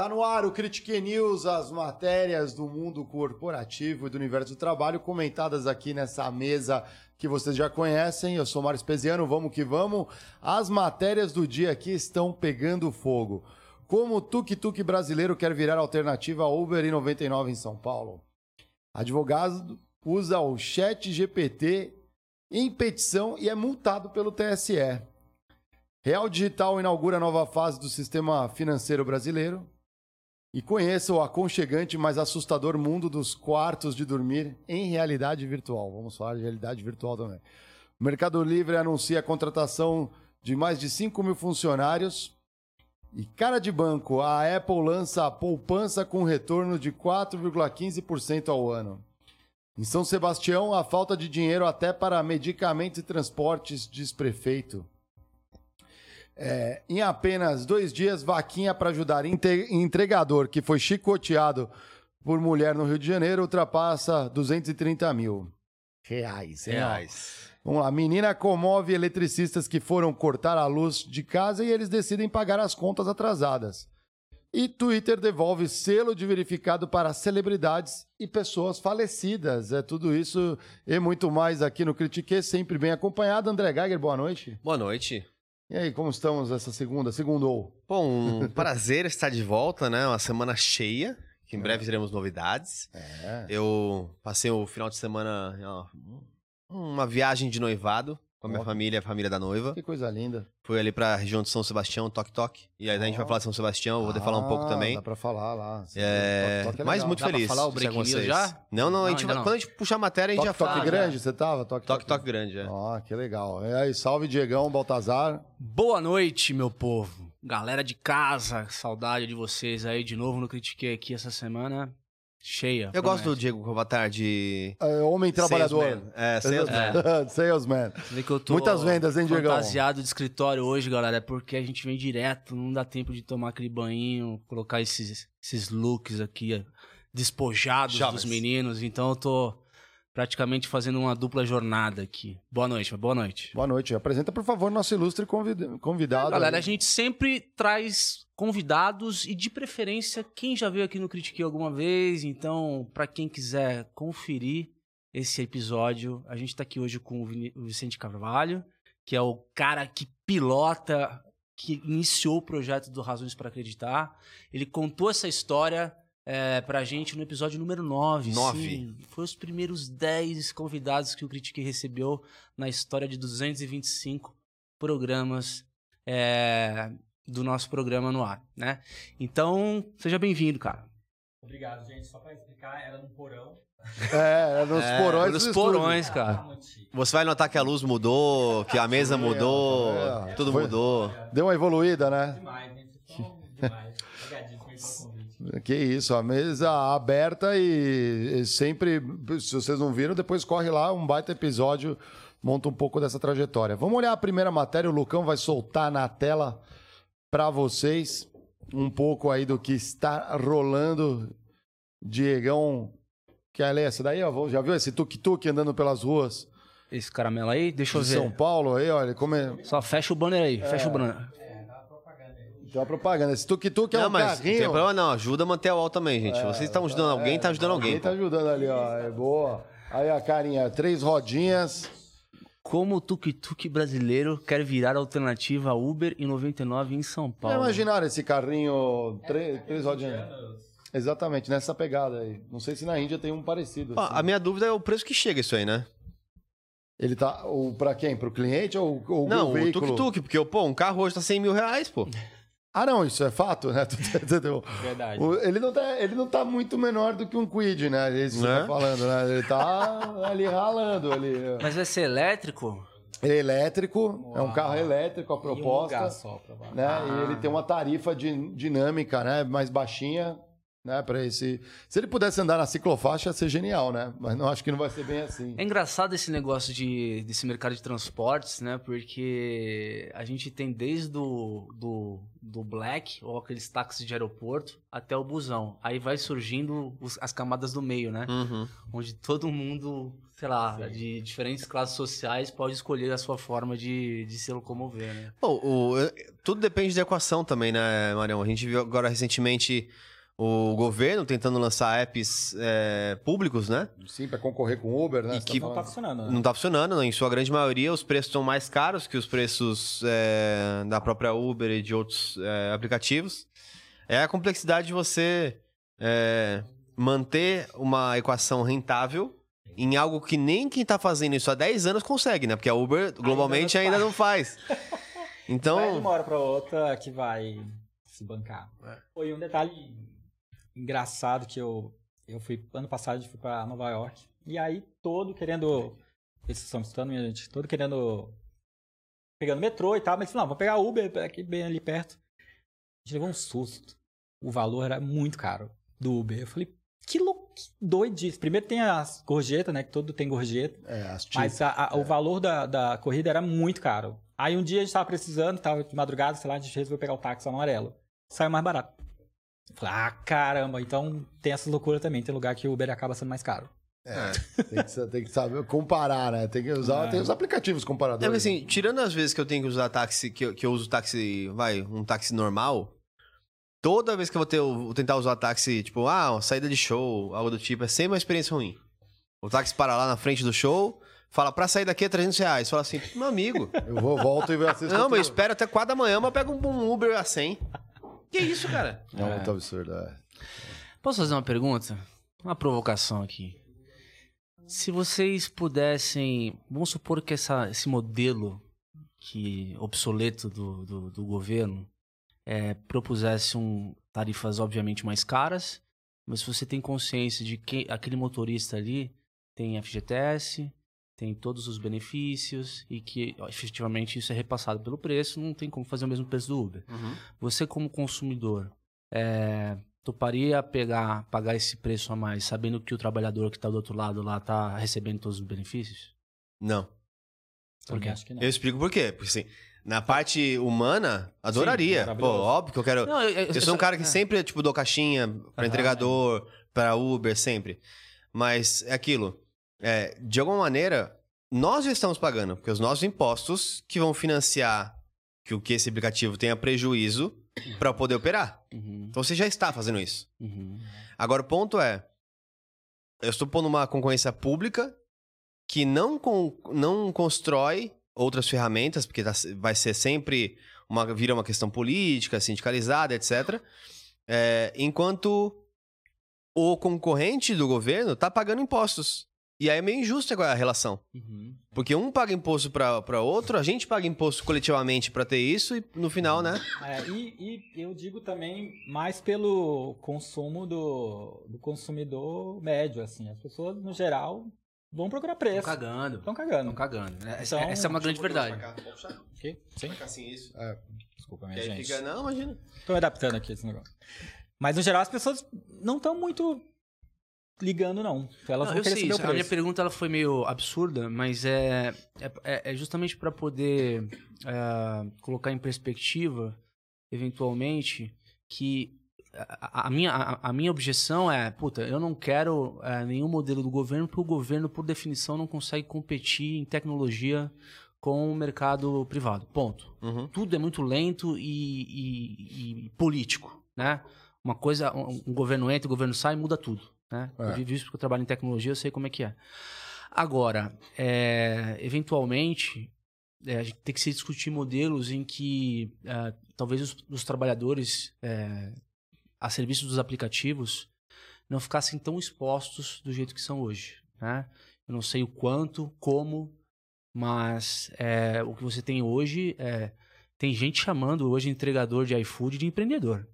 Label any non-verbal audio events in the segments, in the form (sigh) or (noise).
Tá no ar o Critique News, as matérias do mundo corporativo e do universo do trabalho comentadas aqui nessa mesa que vocês já conhecem. Eu sou Mário Espesiano, vamos que vamos. As matérias do dia aqui estão pegando fogo. Como o tuk-tuk brasileiro quer virar alternativa a Uber e 99 em São Paulo. Advogado usa o chat GPT em petição e é multado pelo TSE. Real Digital inaugura nova fase do sistema financeiro brasileiro. E conheça o aconchegante, mas assustador mundo dos quartos de dormir em realidade virtual. Vamos falar de realidade virtual também. O Mercado Livre anuncia a contratação de mais de 5 mil funcionários. E cara de banco, a Apple lança a poupança com retorno de 4,15% ao ano. Em São Sebastião, a falta de dinheiro até para medicamentos e transportes, diz prefeito. É, em apenas dois dias, vaquinha para ajudar entregador que foi chicoteado por mulher no Rio de Janeiro ultrapassa 230 mil reais. Reais. Vamos lá. Menina comove eletricistas que foram cortar a luz de casa e eles decidem pagar as contas atrasadas. E Twitter devolve selo de verificado para celebridades e pessoas falecidas. É tudo isso e muito mais aqui no Critique, sempre bem acompanhado. André Geiger, boa noite. Boa noite. E aí, como estamos essa segunda? Segundou? Bom, um prazer estar de volta, né? Uma semana cheia, que em breve teremos novidades. É. Eu passei o final de semana ó, uma viagem de noivado com a minha família, a família da noiva. Que coisa linda. Fui ali pra região de São Sebastião, Toque Toque. E aí a gente vai falar de São Sebastião, eu vou poder falar um pouco Ah, também. Dá pra falar lá. É, Toque, toque mas legal. muito Dá pra feliz. falar o de estar com breaking news vocês. já? Não, não, a Não, gente ainda vai- não. quando a gente puxar a matéria, a gente Toque, já toque fala. grande, você tava? Toque, Toque Toque grande, é. Ó, que legal. E aí, salve Diegão, Baltazar. Boa noite, meu povo. Galera de casa, saudade de vocês aí de novo no Critiquei aqui essa semana. Cheia. Eu gosto do. Diego Kovatar de... É, homem trabalhador. Salesman. É, (laughs) salesman. Salesman. Você vê que eu tô Muitas vendas, hein, Diegão? fantasiado de escritório hoje, galera. É porque a gente vem direto, não dá tempo de tomar aquele banho, colocar esses, esses looks aqui eh, despojados Chaves. dos meninos. Então eu tô praticamente fazendo uma dupla jornada aqui. Boa noite, boa noite. Boa noite. Apresenta, por favor, nosso ilustre convid- convidado. Galera, a gente sempre traz convidados e de preferência quem já veio aqui no Critique alguma vez. Então, pra quem quiser conferir esse episódio, a gente tá aqui hoje com o Vicente Carvalho, que é o cara que pilota, que iniciou o projeto do Razões para Acreditar. Ele contou essa história é, pra gente no episódio número 9. Nove. Sim, foi os primeiros 10 convidados que o Critique recebeu na história de 225 programas é, do nosso programa no ar, né? Então, seja bem-vindo, cara. Obrigado, gente. Só pra explicar, era no porão. (laughs) É, nos É, porões Nos porões, estúdio. cara. Você vai notar que a luz mudou, que a mesa mudou, é. tudo Foi- mudou. (laughs) Deu uma evoluída, né? Demais, gente. Demais. Obrigadíssimo aí pelo convite. Que isso, a mesa aberta e, e sempre, se vocês não viram, depois corre lá, um baita episódio, monta um pouco dessa trajetória. Vamos olhar a primeira matéria, o Lucão vai soltar na tela para vocês um pouco aí do que está rolando. Diegão, quer ler essa daí? Ó, já viu esse tuk-tuk andando pelas ruas Esse caramelo aí, deixa eu ver. São Paulo aí, olha, como é... Só fecha o banner aí, fecha o banner. Tem uma propaganda. Esse tuk-tuk é não, um mas não tem carrinho. problema não, ajuda a manter o UOL também, gente. Vocês estão ajudando alguém, tá ajudando alguém. Alguém tá ajudando ali, ó. É boa. Aí a carinha, três rodinhas. Como o tuk-tuk brasileiro quer virar alternativa a Uber e 99 em São Já Paulo. imaginaram esse carrinho, três, três rodinhas? Exatamente, nessa pegada aí. Não sei se na Índia tem um parecido. Assim. a minha dúvida é o preço que chega isso aí, né? Ele tá. O, pra quem? Pro cliente ou, ou Não, o o tuk-tuk, porque, pô, um carro hoje tá 100 mil reais, pô. Ah, não, isso é fato, né? (laughs) Entendeu? Verdade. Ele, não tá, ele não tá muito menor do que um Quid, né? Isso que você tá falando, né? Ele tá ali ralando ali. Mas vai ser elétrico? Ele é elétrico, é um Uau. carro elétrico, a E um proposta. lugar só, né? Ah. E ele tem uma tarifa din- dinâmica, né? Mais baixinha, né? Para esse. Se ele pudesse andar na ciclofaixa, ia ser genial, né? Mas não acho que não vai ser bem assim. É engraçado esse negócio de, desse mercado de transportes, né? Porque a gente tem desde do, do, do Black, ou aqueles táxis de aeroporto, até o busão. Aí vai surgindo os- as camadas do meio, né? Uhum. Onde todo mundo, sei lá, de diferentes classes sociais pode escolher a sua forma de, de se locomover, né? Pô, o- tudo depende da equação também, né, Marião? A gente viu agora recentemente o governo tentando lançar apps é, públicos, né? Sim, para concorrer com o Uber, né? E tá que- Não tá falando? funcionando, né? Não tá funcionando, né? em sua grande maioria os preços são mais caros que os preços é, da própria Uber e de outros é, aplicativos. É a complexidade de você é, manter uma equação rentável em algo que nem quem tá fazendo isso há 10 anos consegue, né? Porque a Uber globalmente não ainda faz. não faz. (laughs) Vai de Então, uma hora pra outra que vai se bancar. Foi um detalhe engraçado que eu, eu fui, ano passado, eu fui pra Nova York. E aí, todo querendo. Vocês estão me escutando, minha gente? Todo querendo. Pegando metrô e tal. Mas não, vou pegar Uber aqui bem ali perto. A gente levou um susto. O valor era muito caro do Uber. Eu falei, que louco, que doidice. Primeiro tem as gorjetas, né? Que todo tem gorjeta. É, as Mas a- a- o valor da, da corrida era muito caro. Aí um dia a gente tava precisando, tava de madrugada, sei lá, a gente resolveu pegar o táxi amarelo. Saiu mais barato. Eu Falei, ah, caramba, então tem essa loucura também. Tem lugar que o Uber acaba sendo mais caro. Tem que, tem que saber comparar, né? Tem que usar. É. Tem os aplicativos é comparadores. porque assim, tirando as vezes que eu tenho que usar táxi, que eu, que eu uso táxi, vai, um táxi normal, toda vez que eu vou, ter, vou tentar usar táxi, tipo, ah, uma saída de show, algo do tipo, é sempre uma experiência ruim. O táxi para lá na frente do show, fala, pra sair daqui é 300 reais. Fala assim, meu amigo, Eu vou, volto e assisto. não, mas eu espero até 4 da manhã, mas eu pego um, um Uber a 100. Que isso, cara? É muito absurdo. é. Posso fazer uma pergunta? Uma provocação aqui. Se vocês pudessem, vamos supor que essa, esse modelo que obsoleto do, do, do governo é, propusesse um, tarifas obviamente mais caras, mas se você tem consciência de que aquele motorista ali tem FGTS, tem todos os benefícios e que efetivamente isso é repassado pelo preço, não tem como fazer o mesmo preço do Uber. Você como consumidor, é, toparia pegar, pagar esse preço a mais, sabendo que o trabalhador que está do outro lado lá está recebendo todos os benefícios? Não. Por quê? Acho que não. Eu explico por quê. Porque assim, na parte humana, adoraria. Pô, maravilhoso. óbvio que eu quero. Não, eu, eu- Eu sou um cara que é. sempre, tipo, dou caixinha pra Aham, entregador, pra Uber, sempre. Mas é aquilo. É, de alguma maneira, nós já estamos pagando, porque os nossos impostos que vão financiar que o que esse aplicativo tenha prejuízo pra poder operar. Uhum, Então você já está fazendo isso. uhum. Agora o ponto é, eu estou pondo uma concorrência pública que não, con- não constrói outras ferramentas, porque tá- vai ser sempre uma vira uma questão política, sindicalizada, etc. É, enquanto o concorrente do governo está pagando impostos. E aí é meio injusta a relação. Uhum. Porque um paga imposto pra, pra outro, a gente paga imposto coletivamente pra ter isso e no final, né? (laughs) É, e, e eu digo também mais pelo consumo do, do consumidor médio, assim. As pessoas, no geral, vão procurar preço. Estão cagando. Estão cagando. Estão cagando. Essa, Então, essa é uma grande verdade. Ok? Sim? assim isso. Desculpa, Que minha gente. fica, não, imagina. Tô adaptando aqui esse negócio. Mas, no geral, as pessoas não estão muito ligando, não. Elas Não, vão eu sei isso. A minha pergunta ela foi meio absurda, mas é, é, é justamente para poder é, colocar em perspectiva, eventualmente, que a, a minha, a, a minha objeção é, puta, eu não quero é, nenhum modelo do governo, porque o governo, por definição, não consegue competir em tecnologia com o mercado privado. Ponto. Uhum. Tudo é muito lento e, e- e político, né? Uma coisa, um, um governo entra, o governo sai, muda tudo, né? É. Eu vivo isso porque eu trabalho em tecnologia, eu sei como é que é. Agora, é, eventualmente, é, a gente tem que se discutir modelos em que é, talvez os, os trabalhadores é, a serviço dos aplicativos não ficassem tão expostos do jeito que são hoje, né? Eu não sei o quanto, como, mas é, o que você tem hoje é tem gente chamando hoje entregador de iFood de empreendedor.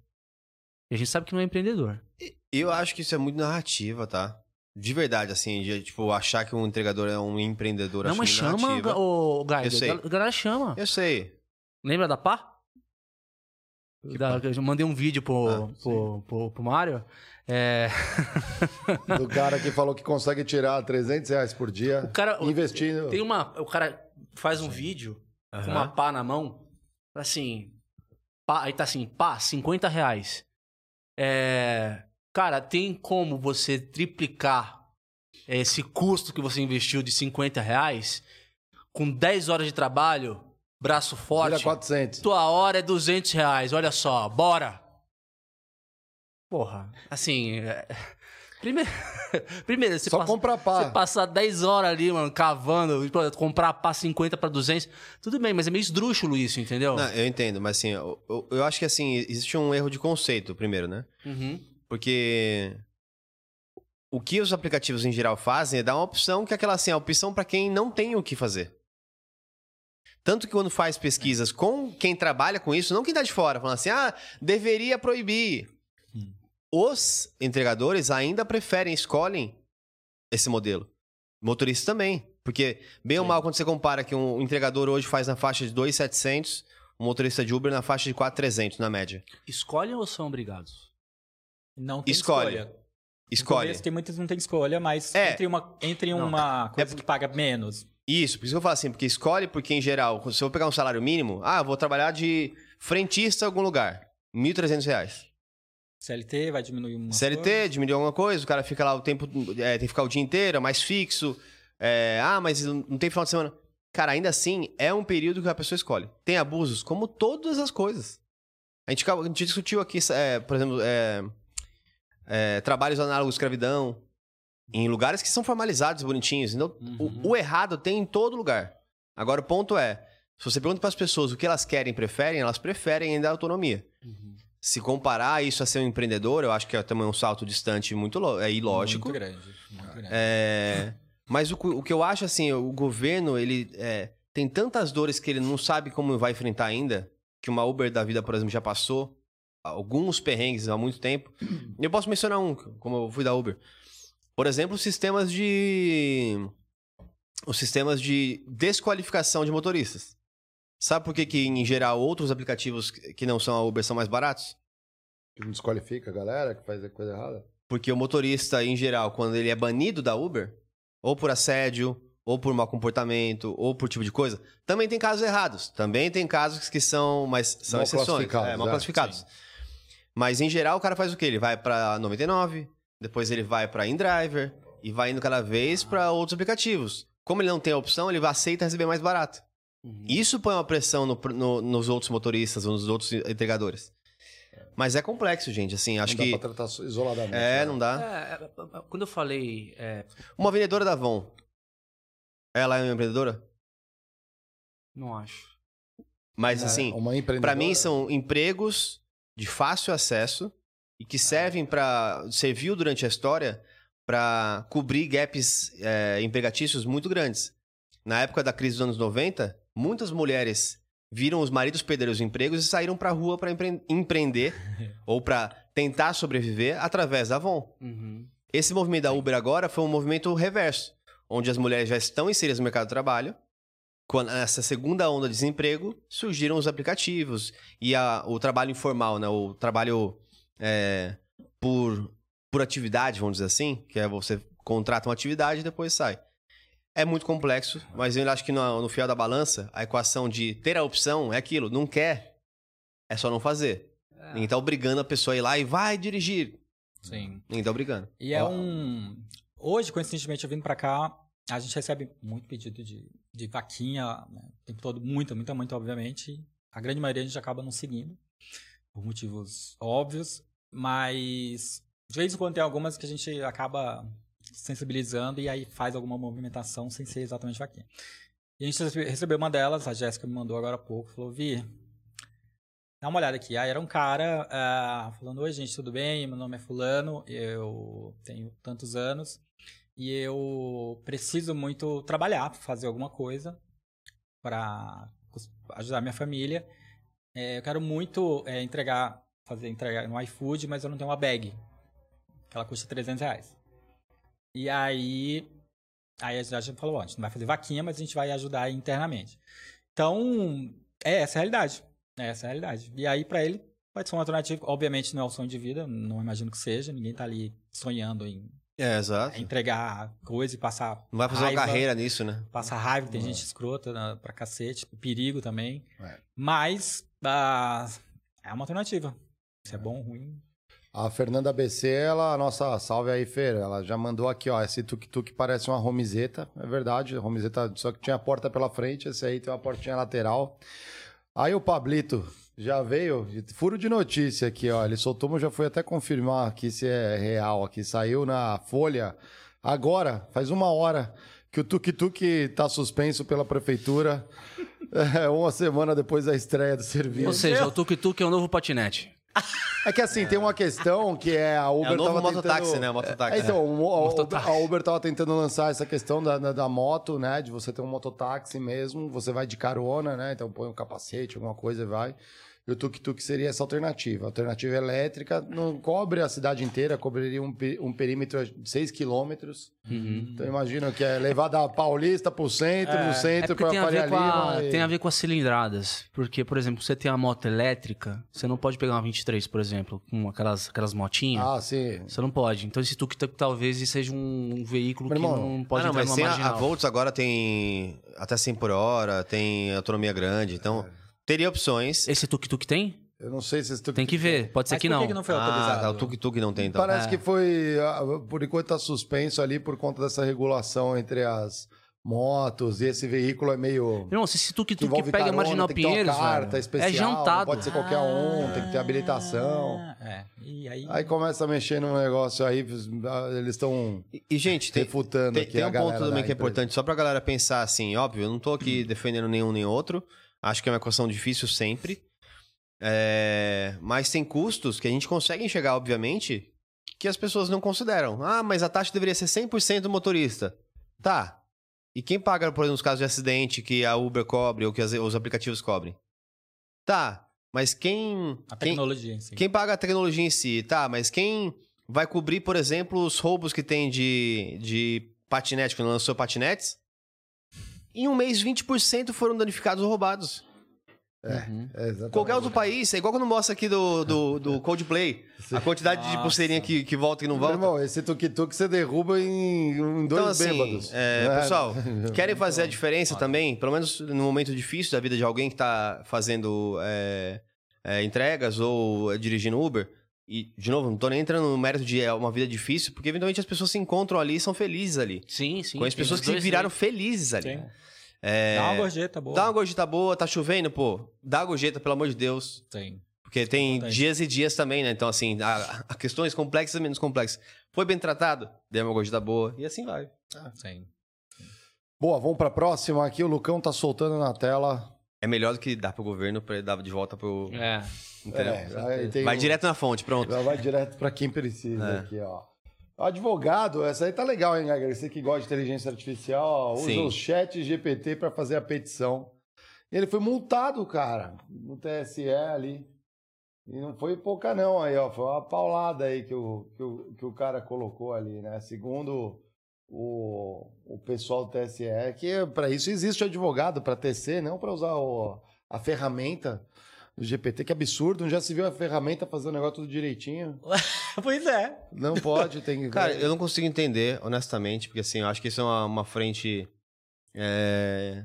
E a gente sabe que não é empreendedor. Eu acho que isso é muito narrativa, tá? De verdade, assim, de, tipo, achar que um entregador é um empreendedor. não, mas chama o Guy. Eu sei. A galera chama. Eu sei. Lembra da Pá? Da- eu mandei um vídeo pro, Ah, pro, pro, pro Mário. É, Do cara que falou que consegue tirar 300 reais por dia o cara, investindo. Tem uma. O cara faz um vídeo com Aham. uma pá na mão. Assim. Pá, aí tá assim, pá, 50 reais. É, cara, tem como você triplicar esse custo que você investiu de 50 reais com 10 horas de trabalho, braço forte. Vira 400. Tua hora é 200 reais, olha só, bora! Porra, assim. é, (laughs) Primeiro, (laughs) primeiro você, Só passa, comprar pá. você passar 10 horas ali, mano, cavando, comprar pá 50 pra 200, tudo bem, mas é meio esdrúxulo isso, entendeu? Não, eu entendo, mas assim, eu, eu- eu acho que assim, existe um erro de conceito, primeiro, né? Uhum. Porque o que os aplicativos em geral fazem é dar uma opção que é aquela assim, a opção para quem não tem o que fazer. Tanto que quando faz pesquisas com quem trabalha com isso, não quem tá de fora, falando assim, ah, deveria proibir. Os entregadores ainda preferem, escolhem esse modelo. Motorista também. Porque, bem ou mal, quando você compara que um entregador hoje faz na faixa de 2,700, um motorista de Uber na faixa de 4,300 na média. Escolhem ou são obrigados? Não tem Escolhe. escolha. Escolhe. Que muitos não têm escolha, mas É. entre uma, entre Não. uma coisa É que paga menos. Isso, por isso que eu falo assim, porque escolhe porque, em geral, se eu pegar um salário mínimo, ah, vou trabalhar de frentista em algum lugar, 1.300 reais. CLT vai diminuir uma CLT, diminuiu alguma coisa, o cara fica lá o tempo, é, tem que ficar o dia inteiro, é mais fixo. É, ah, mas não tem final de semana. Cara, ainda assim, é um período que a pessoa escolhe. Tem abusos, como todas as coisas. A gente, a gente discutiu aqui, é, por exemplo, é, trabalhos análogos à escravidão, em lugares que são formalizados, bonitinhos. Então, o, o errado tem em todo lugar. Agora, o ponto é, se você pergunta para as pessoas o que elas querem preferem, elas preferem ainda a autonomia. Se comparar isso a ser um empreendedor, eu acho que é também um salto distante muito é ilógico. Muito grande. Muito grande. É, mas o, que- o que eu acho, assim, o governo, ele é, tem tantas dores que ele não sabe como vai enfrentar ainda, que uma Uber da vida, por exemplo, já passou alguns perrengues há muito tempo. (clears throat) Eu posso mencionar um, como eu fui da Uber. Por exemplo, os sistemas de... Os sistemas de desqualificação de motoristas. Sabe por que, que, em geral, outros aplicativos que não são a Uber são mais baratos? Que não desqualifica a galera que faz a coisa errada. Porque o motorista, em geral, quando ele é banido da Uber, ou por assédio, ou por mau comportamento, ou por tipo de coisa, também tem casos errados. Também tem casos que são, mas são Mal exceções. classificados, É, mal é. classificados. Mas em geral o cara faz o quê? Ele vai pra 99, depois ele vai pra InDriver e vai indo cada vez pra outros aplicativos. Como ele não tem a opção, ele aceita receber mais barato. Isso põe uma pressão no- no- nos outros motoristas ou nos outros entregadores. Mas é complexo, gente. Assim, acho não que. dá pra tratar isoladamente. É, né? não dá. É, quando eu falei. é, Uma vendedora da Avon. Ela é uma empreendedora? não acho. Mas É, assim, uma empreendedora- pra mim são empregos de fácil acesso e que servem pra serviu durante a história para cobrir gaps é, empregatícios muito grandes. Na época da crise dos anos 90, muitas mulheres viram os maridos perder os empregos e saíram para a rua para empre empreender (laughs) ou para tentar sobreviver através da Avon. Uhum. Esse movimento da Uber agora foi um movimento reverso, onde as mulheres já estão inseridas no mercado de trabalho. Quando essa segunda onda de desemprego, surgiram os aplicativos e a- o trabalho informal, né? o trabalho é, por, por atividade, vamos dizer assim, que é você contrata uma atividade e depois sai. É muito complexo, mas eu acho que no, no fiel da balança, a equação de ter a opção é aquilo, não quer, é só não fazer. Ninguém tá obrigando a pessoa a ir lá e vai dirigir. Sim. Ninguém tá obrigando. E é um. Hoje, coincidentemente, eu vindo pra cá, a gente recebe muito pedido de, de vaquinha, né? o tempo todo, muita, muita, muita, obviamente. A grande maioria a gente acaba não seguindo, por motivos óbvios, mas de vez em quando tem algumas que a gente acaba sensibilizando e aí faz alguma movimentação sem ser exatamente vaquinha. E a gente rece- recebeu uma delas, a Jéssica me mandou agora há pouco, falou, Vi, Dá uma olhada aqui. Aí era um cara ah, falando: Oi, gente, tudo bem? Meu nome é Fulano, eu tenho tantos anos e eu preciso muito trabalhar, fazer alguma coisa para ajudar minha família. É, eu quero muito é, entregar, fazer entregar no iFood, mas eu não tenho uma bag, ela custa 300 reais. E aí, aí a gente falou: ó, a gente não vai fazer vaquinha, mas a gente vai ajudar internamente. Então, é essa a realidade. É essa a realidade. E aí, pra ele, pode ser uma alternativa. Obviamente, não é o sonho de vida, não imagino que seja. Ninguém tá ali sonhando em É, exato. entregar coisa e passar. Não vai fazer raiva, uma carreira nisso, né? Passar raiva, tem É. gente escrota na, pra cacete, perigo também. É. Mas ah, é uma alternativa. Se é bom ou ruim. A Fernanda BC, ela, nossa, salve aí, Fer. Ela já mandou aqui, ó. Esse tuk-tuk parece uma romizeta. É verdade, a romizeta, só que tinha a porta pela frente, esse aí tem uma portinha lateral. Aí o Pablito já veio, furo de notícia aqui, ó. Ele soltou, mas já fui até confirmar aqui se é real aqui. Saiu na Folha agora, faz uma hora, que o tuk-tuk tá suspenso pela prefeitura. (laughs) É, uma semana depois da estreia do serviço. Ou seja, o tuk-tuk é o novo patinete. É que assim, tem uma questão que é a Uber É o novo tava mototáxi, tentando... né? Mototáxi. É, então, o- a, Mototáxi. a Uber tava tentando lançar essa questão da, da, da moto, né? De você ter um mototáxi mesmo, você vai de carona, né? Então põe um capacete, alguma coisa e vai. E o tuk-tuk seria essa alternativa. Alternativa elétrica não cobre a cidade inteira, cobriria um, um perímetro de 6 quilômetros. Uhum. Então imagina que é levar da Paulista pro centro, do É centro porque pra tem a, Faria ver com a, Lima. e- tem a ver com as cilindradas. Porque, por exemplo, você tem a moto elétrica, você não pode pegar uma 23, por exemplo, com aquelas, aquelas motinhas. Ah, sim. Você não pode. Então esse tuk-tuk talvez seja um veículo Meu que irmão, não pode ah, não, entrar mas numa tem a, a marginal. Volts agora tem até 100 por hora, tem autonomia grande, então teria opções. Esse tuk-tuk tem? Eu não sei se esse tuk-tuk... Tem que ver. Pode ser Mas que por não. que, que não foi Ah, autorizado? tá, o tuk-tuk não tem, então. Parece É. que foi, ah, por enquanto tá suspenso ali por conta dessa regulação entre as motos e esse veículo é meio... Irmão, se esse tuk-tuk pega carona, Marginal Pinheiros, carta velho, especial, é jantado. não pode ser qualquer um, tem que ter habilitação. Ah, é. E aí. Aí começa a mexer num negócio aí, eles estão E, e, gente, tem, refutando tem, aqui tem a um ponto também que é importante, só pra galera pensar assim, óbvio, eu não tô aqui defendendo nenhum nem outro, acho que é uma equação difícil sempre, É, mas tem custos que a gente consegue enxergar, obviamente, que as pessoas não consideram. Ah, mas a taxa deveria ser 100% do motorista. Tá. E quem paga, por exemplo, nos casos de acidente que a Uber cobre ou que as- os aplicativos cobrem? Tá. Mas quem... A quem- tecnologia em si. quem paga a tecnologia em si, tá, mas quem vai cobrir, por exemplo, os roubos que tem de, de patinete, quando lançou patinetes? Em um mês, 20% foram danificados ou roubados. Uhum. É, exatamente. Qualquer outro país, é igual quando mostra aqui do, do, do (laughs) Coldplay, a quantidade de Nossa. pulseirinha que, que volta e não Meu volta. irmão, esse tuk-tuk você derruba em, em dois Então, assim, bêbados. é, né? pessoal, (laughs) querem fazer a diferença também, pelo menos no momento difícil da vida de alguém que tá fazendo é, é, entregas ou é, dirigindo Uber. E, de novo, não tô nem entrando no mérito de é uma vida difícil, porque eventualmente as pessoas se encontram ali e são felizes ali. Sim, sim. Conheço tem pessoas que se viraram felizes ali. Sim. É, Dá uma gorjeta boa. Dá uma gorjeta boa, tá chovendo, pô. Dá uma gorjeta, pelo amor de Deus. Sim. Porque tem Importante. dias e dias também, né? Então, assim, a, a questões complexas e menos complexas. Foi bem tratado? Deu uma gorjeta boa. E assim vai. Sim. Boa, vamos pra próxima aqui. O Lucão tá soltando na tela. É melhor do que dar pro governo pra ele dar de volta pro. É. Entendeu? É, tem vai o- direto na fonte, pronto. Já vai direto pra quem precisa É. aqui, ó. Advogado, essa aí tá legal, hein, Geiger? Você que gosta de inteligência artificial, ó, usa Sim. o chat GPT para fazer a petição. Ele foi multado, cara, no TSE ali. E não foi pouca não aí, ó. Foi uma paulada aí que o, que o, que o cara colocou ali, né? Segundo o, o pessoal do TSE, que para isso existe advogado, para TC, não para usar o- a ferramenta do GPT. Que absurdo, já se viu a ferramenta fazendo o negócio tudo direitinho. (laughs) pois é. Não pode, tem que... Cara, eu não consigo entender, honestamente, porque assim, eu acho que isso é uma, uma frente é,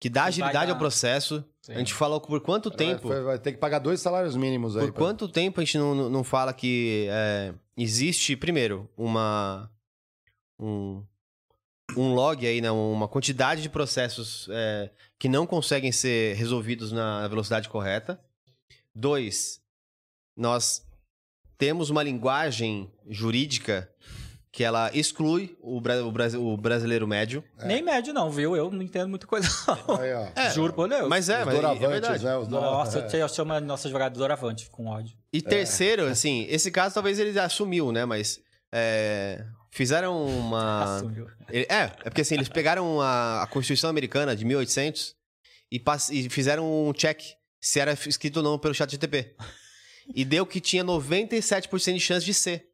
que dá agilidade ao processo. Sim. A gente falou por quanto tempo. Vai, vai ter que pagar dois salários mínimos aí. Por pra- quanto tempo a gente não, não- não fala que é, existe, primeiro, uma. Um, um log aí, né? Uma quantidade de processos é, que não conseguem ser resolvidos na velocidade correta. Dois, nós temos uma linguagem jurídica que ela exclui o, bra- o brasi- o brasileiro médio. Nem médio não, viu? Eu não entendo muita coisa não. Aí. É, Juro por Deus. Mas é, Os mas é doravantes, verdade. né? Os Nossa, é. eu chamo nosso advogado de Doravante com ódio. E terceiro, assim, esse caso talvez ele assumiu, né? Mas é, fizeram uma. É, é porque assim, eles pegaram a, a Constituição Americana de 1800 e, pass- e fizeram um check se era escrito ou não pelo chat GTP. E deu que tinha 97% de chance de ser.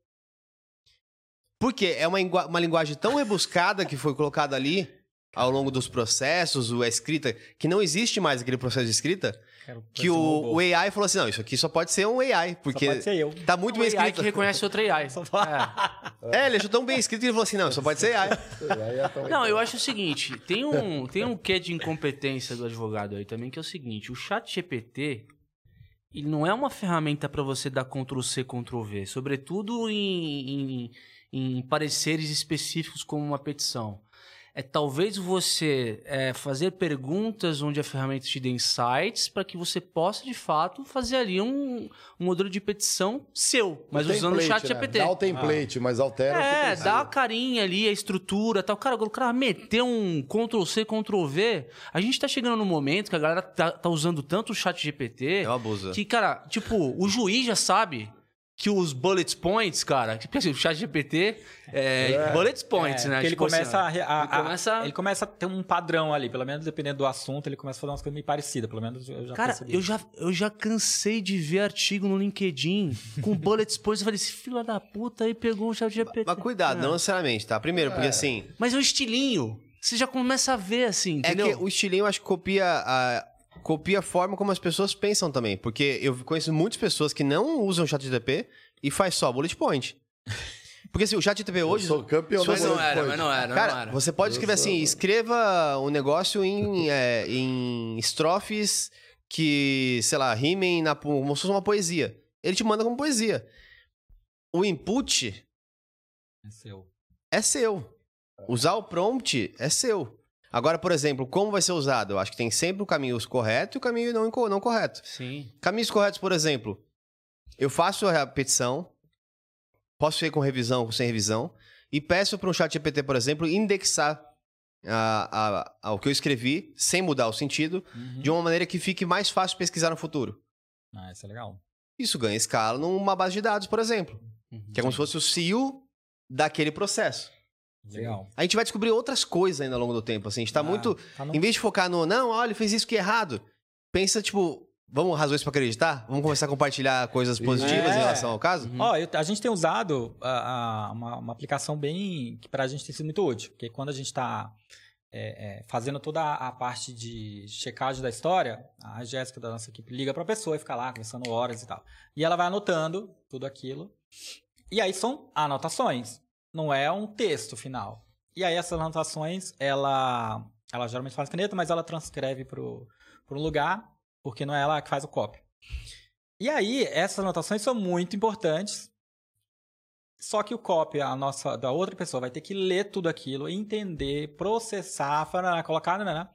Por quê? É uma, uma linguagem tão rebuscada que foi colocada ali ao longo dos processos, a escrita, que não existe mais aquele processo de escrita, Quero que o, o AI falou assim, não, isso aqui só pode ser um AI, porque Só pode ser eu. tá muito Um bem AI escrito. que reconhece outra AI. (laughs) É. É, ele achou tão bem escrito que ele falou assim, não, só pode ser AI. (laughs) É Não, eu acho o seguinte, tem um, tem um quê de incompetência do advogado aí também, que é o seguinte, o chat GPT, ele não é uma ferramenta para você dar Ctrl-C, Ctrl-V, sobretudo em, em, em pareceres específicos como uma petição. É talvez você é, fazer perguntas onde a ferramenta te dê insights para que você possa, de fato, fazer ali um, um modelo de petição seu, mas O usando o template, chat né? GPT. Dá o template, mas altera o que É, dá a carinha ali, a estrutura tal. Cara, o cara meteu um Ctrl-C, Ctrl-V. A gente tá chegando num momento que a galera tá, tá usando tanto o chat GPT É um abuso. que, cara, tipo, o juiz já sabe que os bullet points, cara, porque assim, o chat GPT é, bullet points, É, né? porque ele Tipo assim, começa, ó, a, a- ele a- começa- ele começa a ter um padrão ali, pelo menos dependendo do assunto, ele começa a fazer umas coisas meio parecidas, pelo menos eu já Cara, percebi. eu já, eu já cansei de ver artigo no LinkedIn com bullet points. Eu falei, esse filho da puta aí pegou o chat GPT. Mas cuidado, É. não necessariamente, tá? Primeiro, porque assim, Mas é o estilinho. Você já começa a ver, assim, é entendeu? que o estilinho eu acho que copia a, copia a forma como as pessoas pensam também. Porque eu conheço muitas pessoas que não usam o chat GTP e faz só bullet point. (laughs) Porque assim, o chat GTP hoje... Eu sou campeão Mas você- não bullet era, point. mas não era, Cara, não era. você pode escrever assim, escreva um negócio em, é, em estrofes que, sei lá, rimem na, como se fosse uma poesia. Ele te manda como poesia. O input É seu. é seu. Usar o prompt é seu. Agora, por exemplo, como vai ser usado? Eu acho que tem sempre o caminho correto e o caminho não, não correto. Sim. Caminhos corretos, por exemplo, eu faço a petição, posso ser com revisão ou sem revisão, e peço para um chat GPT, por exemplo, indexar a, a- a- o que eu escrevi, sem mudar o sentido, Uhum. de uma maneira que fique mais fácil pesquisar no futuro. Ah, isso é legal. Isso ganha escala numa base de dados, por exemplo, que é como se fosse o CEO daquele processo. Legal. A gente vai descobrir outras coisas ainda ao longo do tempo, assim, a gente tá Ah, muito... tá no- Em vez de focar no, não, olha, ele fez isso que é errado, pensa, tipo, vamos razões pra acreditar? Vamos começar a compartilhar coisas positivas É. em relação ao caso? Ó, eu- a gente tem usado a- a- uma, uma aplicação bem que pra gente tem sido muito útil, porque quando a gente tá é, é, fazendo toda a, a parte de checagem da história, a Jéssica da nossa equipe liga pra pessoa e fica lá conversando horas e tal. E ela vai anotando tudo aquilo. E aí são anotações, não é um texto final. E aí essas anotações, ela, ela geralmente faz caneta, mas ela transcreve pro, pro lugar, porque não é ela que faz o copy. E aí, essas anotações são muito importantes. Só que o copy, a nossa, da outra pessoa, vai ter que ler tudo aquilo, entender, processar, colocar, né, né?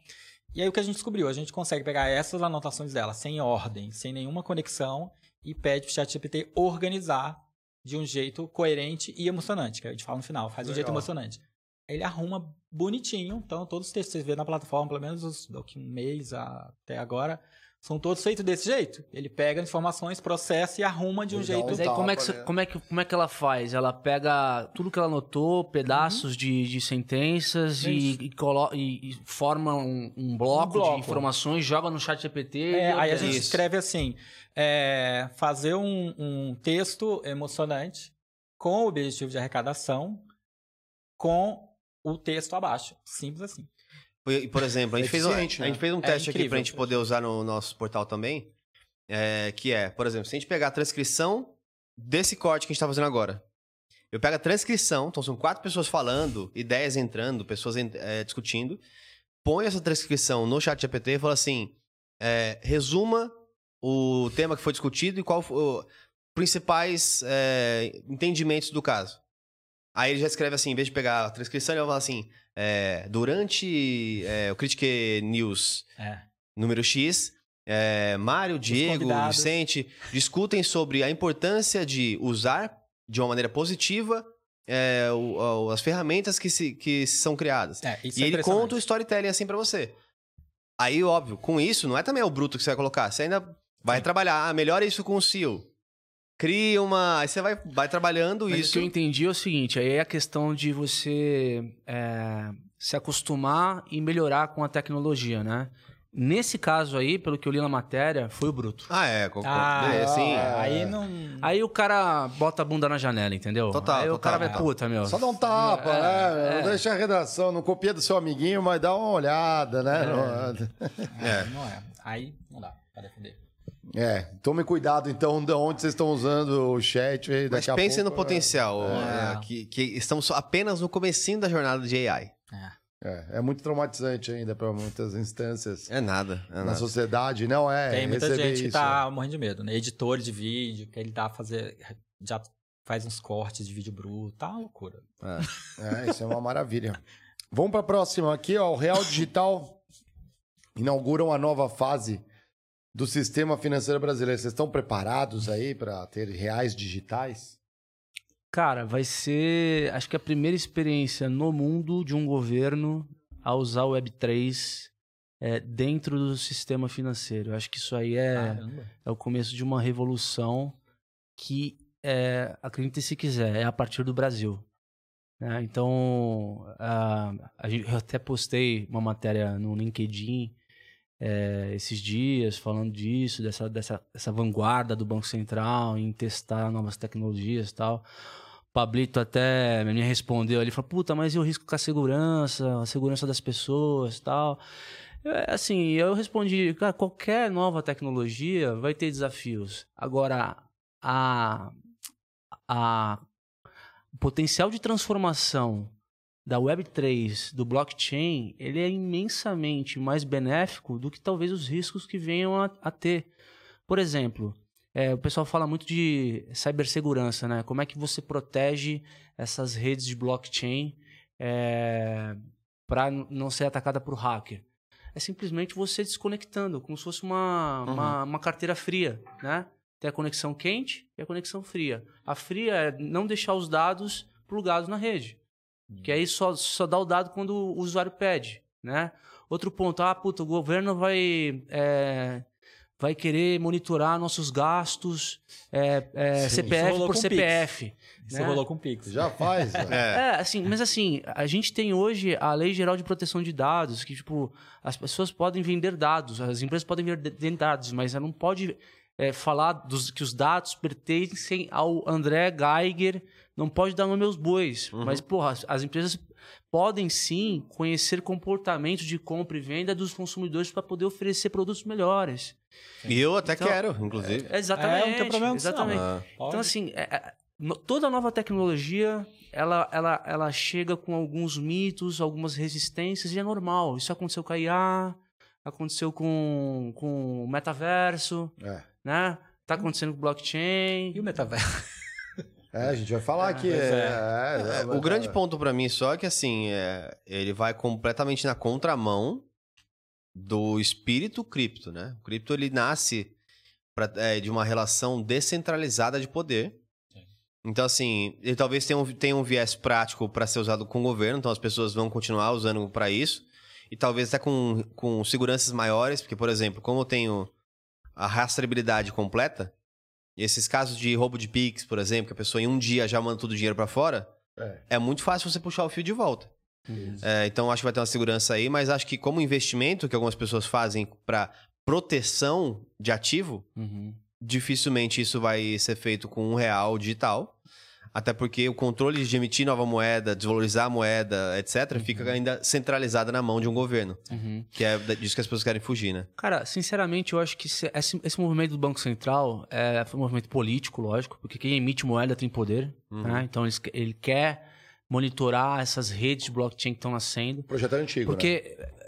E aí o que a gente descobriu? A gente consegue pegar essas anotações dela, sem ordem, sem nenhuma conexão, e pede pro ChatGPT organizar de um jeito coerente e emocionante, que a gente fala no final, faz de um jeito Legal. emocionante. Ele arruma bonitinho, então todos os textos que vocês vê na plataforma, pelo menos os, daqui um mês até agora, são todos feitos desse jeito. Ele pega informações, processa e arruma de um jeito. um Mas aí como é, que, né? como, é que, como é que ela faz? Ela pega tudo que ela anotou, pedaços de, de sentenças e, e, colo- e- e forma um, um bloco, bloco. de informações, joga no chat GPT. É, e aí a gente escreve assim: é, fazer um, um texto emocionante com o objetivo de arrecadação com o texto abaixo. Simples assim. E, por exemplo, a gente, fez um, Eficiente, a gente né? fez um É teste aqui incrível. pra gente poder usar no nosso portal também. é, que é, por exemplo, se a gente pegar a transcrição desse corte que a gente tá fazendo agora. Eu pego a transcrição, então são quatro pessoas falando, ideias entrando, pessoas é, discutindo. Põe essa transcrição no chat GPT e fala assim: é, resuma o tema que foi discutido e qual os principais é, entendimentos do caso. Aí ele já escreve assim, em vez de pegar a transcrição, ele vai falar assim: é, durante é, o Critique News É. número X, é, Mário, Diego. Vicente discutem sobre a importância de usar de uma maneira positiva é, o- o- as ferramentas que, se, que são criadas. É, e ele conta o storytelling assim pra você. Aí, óbvio, com isso, não é também o bruto que você vai colocar. Você ainda vai trabalhar. Ah, melhora isso com o CEO. Cria uma. Aí você vai, vai trabalhando Mas isso. o que eu entendi é o seguinte, aí é a questão de você é, se acostumar e melhorar com a tecnologia, né? Nesse caso aí, pelo que eu li na matéria, foi o bruto. Ah, é. co- Ah, beleza, sim. é, aí não. Aí o cara bota a bunda na janela, entendeu? Total, Aí o total, cara vai, total. puta, meu. Só dá um tapa, É, né? é. Não deixa a redação, não copia do seu amiguinho, mas dá uma olhada, né? É, não é. Aí não dá pra defender. É, tome cuidado então de onde vocês estão usando o chat. Mas Daqui a pense pouco, no potencial. É. é, que, que estamos apenas no comecinho da jornada de AI. É, é muito traumatizante ainda para muitas instâncias É nada. É na nada. sociedade, não é? Tem muita gente que isso. tá morrendo de medo, né? Editor de vídeo, que ele dá fazer. Já faz uns cortes de vídeo bruto, tá uma loucura. É, isso é uma maravilha. Vamos para a próxima aqui, ó. O Real Digital (laughs) inaugura uma nova fase do sistema financeiro brasileiro. Vocês estão preparados aí para ter reais digitais? Cara, vai ser, acho que a primeira experiência no mundo de um governo a usar o Web3 é, dentro do sistema financeiro. Acho que isso aí é, Caramba. é o começo de uma revolução que, é, acredite se quiser, é a partir do Brasil. né? então, a, a gente- eu até postei uma matéria no LinkedIn é, esses dias falando disso, dessa, dessa, dessa vanguarda do Banco Central em testar novas tecnologias e tal. Pablito até me respondeu, ele falou, puta, mas e o risco com a segurança, a segurança das pessoas e tal. É, Assim, eu respondi, cara, qualquer nova tecnologia vai ter desafios. Agora, a, a o potencial de transformação da Web3, do blockchain, ele é imensamente mais benéfico do que talvez os riscos que venham a, a ter. Por exemplo, é, o pessoal fala muito de cibersegurança, né? Como é que você protege essas redes de blockchain para não ser atacada por hacker? É simplesmente você desconectando, como se fosse uma, uma, uma carteira fria, né? Tem a conexão quente e a conexão fria. A fria é não deixar os dados plugados na rede. Que aí só, só dá o dado quando o usuário pede, né? Outro ponto, ah, puta, o governo vai, é, vai querer monitorar nossos gastos é, é, Sim, CPF por CPF. Isso né? rolou com o Pix. Já faz. (laughs) né? É, assim, mas assim, a gente tem hoje a Lei Geral de Proteção de Dados, que, tipo, as pessoas podem vender dados, as empresas podem vender dados, mas ela não pode é, falar dos, que os dados pertencem ao André Geiger, não pode dar nome aos bois. Mas, porra, as, as empresas podem sim conhecer comportamentos de compra e venda dos consumidores para poder oferecer produtos melhores. E eu até Então, quero, inclusive. É, exatamente. É, não tem problema exatamente. Ah. Então, assim, é- é- toda nova tecnologia, ela, ela, ela chega com alguns mitos, algumas resistências, e é normal. Isso aconteceu com a IA, aconteceu com, com o metaverso, É. né? Tá acontecendo com o blockchain. E o metaverso? É, a gente vai falar aqui. pois É, é. é, É, o grande ponto pra mim só é que assim, é, ele vai completamente na contramão do espírito cripto, né? O cripto ele nasce pra- é, de uma relação descentralizada de poder. Então, assim, ele talvez tenha um, tenha um viés prático para ser usado com o governo, então as pessoas vão continuar usando para isso. E talvez até com, com seguranças maiores, porque, por exemplo, como eu tenho a rastreabilidade completa, esses casos de roubo de Pix, por exemplo, que a pessoa em um dia já manda todo o dinheiro para fora, É. é muito fácil você puxar o fio de volta. É, então acho que vai ter uma segurança aí, mas acho que como investimento que algumas pessoas fazem para proteção de ativo, Uhum. dificilmente isso vai ser feito com um real digital. Até porque o controle de emitir nova moeda, desvalorizar a moeda, etc., fica ainda centralizada na mão de um governo. Uhum. Que é disso que as pessoas querem fugir, né? Cara, sinceramente, eu acho que esse, esse- movimento do Banco Central é um movimento político, lógico, porque quem emite moeda tem poder, Uhum. né? Então eles- ele quer monitorar essas redes de blockchain que estão nascendo. O projeto é antigo, né?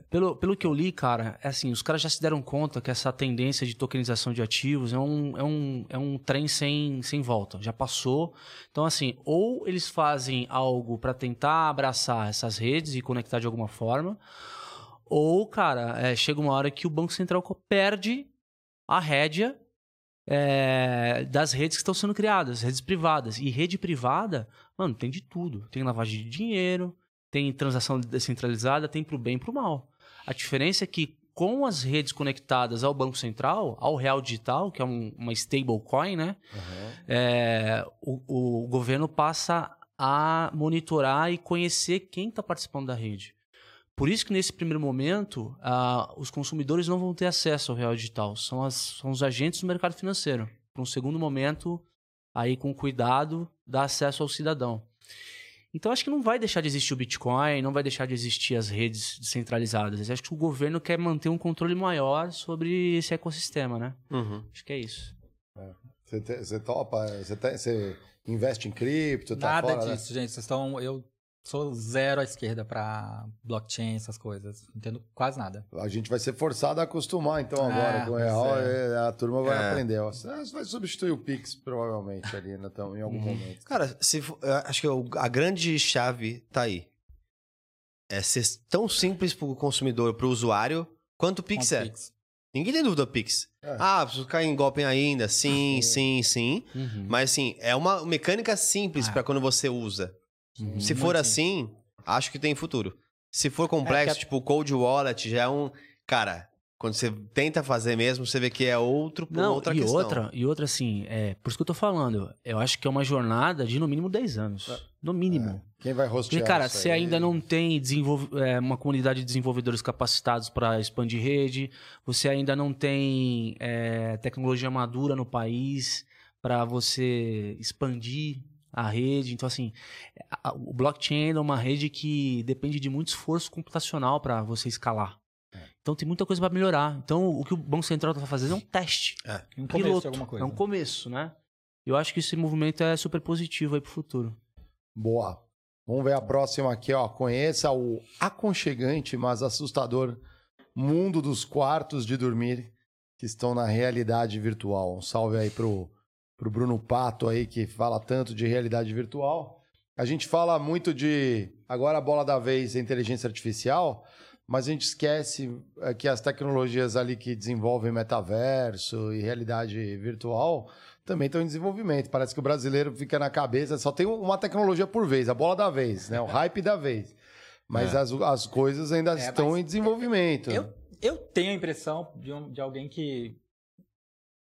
Pelo, pelo que eu li, cara, é assim, os caras já se deram conta que essa tendência de tokenização de ativos é um, é um, é um trem sem, sem volta. Já passou. Então, assim, ou eles fazem algo para tentar abraçar essas redes e conectar de alguma forma, ou, cara, é, chega uma hora que o Banco Central perde a rédea é, das redes que estão sendo criadas, redes privadas. E rede privada, mano, tem de tudo. Tem lavagem de dinheiro, tem transação descentralizada, tem pro bem e pro mal. A diferença é que com as redes conectadas ao Banco Central, ao real digital, que é um- uma stablecoin, né? é, o, o governo passa a monitorar e conhecer quem está participando da rede. Por isso que nesse primeiro momento, ah, os consumidores não vão ter acesso ao real digital. São, as- são os agentes do mercado financeiro. Para um segundo momento, aí com cuidado, dar acesso ao cidadão. Então acho que não vai deixar de existir o Bitcoin, não vai deixar de existir as redes descentralizadas. Acho que o governo quer manter um controle maior sobre esse ecossistema, né? Uhum. Acho que é isso. Você, te- você topa, você, te- você investe em cripto, tá Nada fora, né? disso, gente. Vocês estão. Eu sou zero à esquerda pra blockchain, essas coisas. Não entendo quase nada. A gente vai ser forçado a acostumar, então, agora Ah, com o real. é. é, A turma vai É. aprender. Você vai substituir o Pix, provavelmente, ali né, então, em algum momento. Cara, se, acho que o- a grande chave tá aí. É ser tão simples pro consumidor, pro usuário, quanto o Pix Com é. Pix. Ninguém tem dúvida do Pix. É. Ah, preciso cair em golpe ainda. Sim, sim, sim. Uhum. Mas, assim, é uma mecânica simples Ah. pra quando você usa. Uhum. Se for assim, acho que tem futuro. Se for complexo, É a- tipo Cold Wallet, já é um. Cara, quando você tenta fazer mesmo, você vê que é outro, Não, outra e questão. outra, e outra assim, é, por isso que eu tô falando, eu acho que é uma jornada de no mínimo 10 anos. No mínimo. Quem vai rostear Porque, cara, isso você aí? ainda não tem desenvolve- é, uma comunidade de desenvolvedores capacitados para expandir rede, você ainda não tem é, tecnologia madura no país para você expandir a rede. Então, assim, a- o blockchain é uma rede que depende de muito esforço computacional para você escalar. Então tem muita coisa para melhorar. Então o que o Banco Central está fazendo é um teste. Um começo de piloto. alguma coisa. É um começo, né? Eu acho que esse movimento é super positivo aí pro futuro. Boa. Vamos ver a próxima aqui, ó. Conheça o aconchegante, mas assustador mundo dos quartos de dormir que estão na realidade virtual. Um salve aí pro, pro Bruno Pato aí, que fala tanto de realidade virtual. A gente fala muito de. Agora a bola da vez é inteligência artificial, mas a gente esquece é, que as tecnologias ali que desenvolvem metaverso e realidade virtual também estão em desenvolvimento. Parece que o brasileiro fica na cabeça, só tem uma tecnologia por vez, a bola da vez, né? O hype da vez. Mas as, as coisas ainda É, estão em desenvolvimento. Eu, eu tenho a impressão de, um- de alguém que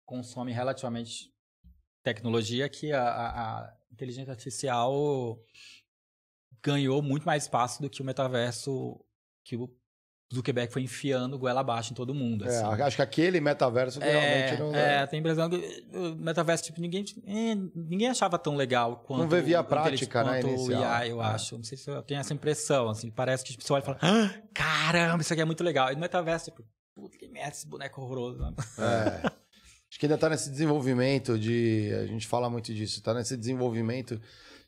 consome relativamente tecnologia que a, a- a inteligência artificial ganhou muito mais espaço do que o metaverso que o Zuckerberg foi enfiando goela abaixo em todo mundo. É, assim. acho que aquele metaverso realmente É, não. é, tem a impressão que o metaverso, tipo, ninguém, é, ninguém achava tão legal quanto Não vê via o prática, né, quanto o inicial. IA, eu É. acho. Não sei se eu tenho essa impressão, assim, parece que tipo, você olha e fala, "Ah, caramba, isso aqui é muito legal. E no metaverso, tipo, puta que merda, esse boneco horroroso. É. (laughs) Acho que ainda está nesse desenvolvimento de. A gente fala muito disso, está nesse desenvolvimento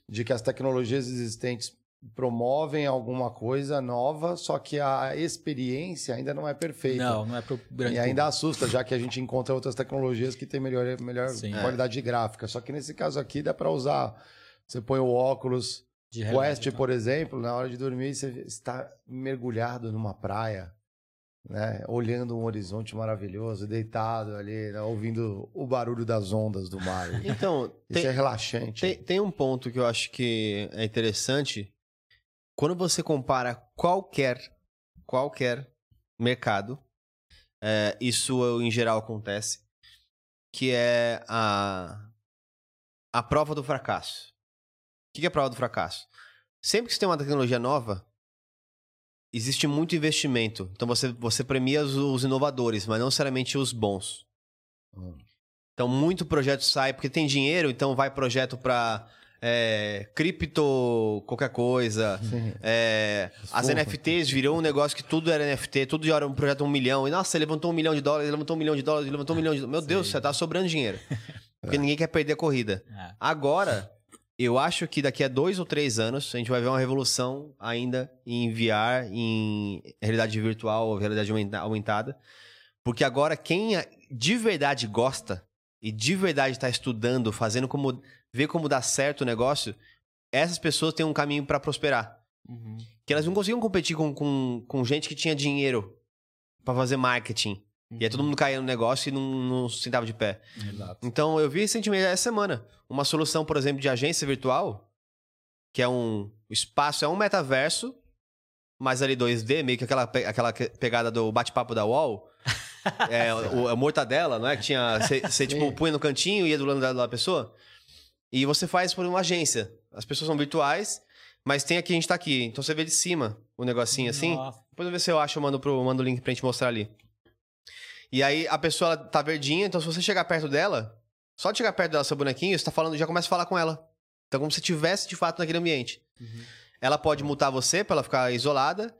de que as tecnologias existentes promovem alguma coisa nova, só que a experiência ainda não é perfeita. Não, não é pro grande E ainda assusta, já que a gente encontra outras tecnologias que têm melhor, melhor Sim. qualidade de gráfica. Só que nesse caso aqui dá para usar. Você põe o óculos de Quest, né? por exemplo, na hora de dormir, você está mergulhado numa praia, né? Olhando um horizonte maravilhoso, deitado ali, né? ouvindo o barulho das ondas do mar. (laughs) Então, Isso tem, é relaxante. tem, tem um ponto que eu acho que é interessante. Quando você compara qualquer, qualquer mercado, é, isso em geral acontece. que é a, a prova do fracasso. O que é a prova do fracasso? Sempre que você tem uma tecnologia nova, existe muito investimento. Então você, você premia os, os inovadores, mas não necessariamente os bons. Então muito projeto sai porque tem dinheiro, então vai projeto para cripto, qualquer coisa. É, as. NFTs virou um negócio que tudo era NFT, tudo era um projeto de um milhão. E nossa, ele levantou um milhão de dólares, ele levantou um milhão de dólares, ele levantou um milhão de dólares. Meu Deus, você tá sobrando dinheiro. (laughs) Porque ninguém quer perder a corrida. É. Agora, eu acho que daqui a dois ou três anos a gente vai ver uma revolução ainda em VR, em realidade virtual ou realidade aumenta- aumentada. Porque agora quem a- de verdade gosta e de verdade está estudando, fazendo como. ver como dá certo o negócio, essas pessoas têm um caminho para prosperar. Que elas não conseguiam competir com, com, com gente que tinha dinheiro para fazer marketing. E aí todo mundo caía no negócio e não, não se sentava de pé. Exato. Então, eu vi recentemente, essa semana, uma solução, por exemplo, de agência virtual, que é um espaço, é um metaverso, mas ali 2D, meio que aquela, pe- aquela que- pegada do bate-papo da UOL. (laughs) é, o, a mortadela, não é? Que tinha. Você, (laughs) tipo, punha no cantinho e ia do lado da, da pessoa. E você faz por uma agência. As pessoas são virtuais, mas tem aqui, a gente tá aqui. Então você vê de cima o negocinho assim. Nossa. Depois eu ver se eu acho, eu mando, pro, mando o link pra gente mostrar ali. E aí a pessoa ela tá verdinha, então se você chegar perto dela, só de chegar perto dela, seu bonequinho, você tá falando, já começa a falar com ela. Então, como se tivesse de fato naquele ambiente. Ela pode multar você pra ela ficar isolada.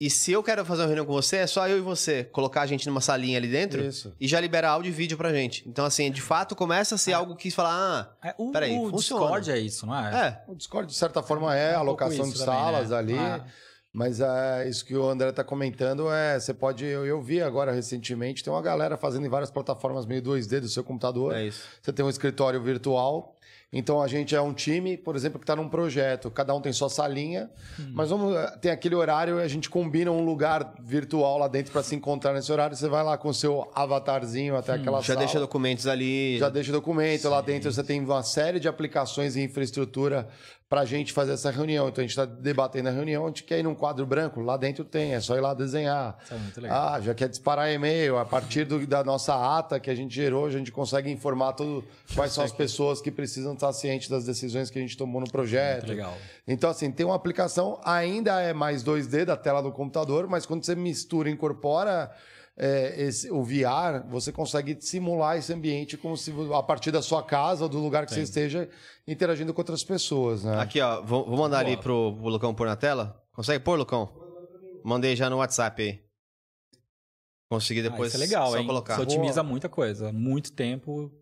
E se eu quero fazer uma reunião com você, é só eu e você colocar a gente numa salinha ali dentro Isso. e já liberar áudio e vídeo pra gente. Então, assim, de fato, começa a ser algo que falar, ah, É, o Peraí, o funciona. Discord é isso, não é? é, O Discord, de certa forma, é um pouco alocação isso de também, salas né? ali. Ah. Mas é, isso que o André tá comentando é. Você pode. Eu, eu vi agora recentemente, tem uma galera fazendo em várias plataformas meio 2D do seu computador. é isso. Você tem um escritório virtual. Então a gente é um time, por exemplo, que está num projeto. Cada um tem sua salinha, mas vamos tem aquele horário a gente combina um lugar virtual lá dentro para se encontrar nesse horário. Você vai lá com o seu avatarzinho até aquela Já sala. deixa documentos ali. Já deixa documento. Lá dentro você tem uma série de aplicações e infraestrutura para a gente fazer essa reunião. Então a gente está debatendo a reunião, a gente quer ir num quadro branco, lá dentro tem, é só ir lá desenhar. Isso é muito legal. Ah, já quer disparar e-mail. A partir do- da nossa ata que a gente gerou, a gente consegue informar tudo, quais são as pessoas que precisam estar cientes das decisões que a gente tomou no projeto. Muito legal. Então, assim, tem uma aplicação, ainda é mais 2D da tela do computador, mas quando você mistura, incorpora é, esse- o VR, você consegue simular esse ambiente como se a partir da sua casa ou do lugar que você esteja interagindo com outras pessoas, né? Aqui, ó. Vou, vou mandar ali pro, pro Lucão pôr na tela. Consegue pôr, Lucão? Mandei já no WhatsApp aí. Consegui Ah, depois isso é legal, só hein? colocar. Isso otimiza muita coisa. Muito tempo.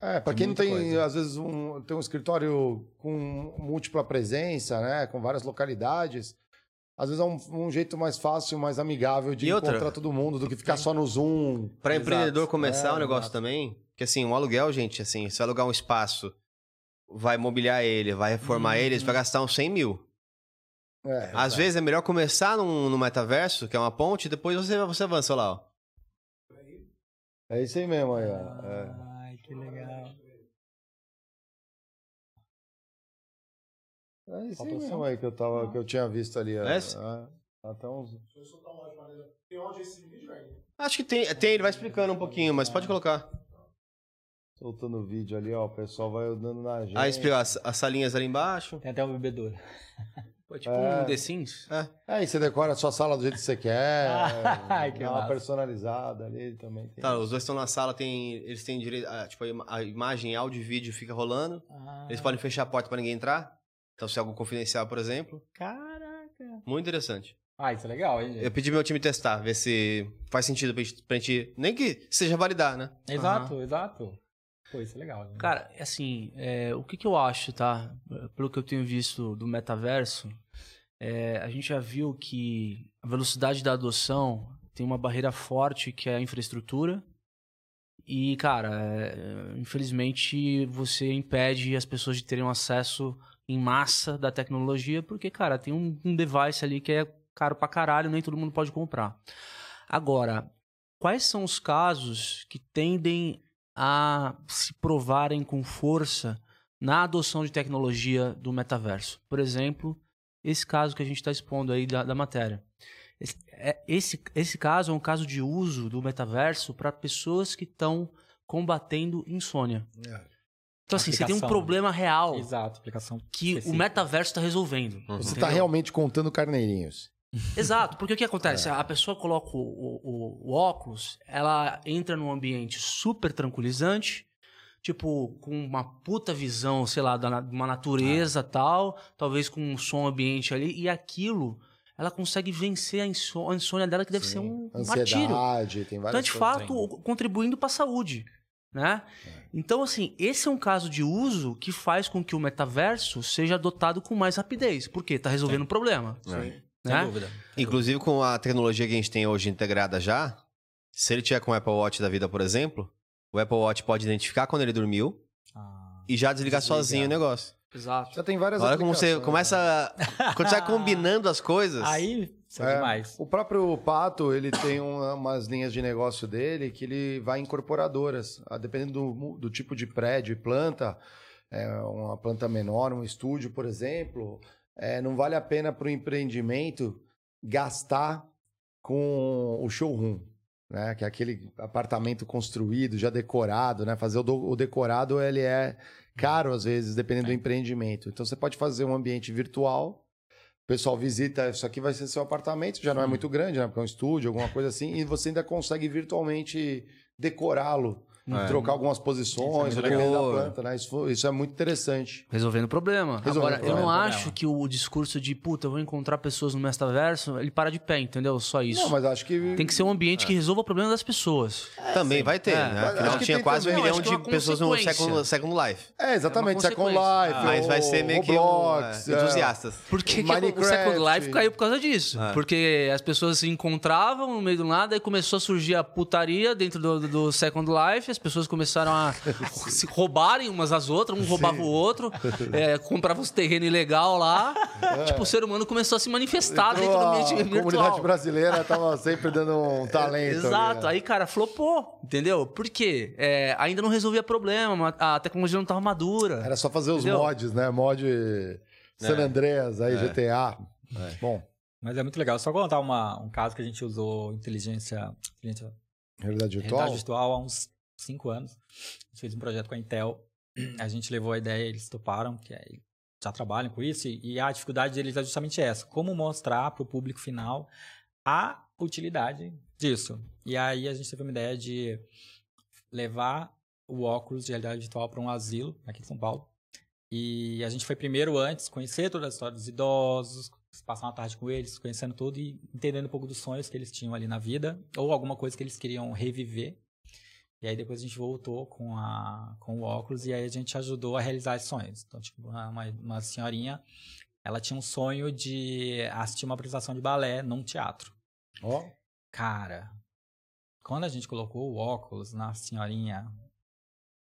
É, para Tem quem não tem, coisa. às vezes, um, tem um escritório com múltipla presença, né? Com várias localidades. Às vezes é um, um jeito mais fácil, mais amigável de E outra? encontrar todo mundo do que ficar só no Zoom. Pra Exato. empreendedor começar É, o negócio exato. também, que assim, um aluguel, gente, assim, você vai alugar um espaço, vai mobiliar ele, vai reformar ele, você vai gastar uns 100 mil. É, Às vezes é melhor começar num, no metaverso, que é uma ponte, e depois você, você avança lá, ó. é isso aí mesmo aí, ó. É. Ai, que legal. É isso aí Faltou mesmo som? aí que eu, tava, que eu tinha visto ali. É esse? É, até uns... Acho que tem, tem, ele vai explicando um pouquinho, mas pode colocar. Soltando o vídeo ali, ó. O pessoal vai andando na gente. Aí explica as, as salinhas ali embaixo. Tem até o bebedouro. (laughs) Pô, tipo É. um The Sims. É. Aí você decora a sua sala do jeito que você quer. (laughs) Ai, que dá uma personalizada ali também. Tem Tá, os dois estão na sala, tem, eles têm direito. a- tipo, a ima- a imagem, áudio e vídeo fica rolando. Ah, Eles podem fechar a porta pra ninguém entrar. Então, se é algo confidencial, por exemplo. Caraca. Muito interessante. Ah, isso é legal, hein, gente? Eu pedi meu time testar, ver se faz sentido pra gente, pra gente- Nem que seja validar, né? Exato, exato. Pô, isso é legal. Gente. Cara, assim, é, o que, que eu acho, tá? Pelo que eu tenho visto do metaverso, é, a gente já viu que a velocidade da adoção tem uma barreira forte que é a infraestrutura. E, cara, é, infelizmente você impede as pessoas de terem um acesso em massa da tecnologia, porque, cara, tem um, um device ali que é caro pra caralho, nem todo mundo pode comprar. Agora, quais são os casos que tendem a se provarem com força na adoção de tecnologia do metaverso? Por exemplo, esse caso que a gente está expondo aí da, da matéria. Esse, é- esse, esse caso é um caso de uso do metaverso para pessoas que estão combatendo insônia. Então, assim, você tem um Aplicação. problema real Exato, aplicação. que o específica. metaverso está resolvendo. Você entendeu? tá realmente contando carneirinhos. Exato, porque o que acontece? A pessoa coloca o, o- o óculos, ela entra num ambiente super tranquilizante, tipo, com uma puta visão, sei lá, de uma natureza tal, talvez com um som ambiente ali, e aquilo, ela consegue vencer a, inso- a insônia dela, que deve ser um martírio. Ansiedade, tem Então, várias de coisas. fato, contribuindo para a saúde, né? Então, assim, esse é um caso de uso que faz com que o metaverso seja adotado com mais rapidez, porque está resolvendo um problema. É. Sem né? dúvida. Inclusive com a tecnologia que a gente tem hoje integrada já, se ele tiver com o Apple Watch da vida, por exemplo, o Apple Watch pode identificar quando ele dormiu Ah, e já desligar Desligar. sozinho o negócio. Exato. Já tem várias Olha como você começa. a- Quando você vai (laughs) combinando as coisas. Aí, isso é, É, demais. O próprio Pato, ele tem uma- umas linhas de negócio dele que ele vai em incorporadoras. Ah, Dependendo do, do tipo de prédio e planta, é, uma planta menor, um estúdio, por exemplo, é, não vale a pena para o empreendimento gastar com o showroom. Né, que é aquele apartamento construído, já decorado, né? Fazer o, do- o decorado, ele é caro às vezes, dependendo do empreendimento. Então você pode fazer um ambiente virtual, pessoal visita, isso aqui vai ser seu apartamento, já não é muito grande, né? Porque é um estúdio, alguma coisa assim, e você ainda consegue virtualmente decorá-lo, É. trocar algumas posições, Isso é da planta, né? Isso, foi- isso é muito interessante. Resolvendo o problema. Resolvendo Agora, problema. eu não acho que o discurso de, puta, eu vou encontrar pessoas no metaverso, ele para de pé, entendeu? Só isso. Não, mas acho que. Tem que ser um ambiente que resolva o problema das pessoas. Também vai ter, É, né? mas Afinal, que tinha quase um milhão que é de pessoas no. Second, second Life. É, exatamente, É Second. Life. Mas vai ser meio que um, Roblox, é, é, entusiastas. Por que, que o Minecraft. Second Life caiu por causa disso? É. Porque as pessoas se encontravam no meio do nada e começou a surgir a putaria dentro do, do- do Second Life. As pessoas começaram a (laughs) se roubarem umas às outras, um roubava o outro, (laughs) é, comprava os terrenos ilegal lá. Tipo, o ser humano começou a se manifestar Entrou dentro do a ambiente virtual. comunidade brasileira tava sempre dando um talento. Exato. ali, né? Aí, cara, flopou, entendeu? Por quê? É, ainda não resolvia problema, a tecnologia não estava madura. Era só fazer os Entendeu? mods, né? Mod San É. Andreas, aí É. GTA. Bom, Mas é muito legal. Só contar uma, um caso que a gente usou inteligência, inteligência realidade virtual. realidade virtual há uns cinco anos. A gente fez um projeto com a Intel. A gente levou a ideia, eles toparam, que é, já trabalham com isso. E a dificuldade deles é justamente essa: como mostrar para o público final a utilidade disso. E aí a gente teve uma ideia de levar o óculos de realidade virtual para um asilo aqui em São Paulo. E a gente foi primeiro antes conhecer toda a história dos idosos, passar uma tarde com eles, conhecendo tudo e entendendo um pouco dos sonhos que eles tinham ali na vida ou alguma coisa que eles queriam reviver. E aí depois a gente voltou com, a, com o óculos e aí a gente ajudou a realizar sonhos. Então, tipo, uma, uma- senhorinha, ela tinha um sonho de assistir uma apresentação de balé num teatro. Ó, Cara, quando a gente colocou o óculos na senhorinha,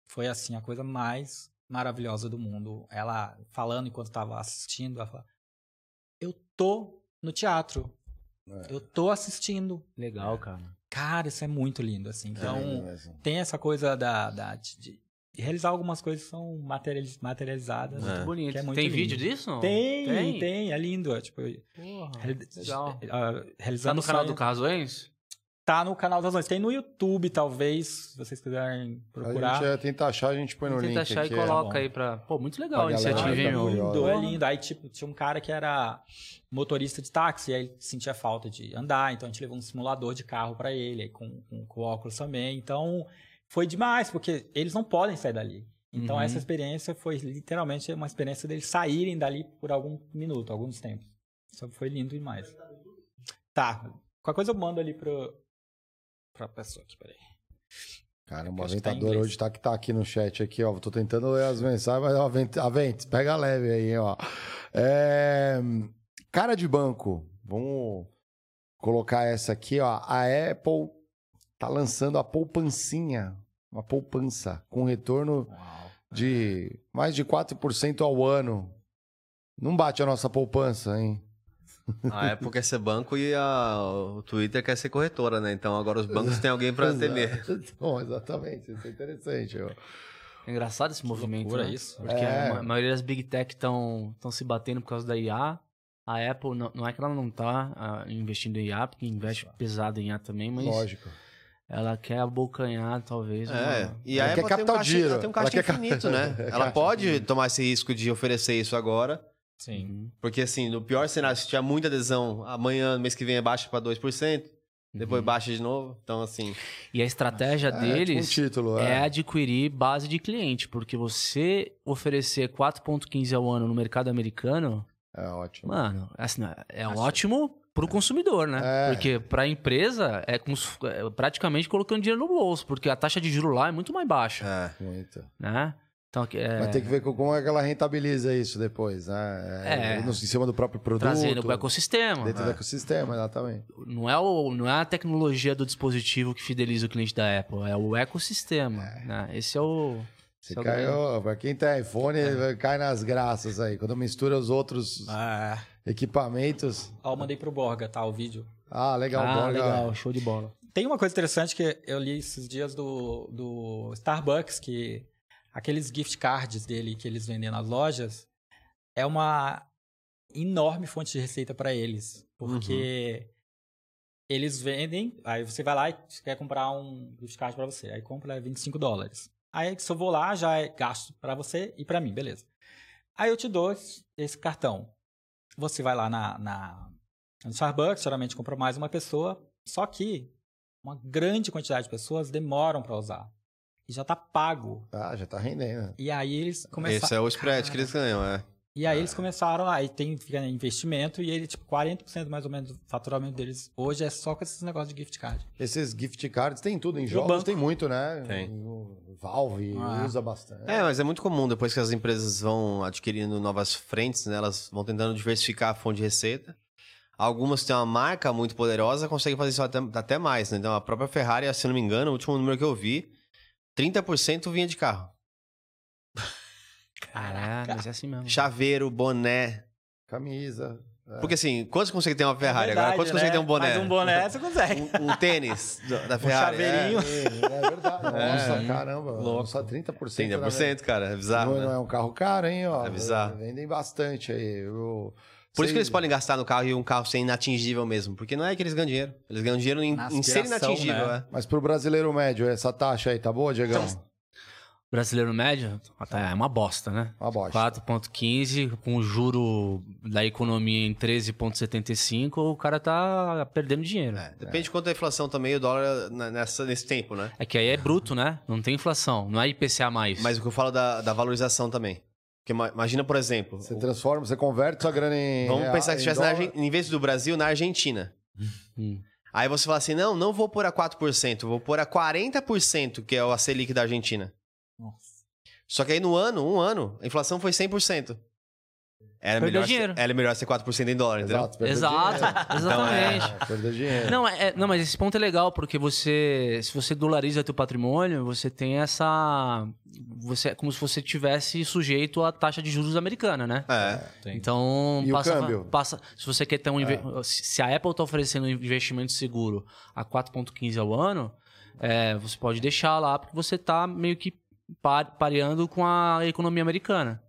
foi assim a coisa mais maravilhosa do mundo. Ela falando enquanto estava assistindo, ela fala: Eu tô no teatro. É. Eu tô assistindo. Legal, cara. Cara, isso é muito lindo, assim. Então, é tem essa coisa da, da- de, de realizar algumas coisas que são materializ- materializadas. Muito que Bonito. é muito Tem lindo. vídeo disso? Tem, tem, Tem? é lindo. É, tipo, Porra, reali- legal. ah, Tá realizando no canal sonho- do Carlos Tá no canal das Ações. Tem no YouTube, talvez, se vocês quiserem A procurar. gente é, tenta achar, a gente põe no Tenta link achar aqui. e é. coloca bom. aí pra. Pô, muito legal a iniciativa, hein, meu? lindo, é lindo. Aí, tipo, tinha um cara que era motorista de táxi, aí ele sentia falta de andar, então a gente levou um simulador de carro pra ele, aí com, com, com óculos também. Então, foi demais, porque eles não podem sair dali. Então, Uhum. essa experiência foi literalmente uma experiência deles saírem dali por algum minuto, alguns tempos. Isso foi lindo demais. Tá. Qualquer coisa eu mando ali pro, pra pessoa aqui, peraí. Caramba, o Acho que tá hoje tá, que tá aqui no chat aqui, ó. Tô tentando ler as mensagens, mas Avent- Aventes, pega leve aí, ó. É, Cara de banco, vamos colocar essa aqui, ó. A Apple tá lançando a poupancinha, uma poupança com retorno de mais de 4% ao ano. Não bate a nossa poupança, hein? A Apple quer ser banco e a- o Twitter quer ser corretora, né? Então agora os bancos têm alguém pra temer. (laughs) Bom, exatamente, isso é interessante, ó. É engraçado esse movimento. loucura né? isso. Porque É. a, ma- maioria das big tech estão se batendo por causa da IA. A Apple, não, não é que ela não tá ah, investindo em IA, porque investe pesado em IA também, mas Lógico. ela quer abocanhar, talvez. É, uma- e a Ela quer Apple tem um capital caixa, giro. ela tem um caixa Ela quer infinito, ca- (laughs) né? É, Ela caixa pode tomar esse risco de oferecer isso agora, Sim. porque assim, no pior cenário, se tiver muita adesão, amanhã, mês que vem, é baixa para 2%, depois baixa de novo. Então, assim, E a estratégia É, tipo deles um título, é é. adquirir base de cliente, porque você oferecer 4,15 ao ano no mercado americano, É ótimo. mano, assim, é ótimo pro consumidor, né? É. Porque pra empresa é, como se- é praticamente colocando dinheiro no bolso, porque a taxa de juro lá é muito mais baixa, é. Muito. né? Então, é, Mas tem que ver com- como é que ela rentabiliza isso depois, né? É. no- em cima do próprio produto. trazendo pro ecossistema. Dentro né? do ecossistema, exatamente. Não é, o, não é a tecnologia do dispositivo que fideliza o cliente da Apple, é o ecossistema. Né? Esse é o. Você esse é o caiu, pra quem tem iPhone, vai- cai nas graças aí. Quando mistura os outros Ah, equipamentos. ó, eu mandei pro Borga, tá? O vídeo. Ah, legal, ah, Borga. legal, show de bola. Tem uma coisa interessante que eu li esses dias do, do Starbucks, que aqueles gift cards dele que eles vendem nas lojas é uma enorme fonte de receita para eles. Porque eles vendem, aí você vai lá e quer comprar um gift card para você, aí compra é 25 dólares. Aí se eu vou lá, já é gasto para você e para mim, beleza. Aí eu te dou esse esse cartão. Você vai lá na, na no Starbucks, geralmente compra mais uma pessoa, só que uma grande quantidade de pessoas demoram para usar. E já tá pago. Ah, já tá rendendo. E aí eles começaram. Esse é o spread que eles ganham, é. E aí eles começaram, aí tem fica investimento e ele, tipo, 40% mais ou menos do faturamento deles hoje é só com esses negócios de gift card. Esses gift cards tem tudo. Em jogos banco? tem muito, né? Tem. O Valve Ah. usa bastante. É, mas é muito comum, depois que as empresas vão adquirindo novas frentes, né, elas vão tentando diversificar a fonte de receita. Algumas têm uma marca muito poderosa, conseguem fazer isso até, até mais, né? Então, a própria Ferrari, se não me engano, o último número que eu vi, 30% vinha de carro. Caralho, mas é assim mesmo. Chaveiro, boné. Camisa. é. Porque assim, quantos conseguem ter uma Ferrari? É Agora, verdade, quantos né? conseguem ter um boné? Mas um boné (laughs) você consegue. Um, um tênis da Ferrari. chaveirinho. É, verdade. (laughs) Nossa, É. caramba. Louco. Só 30%. É, né, 30%, cara. É bizarro, não, né? não é um carro caro, hein? Ó, É bizarro. Vendem bastante aí. Eu- Por isso sei- que eles podem gastar no carro e um carro ser inatingível mesmo. Porque não é que eles ganham dinheiro. Eles ganham dinheiro em, em ser inatingível, né? é. Mas pro brasileiro médio, essa taxa aí tá boa, Diegão? Brasileiro médio tá, é uma bosta, né? Uma bosta. 4,15 com o juro da economia em 13,75, o cara tá perdendo dinheiro. É, Depende de quanto é a inflação também, o dólar na- nessa, nesse tempo, né? É que aí é bruto, né? Não tem inflação, não é IPCA mais. Mas o que eu falo da, da valorização também. Porque ima- imagina, por exemplo, Você transforma, você converte sua grana em. vamos real- pensar que estivesse na em vez do Brasil, na Argentina. Hum. Aí você fala assim, não, não vou pôr a 4%, vou pôr a 40%, que é o a Selic da Argentina. Nossa. Só que aí no ano, um ano, a inflação foi 100%. Era Perdeu melhor, dinheiro. Ser, era melhor ser 4% em dólar, entendeu? Exato, Exato, exatamente. É, (laughs) perdeu dinheiro. Não, é, não, mas esse ponto é legal, porque você, se você dolariza teu patrimônio, você tem essa. Você, é como se você tivesse sujeito à taxa de juros americana, né? É. Então, E o passa, câmbio? passa. Se você quer ter um. inve- Se a Apple está oferecendo um investimento seguro a 4,15 ao ano, é, você pode deixar lá, porque você está meio que par- pareando com a economia americana.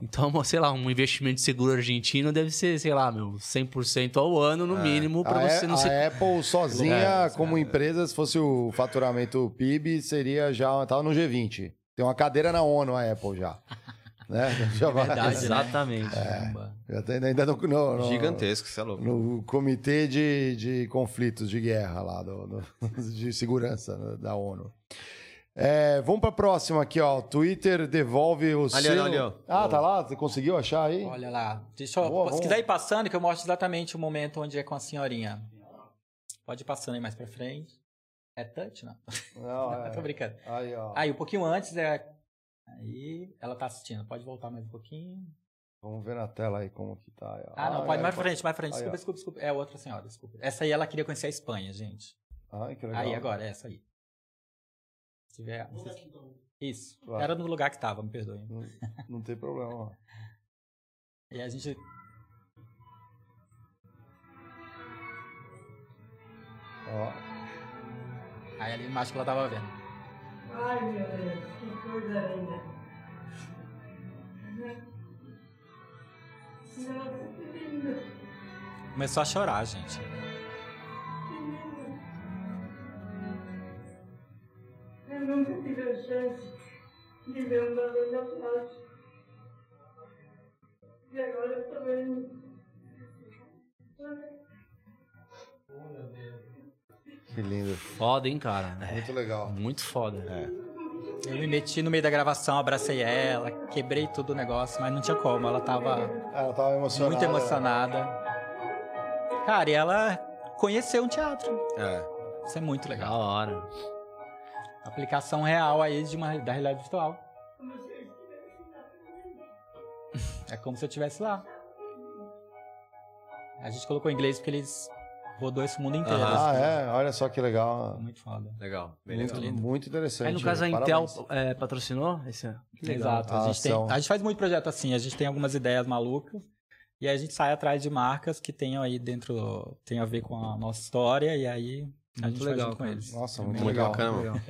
Então, (laughs) sei lá, um investimento seguro argentino deve ser, sei lá, meu, 100% ao ano, no mínimo, para a, você A- não a ser. Apple sozinha, É, como empresa, se fosse o faturamento PIB, seria já. Tava no G20. Tem uma cadeira na ONU, a Apple já. (laughs) né? Já vai. verdade, né? Exatamente. Caramba. Já tem ainda no, no, no- Gigantesco, você é louco. no comitê de, de conflitos de guerra lá, do, do- (laughs) de segurança né, da ONU. É, vamos para a próxima aqui, ó. Twitter devolve o Ali, selo. ali. Ah, tá lá? Você conseguiu achar aí? Olha lá. Deixa eu, Boa, se vamos. quiser ir passando, que eu mostro exatamente o momento onde é com a senhorinha. Pode ir passando aí mais pra frente. É touch, não? Não, (laughs) é. Tô brincando. Aí, ó. Aí, um pouquinho antes é. Aí, ela tá assistindo. Pode voltar mais um pouquinho. Vamos ver na tela aí como que tá. aí, ó. Ah, não, pode é, mais pra frente, mais pra frente. Aí, Desculpa, desculpa, desculpa. É outra senhora, desculpa. Essa aí ela queria conhecer a Espanha, gente. Ai, que legal. Aí, agora, essa aí. Se tiver. se- Isso. Vai. Era no lugar que tava, me perdoe. Não, não tem problema. ó. E a gente. Ó. Aí ali embaixo que ela tava vendo. Ai, meu Deus, que coisa linda. Nossa, que lindo. Começou a chorar, gente. E agora eu também. Que lindo. Foda, hein, cara? Muito legal. Muito foda. Eu me meti no meio da gravação, abracei ela, quebrei tudo o negócio, mas não tinha como. Ela tava, Ela tava emocionada. muito emocionada. Cara, e ela conheceu um teatro. É. Isso é muito legal. Da hora. Aplicação real aí de uma, da realidade virtual. É como se eu estivesse lá. A gente colocou em inglês porque eles rodou esse mundo inteiro. Ah, é? Olha só que legal. Muito foda. Legal. Bem Muito, legal. muito interessante. Aí, no caso, a Intel é, patrocinou esse? Legal. Exato. A A gente, tem, a gente faz muito projeto assim, a gente tem algumas ideias malucas e aí a gente sai atrás de marcas que tenham aí dentro, tem a ver com a nossa história e aí a Muito gente legal, faz junto com eles. Nossa, muito, Muito legal. bacana,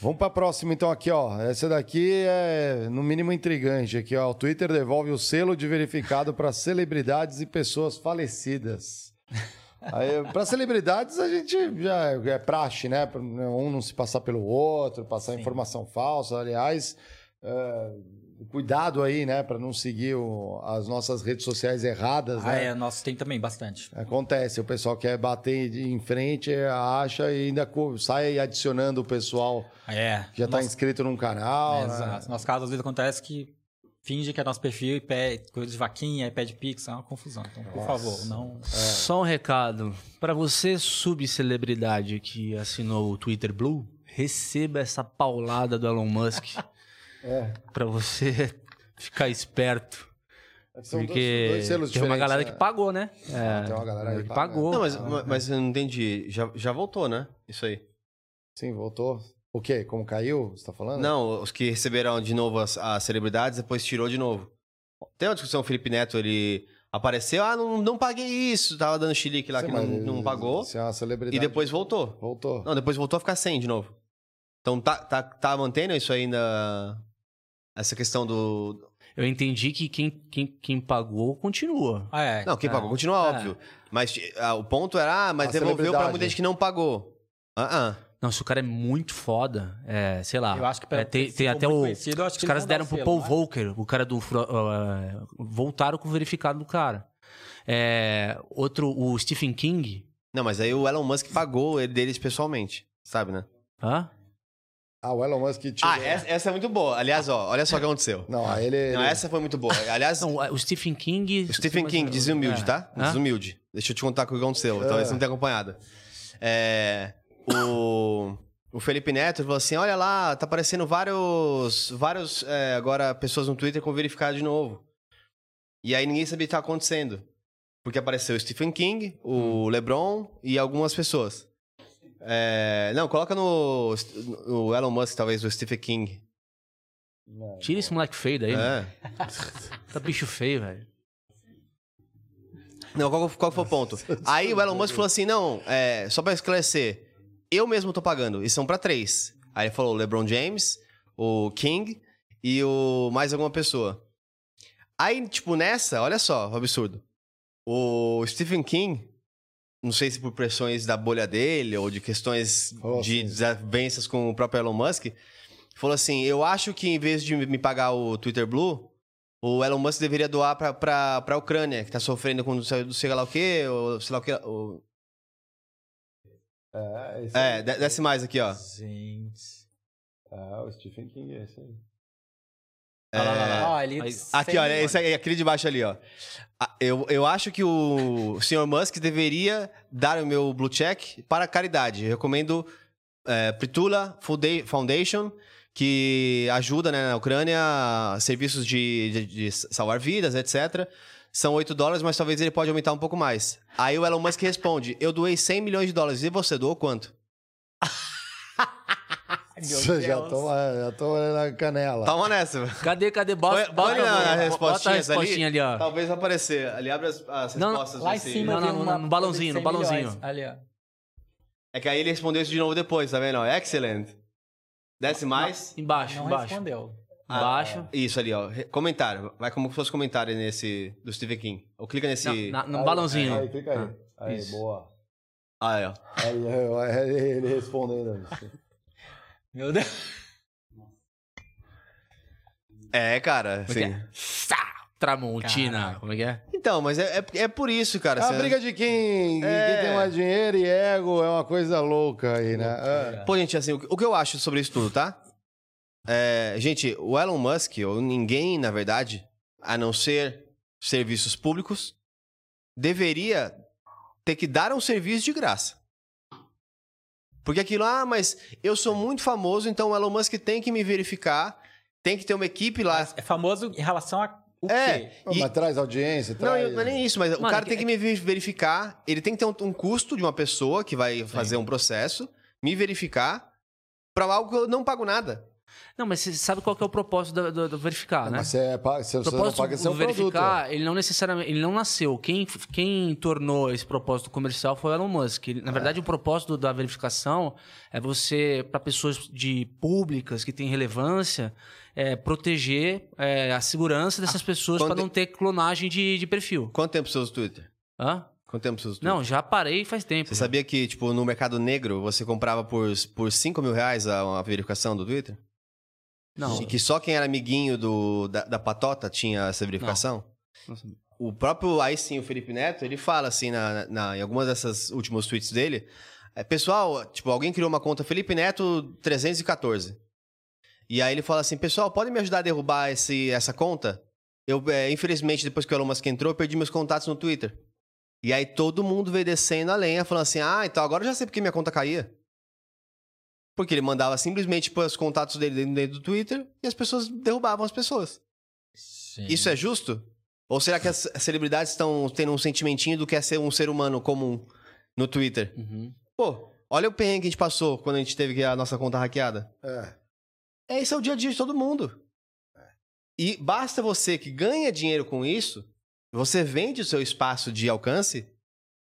Vamos pra próxima, então, aqui, ó. Essa daqui é, no mínimo, intrigante. Aqui, ó. O Twitter devolve o selo de verificado para celebridades e pessoas falecidas. Para celebridades, a gente já é praxe, né? Um não se passar pelo outro, passar informação falsa. Aliás, é, cuidado aí, né? Para não seguir o- as nossas redes sociais erradas, Ah, né? é, nosso tem também bastante. Acontece, o pessoal quer bater em frente, acha e ainda sai adicionando o pessoal É. que já está inscrito num canal. é, né? Exato. Nosso caso, às vezes acontece que finge que é nosso perfil e pede coisa de vaquinha, e pede pix, é uma confusão. Então, por favor, não... Só um recado. Pra você, subcelebridade que assinou o Twitter Blue, receba essa paulada do Elon Musk. (laughs) É. Pra você (laughs) ficar esperto. São dois- Porque dois selos tem uma galera né? que pagou, né? É, tem uma galera aí que que pagou. Não, mas, mas eu não entendi. Já, já voltou, né? Isso aí. Sim, voltou. O quê? Como caiu? Você tá falando? Não, os que receberam de novo as, as celebridades, depois tirou de novo. Tem uma discussão, o Felipe Neto, ele apareceu, ah, não, não paguei isso, tava dando chilique lá Sim, que não, não pagou, é uma celebridade. e depois voltou. Voltou. Não, depois voltou a ficar sem de novo. Então tá, tá, tá mantendo isso ainda, essa questão do... Eu entendi que quem, quem, quem pagou continua. Ah, é. Não, quem É. pagou continua, É. óbvio. Mas ah, o ponto era, ah, mas A devolveu pra muita gente que não pagou. Ah, ah. Não, se o cara é muito foda, é, sei lá. Eu acho que pra- é, tem, tem até o. conhecido, Os que caras deram o pro selo, Paul não é? Volcker, o cara do. Uh, voltaram com o verificado do cara. É, outro, o Stephen King. Não, mas aí o Elon Musk pagou ele deles pessoalmente, sabe, né? Hã? Ah, o Elon Musk tirou. Ah, essa, essa é muito boa. Aliás, ó, olha só o que aconteceu. Não, aí ele... Não, ele- essa foi muito boa. Aliás, Não, o Stephen King. o Stephen King, desumilde, É. tá? Hã? Desumilde. Deixa eu te contar o que aconteceu. Talvez você não tenha acompanhado. É, o, o Felipe Neto falou assim: olha lá, tá aparecendo vários. vários é, agora pessoas no Twitter com verificado de novo. E aí ninguém sabia o que tá acontecendo. Porque apareceu o Stephen King, o LeBron e algumas pessoas. É, não, coloca no, no Elon Musk, talvez, o Stephen King. Tira esse moleque feio daí. É. (laughs) Tá bicho feio, velho. Não, qual, qual foi o ponto? Aí o Elon Musk falou assim: não, é, só pra esclarecer, eu mesmo tô pagando, e são pra três. Aí ele falou o LeBron James, o King e o mais alguma pessoa. Aí, tipo, nessa, olha só o absurdo. O Stephen King, não sei se por pressões da bolha dele ou de questões Falou de assim. desavenças com o próprio Elon Musk, falou assim: eu acho que em vez de me pagar o Twitter Blue, o Elon Musk deveria doar pra, pra, pra Ucrânia, que tá sofrendo com sei sei lá o quê, ou sei lá o quê. ou- É, É, desce mais aqui, ó. Gente... Ah, o Stephen King é esse aí. É, Olha lá, lá, lá. Ele Aqui, olha, esse aí, aquele de baixo ali, ó. Eu, eu acho que o Sr. Musk deveria dar o meu blue check para caridade. Eu recomendo é, Pritula Founda- Foundation, que ajuda né, na Ucrânia, serviços de, de- de salvar vidas, etc. São 8 dólares, mas talvez ele pode aumentar um pouco mais. Aí o Elon Musk responde: Eu doei 100 milhões de dólares. E você doou quanto? (laughs) Você já toma, já toma na canela. Toma nessa. Cadê, cadê? Bota, bota, põe na- bota, bota a respostinhas ali. respostinha ali, ó. Talvez vai aparecer. Ali abre as, as Não, não, respostas. Lá em desse- cima Não, não, no- balãozinho, no coisa de 100 balãozinho. milhões. Ali, ó. É que aí ele respondeu isso de novo depois, tá vendo? Excellent. Desce mais. Embaixo, Não embaixo. respondeu. Embaixo. Isso ali, ó. Comentário. Vai como se fosse comentário nesse do Stephen King. Ou clica nesse. Não, na- no Aí, balãozinho. Aí, clica aí. Ah, aí, isso. boa. Aí, ó. Aí, aí, (laughs) aí, ele respondendo. Meu Deus. É, cara, Como é que é? Sá, Tramontina. Como é que é? Então, mas é, é, é por isso, cara. É a você- briga de quem, É. quem tem mais dinheiro e ego é uma coisa louca aí, né? É. Pô, gente, assim, o que- o que eu acho sobre isso tudo, tá? É, gente, o Elon Musk, ou ninguém, na verdade, a não ser serviços públicos, deveria ter que dar um serviço de graça. Porque aquilo, ah, mas eu sou muito famoso, então o Elon Musk tem que me verificar, tem que ter uma equipe lá. É famoso em relação a o É, quê? Pô, Mas traz audiência, Não, traz... eu- não é nem isso, mas o Mano, cara que- tem que me ver- verificar, ele tem que ter um, um custo de uma pessoa que vai fazer um processo, me verificar, pra algo que eu não pago nada. Não, mas você sabe qual é o propósito do, do- do verificar, Não, né? Mas você, é, você, O você propósito paga seu do produto. verificar, ele não necessariamente, ele não nasceu. Quem, quem tornou esse propósito comercial foi o Elon Musk. Ele- na verdade, o propósito da verificação é você, para pessoas de públicas que têm relevância, é, proteger é, a segurança dessas pessoas quando- para não ter clonagem de, de perfil. Quanto tempo você usa o Twitter? Hã? Quanto tempo você usa o Twitter? Não, já parei faz tempo. Você sabia que, tipo, no mercado negro, você comprava por, por 5 mil reais a, a verificação do Twitter? Não. E que só quem era amiguinho do, da, da patota tinha essa verificação? Não. O próprio, aí sim, o Felipe Neto, ele fala assim, na, na- em algumas dessas últimos tweets dele, é, pessoal, tipo, alguém criou uma conta Felipe Neto 314. E aí ele fala assim, pessoal, pode me ajudar a derrubar esse, essa conta? Eu, é, infelizmente, depois que o Elon Musk entrou, eu perdi meus contatos no Twitter. E aí todo mundo veio descendo a lenha, falando assim, ah, então agora eu já sei porque minha conta caía. Porque ele mandava simplesmente pôr os contatos dele dentro- do Twitter e as pessoas derrubavam as pessoas. Sim. Isso é justo? Ou será que as (laughs) celebridades estão tendo um sentimentinho do que é ser um ser humano comum no Twitter? Uhum. Pô, olha o perrengue que a gente passou quando a gente teve que a nossa conta hackeada. É. É, esse é o dia a dia de todo mundo. E basta você que ganha dinheiro com isso, você vende o seu espaço de alcance,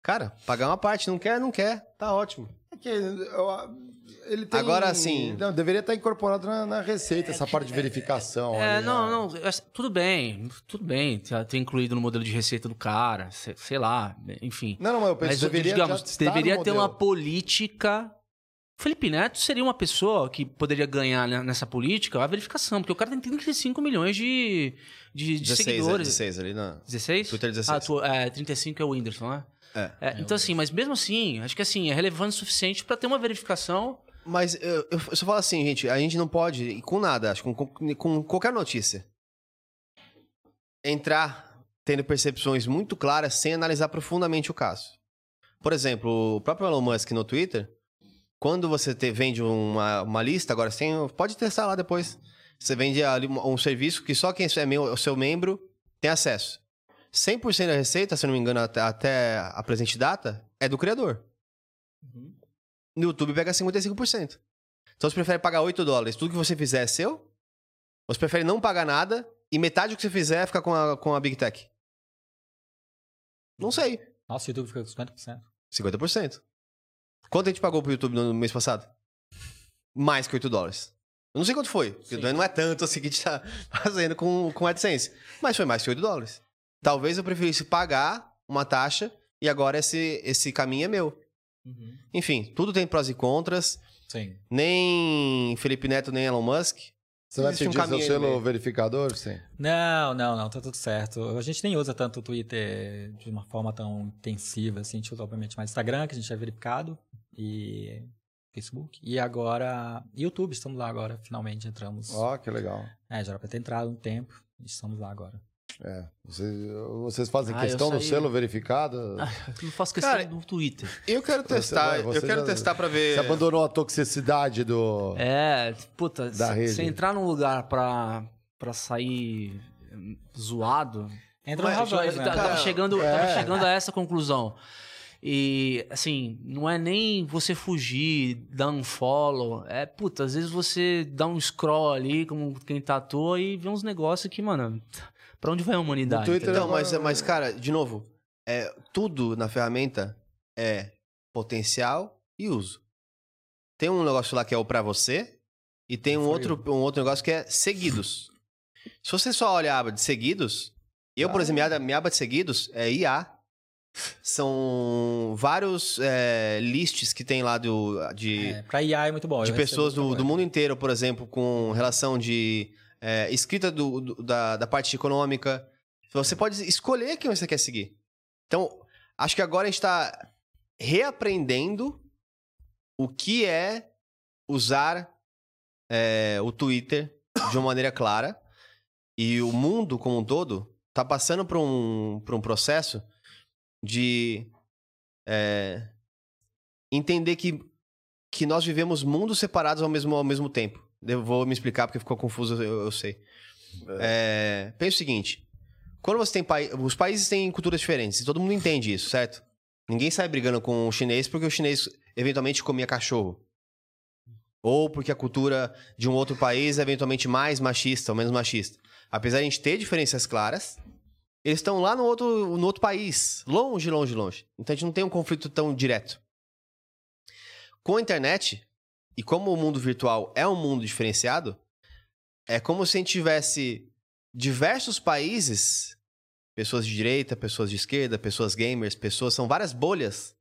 cara, pagar uma parte, não quer, não quer, tá ótimo. É que eu- ele tem... Agora, assim- Não, deveria estar incorporado na, na receita, essa parte de verificação. É, ali, não, né? não, é, tudo bem, tudo bem, ter incluído no modelo de receita do cara, sei, sei lá, enfim. Não, não, mas eu penso, Mas, deveria digamos, deveria ter uma política. Felipe Neto seria uma pessoa que poderia ganhar nessa política a verificação, porque o cara tem 35 milhões de, de, de 16, é, seguidores. 16 ali na... 16? Twitter 16. Ah, tu, é, 35 é o Whindersson, né? É. É, então, assim, mas mesmo assim, acho que assim, é relevante o suficiente pra ter uma verificação. Mas eu, eu só falo assim, gente, a gente não pode, e com nada, acho que com, com- com qualquer notícia, entrar tendo percepções muito claras sem analisar profundamente o caso. Por exemplo, o próprio Elon Musk no Twitter, quando você te- vende uma, uma lista, agora sim, pode testar lá depois. Você vende ali um, um serviço que só quem é meu, o seu membro tem acesso. 100% da receita, se eu não me engano, até, a presente data, é do criador. No YouTube pega 55%. Então você prefere pagar 8 dólares, tudo que você fizer é seu? Ou você prefere não pagar nada e metade do que você fizer ficar com a, com a Big Tech? Não sei. Nossa, o YouTube fica com 50%. 50%. Quanto a gente pagou pro YouTube no mês passado? Mais que 8 dólares. Eu não sei quanto foi, porque não é tanto assim que a gente tá (laughs) fazendo com, com AdSense. Mas foi mais que 8 dólares. Talvez eu preferisse pagar uma taxa e agora esse, esse caminho é meu. Enfim, tudo tem prós e contras. Sim. Nem Felipe Neto, nem Elon Musk. Você vai Existe um pedir seu selo meio. verificador? Sim. Não, não, não, tá tudo certo. A gente nem usa tanto o Twitter de uma forma tão intensiva, assim, a gente usa obviamente mais Instagram, que a gente é verificado, e Facebook. E agora, YouTube, estamos lá agora, finalmente entramos. Ó, que legal. É, já era pra ter entrado um tempo, estamos lá agora. É. Vocês, vocês fazem Ah, questão do saí- selo verificado? (laughs) Eu não faço questão Cara, do Twitter. Eu quero testar, Você- você eu quero já- testar pra ver. Você abandonou a toxicidade do. É, puta, Da se, rede. se entrar num lugar pra, pra sair zoado. Entra no eu, razões, eu né? tava, chegando, é. tava chegando a essa conclusão. E, assim, não é nem você fugir, dar um follow. É, puta, às vezes você dá um scroll ali, como quem tá à toa, e vê uns negócios que, mano, pra onde vai a humanidade? Twitter? Então, mas, mas, cara, de novo, é, tudo na ferramenta é potencial e uso. Tem um negócio lá que é o pra você, e tem um outro, um outro negócio que é seguidos. Se você só olha a aba de seguidos, eu, por exemplo, minha, aba- minha aba de seguidos é IA. São vários é, lists que tem lá do, de, É, pra IA é muito bom. de pessoas do, do mundo inteiro, por exemplo, com relação de é, escrita do, do- da, da parte econômica. Você pode escolher quem você quer seguir. Então, acho que agora a gente está reaprendendo o que é usar é, o Twitter de uma maneira clara. E o mundo como um todo está passando por um, por um processo de é, entender que, que nós vivemos mundos separados ao mesmo, ao mesmo tempo. Eu vou me explicar porque ficou confuso, eu, eu sei. É, pensa o seguinte: quando você tem os países têm culturas diferentes e todo mundo entende isso, certo? Ninguém sai brigando com o chinês porque o chinês eventualmente comia cachorro. Ou porque a cultura de um outro país é eventualmente mais machista ou menos machista. Apesar de a gente ter diferenças claras, eles estão lá no outro, no outro país, longe, longe, longe. Então a gente não tem um conflito tão direto. Com a internet, e como o mundo virtual é um mundo diferenciado, é como se a gente tivesse diversos países, pessoas de direita, pessoas de esquerda, pessoas gamers, pessoas, são várias bolhas,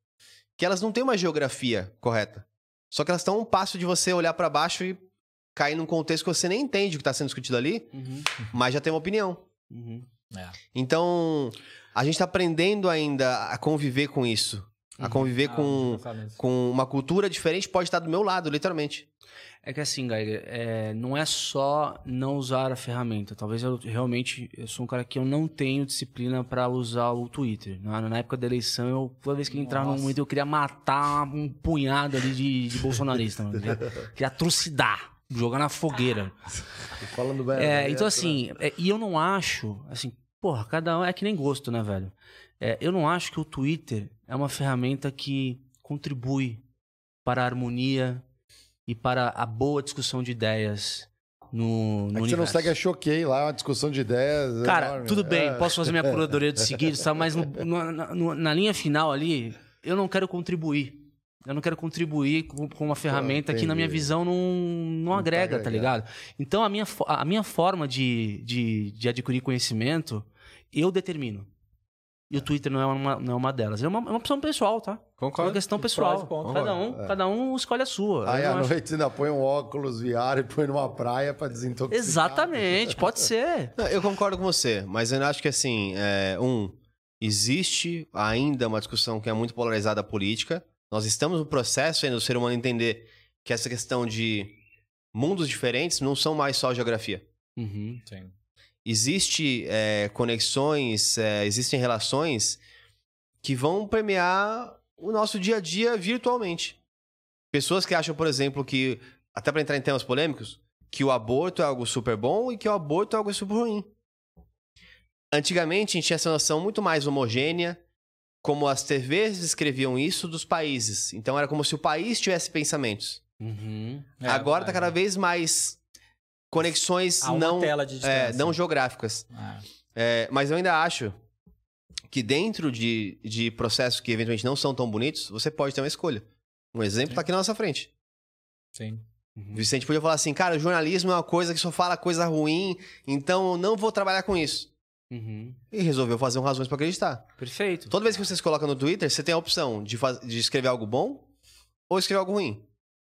que elas não têm uma geografia correta. Só que elas estão a um passo de você olhar pra baixo e cair num contexto que você nem entende o que está sendo discutido ali, Uhum. mas já tem uma opinião. Uhum. Então, a gente tá aprendendo ainda a conviver com isso. A conviver Ah, com, com uma cultura diferente pode estar do meu lado, literalmente. É que assim, Geiger, é, não é só não usar a ferramenta. Talvez eu realmente eu sou um cara que eu não tenho disciplina pra usar o Twitter. Na, na época da eleição, eu, toda vez que eu entrava no Nossa. momento, eu queria matar um punhado ali de, de bolsonarista. Mano. (laughs) Queria, queria atrocidar, jogar na fogueira. Falando bem. É, né? então, assim, é, e eu não acho, assim, porra, cada um é que nem gosto, né, velho? É, eu não acho que o Twitter é uma ferramenta que contribui para a harmonia e para a boa discussão de ideias no, no É que você não segue a Choquei lá, uma discussão de ideias. Cara, enorme. tudo bem, É. posso fazer minha (laughs) curadoria de seguir, sabe? mas no- no- na, linha final ali, eu não quero contribuir. Eu não quero contribuir com, com uma ferramenta que, na minha visão, não, não, tá agrega, tá agregando. ligado? Então, a minha, a minha forma de, de, de adquirir conhecimento, eu determino. E o Twitter não é uma, não é uma delas. É uma, é uma opção pessoal, tá? É uma questão pessoal. Cada um, cada um escolhe a sua. Aí à acho- noite você ainda põe um óculos VR e põe numa praia pra desintoxicar. Exatamente, pode ser. (laughs) Não, Eu concordo com você, mas eu acho que assim, é, um, existe ainda uma discussão que é muito polarizada política. Nós estamos no processo ainda do ser humano entender que essa questão de mundos diferentes não são mais só geografia. Uhum. Sim. Existe é, conexões, é, existem relações que vão permear o nosso dia a dia virtualmente. Pessoas que acham, por exemplo, que, até para entrar em temas polêmicos, que o aborto é algo super bom e que o aborto é algo super ruim. Antigamente, a gente tinha essa noção muito mais homogênea, como as TVs descreviam isso dos países. Então, era como se o país tivesse pensamentos. Uhum. É, Agora tá é. cada vez mais conexões Há não, tela de é, não geográficas. Ah, É, mas eu ainda acho que dentro de, de processos que eventualmente não são tão bonitos, você pode ter uma escolha. Um exemplo tá aqui na nossa frente. sim. O Vicente podia falar assim, cara, o jornalismo é uma coisa que só fala coisa ruim, então eu não vou trabalhar com isso. Uhum. E resolveu fazer um razões pra acreditar. Perfeito. Toda vez que você se coloca no Twitter, você tem a opção de, faz- de escrever algo bom ou escrever algo ruim.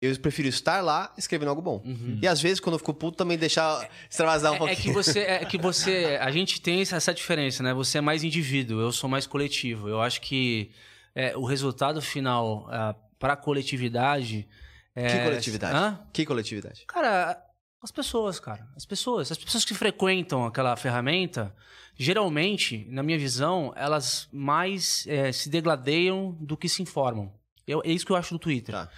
Eu prefiro estar lá escrevendo algo bom. Uhum. E às vezes, quando eu fico puto, também deixar extravasar um É, é pouquinho. que você, é que você, (laughs) a gente tem essa, diferença, né? Você é mais indivíduo, eu sou mais coletivo. Eu acho que é, o resultado final para a coletividade. é- Que coletividade? Hã? Que coletividade? Cara, as pessoas, cara. As pessoas. As pessoas que frequentam aquela ferramenta, geralmente, na minha visão, elas mais é, se degladeiam do que se informam. Eu- é isso que eu acho do Twitter. Tá.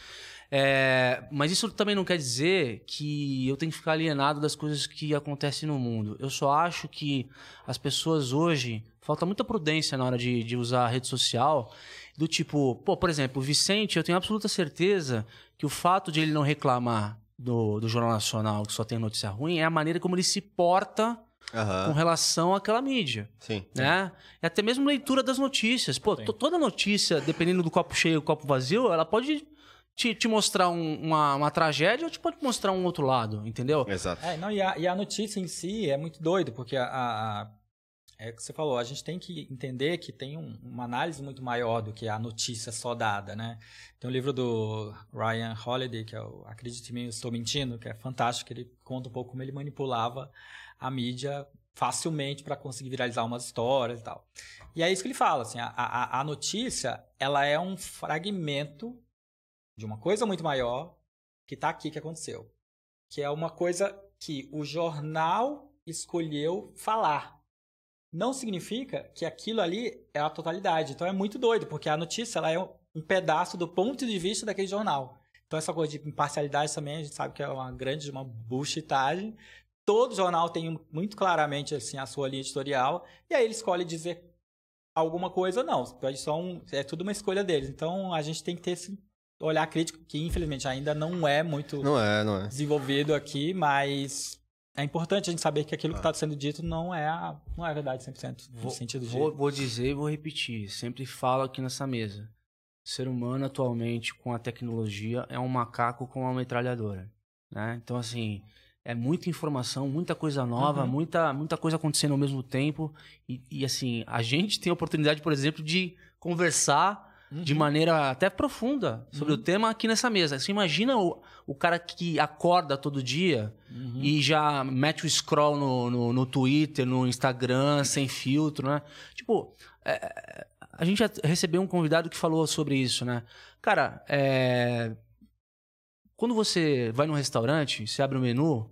É, mas isso também não quer dizer que eu tenho que ficar alienado das coisas que acontecem no mundo. Eu só acho que as pessoas hoje. Falta muita prudência na hora de, de usar a rede social. Do tipo, pô, por exemplo, o Vicente, eu tenho absoluta certeza que o fato de ele não reclamar do, do Jornal Nacional, que só tem notícia ruim, é a maneira como ele se porta Aham. com relação àquela mídia. Sim. Né? E até mesmo leitura das notícias. Pô, to- toda notícia, dependendo do copo cheio ou copo vazio, ela pode te, te mostrar um- uma, uma tragédia ou te pode mostrar um outro lado, entendeu? Exato. É, não, e a, e a notícia em si é muito doido, porque a, a, é o que você falou, a gente tem que entender que tem um- uma análise muito maior do que a notícia só dada, né? Tem um livro do Ryan Holiday, que é o Acredite em mim, eu estou mentindo, que é fantástico, que ele conta um pouco como ele manipulava a mídia facilmente para conseguir viralizar umas histórias e tal. E é isso que ele fala, assim, a, a, a notícia, ela é um fragmento de uma coisa muito maior que está aqui que aconteceu. Que é uma coisa que o jornal escolheu falar. Não significa que aquilo ali é a totalidade. Então é muito doido, porque a notícia ela é um pedaço do ponto de vista daquele jornal. Então essa coisa de imparcialidade também, a gente sabe que é uma grande, uma bullshitagem. Todo jornal tem muito claramente assim a sua linha editorial, e aí ele escolhe dizer alguma coisa ou não. Só um, é tudo uma escolha deles. Então a gente tem que ter esse olhar crítico que infelizmente ainda não é muito Não é, não é. desenvolvido aqui, mas é importante a gente saber que aquilo Ah. que está sendo dito não é a, não é a verdade 100% no Vou, sentido de vou, vou dizer e vou repetir. Sempre falo aqui nessa mesa. O ser humano atualmente com a tecnologia é um macaco com uma metralhadora. Né? Então, assim, é muita informação, muita coisa nova, Uhum. muita, muita coisa acontecendo ao mesmo tempo. E, e, assim, a gente tem a oportunidade, por exemplo, de conversar de Uhum. maneira até profunda sobre o tema aqui nessa mesa. Você imagina o, o cara que acorda todo dia Uhum. e já mete o scroll no, no, no Twitter, no Instagram, sem filtro, né? Tipo, é, a gente já recebeu um convidado que falou sobre isso, né? Cara, é, quando você vai num restaurante, você abre o menu,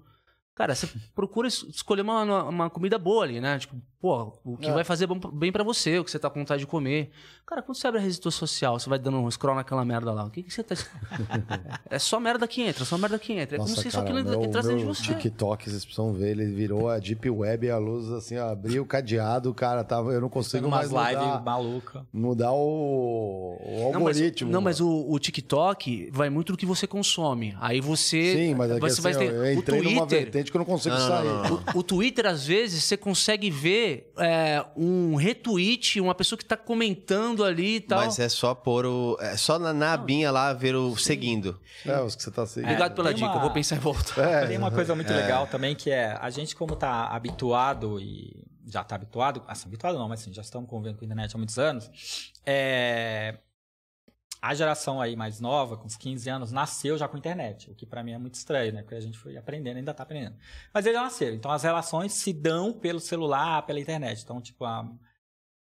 cara, você (laughs) procura es- escolher uma, uma comida boa ali, né? Tipo, pô, o que É. vai fazer bem pra você, o que você tá com vontade de comer. Cara, quando você abre a rede social, você vai dando um scroll naquela merda lá, o que, que você tá. (laughs) é só merda que entra, só merda que entra. É como Nossa, se isso aquilo meu, entrasse dentro meu de você. TikTok, vocês precisam ver, ele virou a Deep Web e a luz, assim, ó, abriu o cadeado, cara, tava, eu não consigo umas mais lives mudar, maluca. mudar o, o Não, mas, algoritmo. não, mas o, o TikTok vai muito do que você consome. Aí você. Sim, mas é você vai assim, ter, eu o entrei numa Twitter. vertente que eu não consigo Não, sair. não, não, O, o Twitter, às vezes, você consegue ver é, um retweet, uma pessoa que tá comentando ali e tal. Mas é só pôr o. É só na, na abinha lá ver o seguindo. É, os que você tá seguindo. Obrigado pela tem dica, uma- eu vou pensar em voltar. É, Tem uma coisa muito É. legal também que é a gente como tá habituado e já tá habituado, assim, habituado não, mas assim, já estamos convivendo com a internet há muitos anos. É, a geração aí mais nova, com uns 15 anos, nasceu já com internet, o que pra mim é muito estranho, né? Porque a gente foi aprendendo, ainda tá aprendendo. Mas eles já nasceram, então as relações se dão pelo celular, pela internet. Então, tipo, a,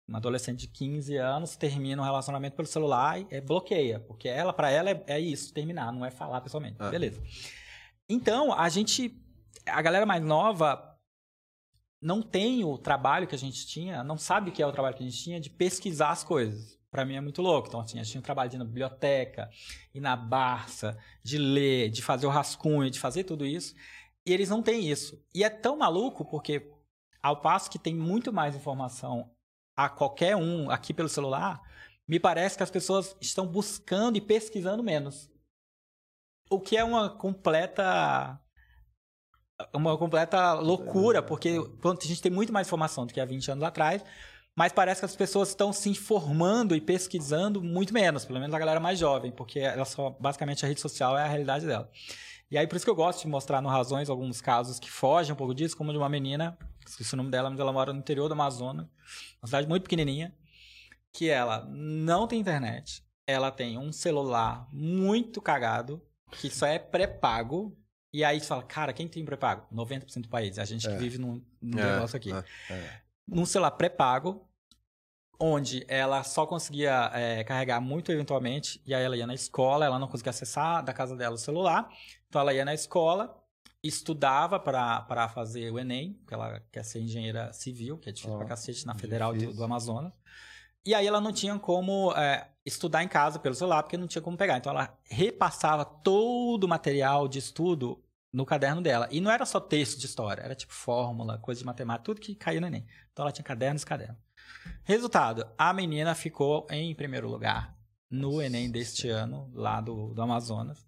uma adolescente de 15 anos termina um relacionamento pelo celular e é, bloqueia, porque ela para ela é, é isso, terminar, não é falar pessoalmente. Ah. Beleza. Então, a gente a galera mais nova não tem o trabalho que a gente tinha, não sabe o que é o trabalho que a gente tinha de pesquisar as coisas. Pra mim é muito louco. Então, assim, a gente tinha trabalho de ir na biblioteca, ir na Barça, de ler, de fazer o rascunho, de fazer tudo isso. E eles não têm isso. E é tão maluco porque, ao passo que tem muito mais informação a qualquer um aqui pelo celular, me parece que as pessoas estão buscando e pesquisando menos. O que é uma completa uma completa loucura, porque a gente tem muito mais informação do que há 20 anos atrás, mas parece que as pessoas estão se informando e pesquisando muito menos, pelo menos a galera mais jovem, porque ela só basicamente a rede social é a realidade dela. E aí por isso que eu gosto de mostrar no Razões alguns casos que fogem um pouco disso, como de uma menina, esqueci o nome dela, mas ela mora no interior do Amazonas, uma cidade muito pequenininha, que ela não tem internet, ela tem um celular muito cagado, que só é pré-pago, e aí você fala, cara, quem tem pré-pago? 90% do país, a gente que É. vive num, num É, negócio aqui. é. Num celular pré-pago, onde ela só conseguia é, carregar muito eventualmente, e aí ela ia na escola, ela não conseguia acessar da casa dela o celular, então ela ia na escola, estudava para fazer o Enem, porque ela quer ser engenheira civil, que é difícil Ó, pra cacete, na Federal do, do Amazonas. E aí ela não tinha como é, estudar em casa pelo celular, porque não tinha como pegar. Então ela repassava todo o material de estudo no caderno dela. E não era só texto de história, era tipo fórmula, coisa de matemática, tudo que caía no Enem. Então ela tinha cadernos e caderno. Resultado, a menina ficou em primeiro lugar no Enem deste ano, lá do, do Amazonas.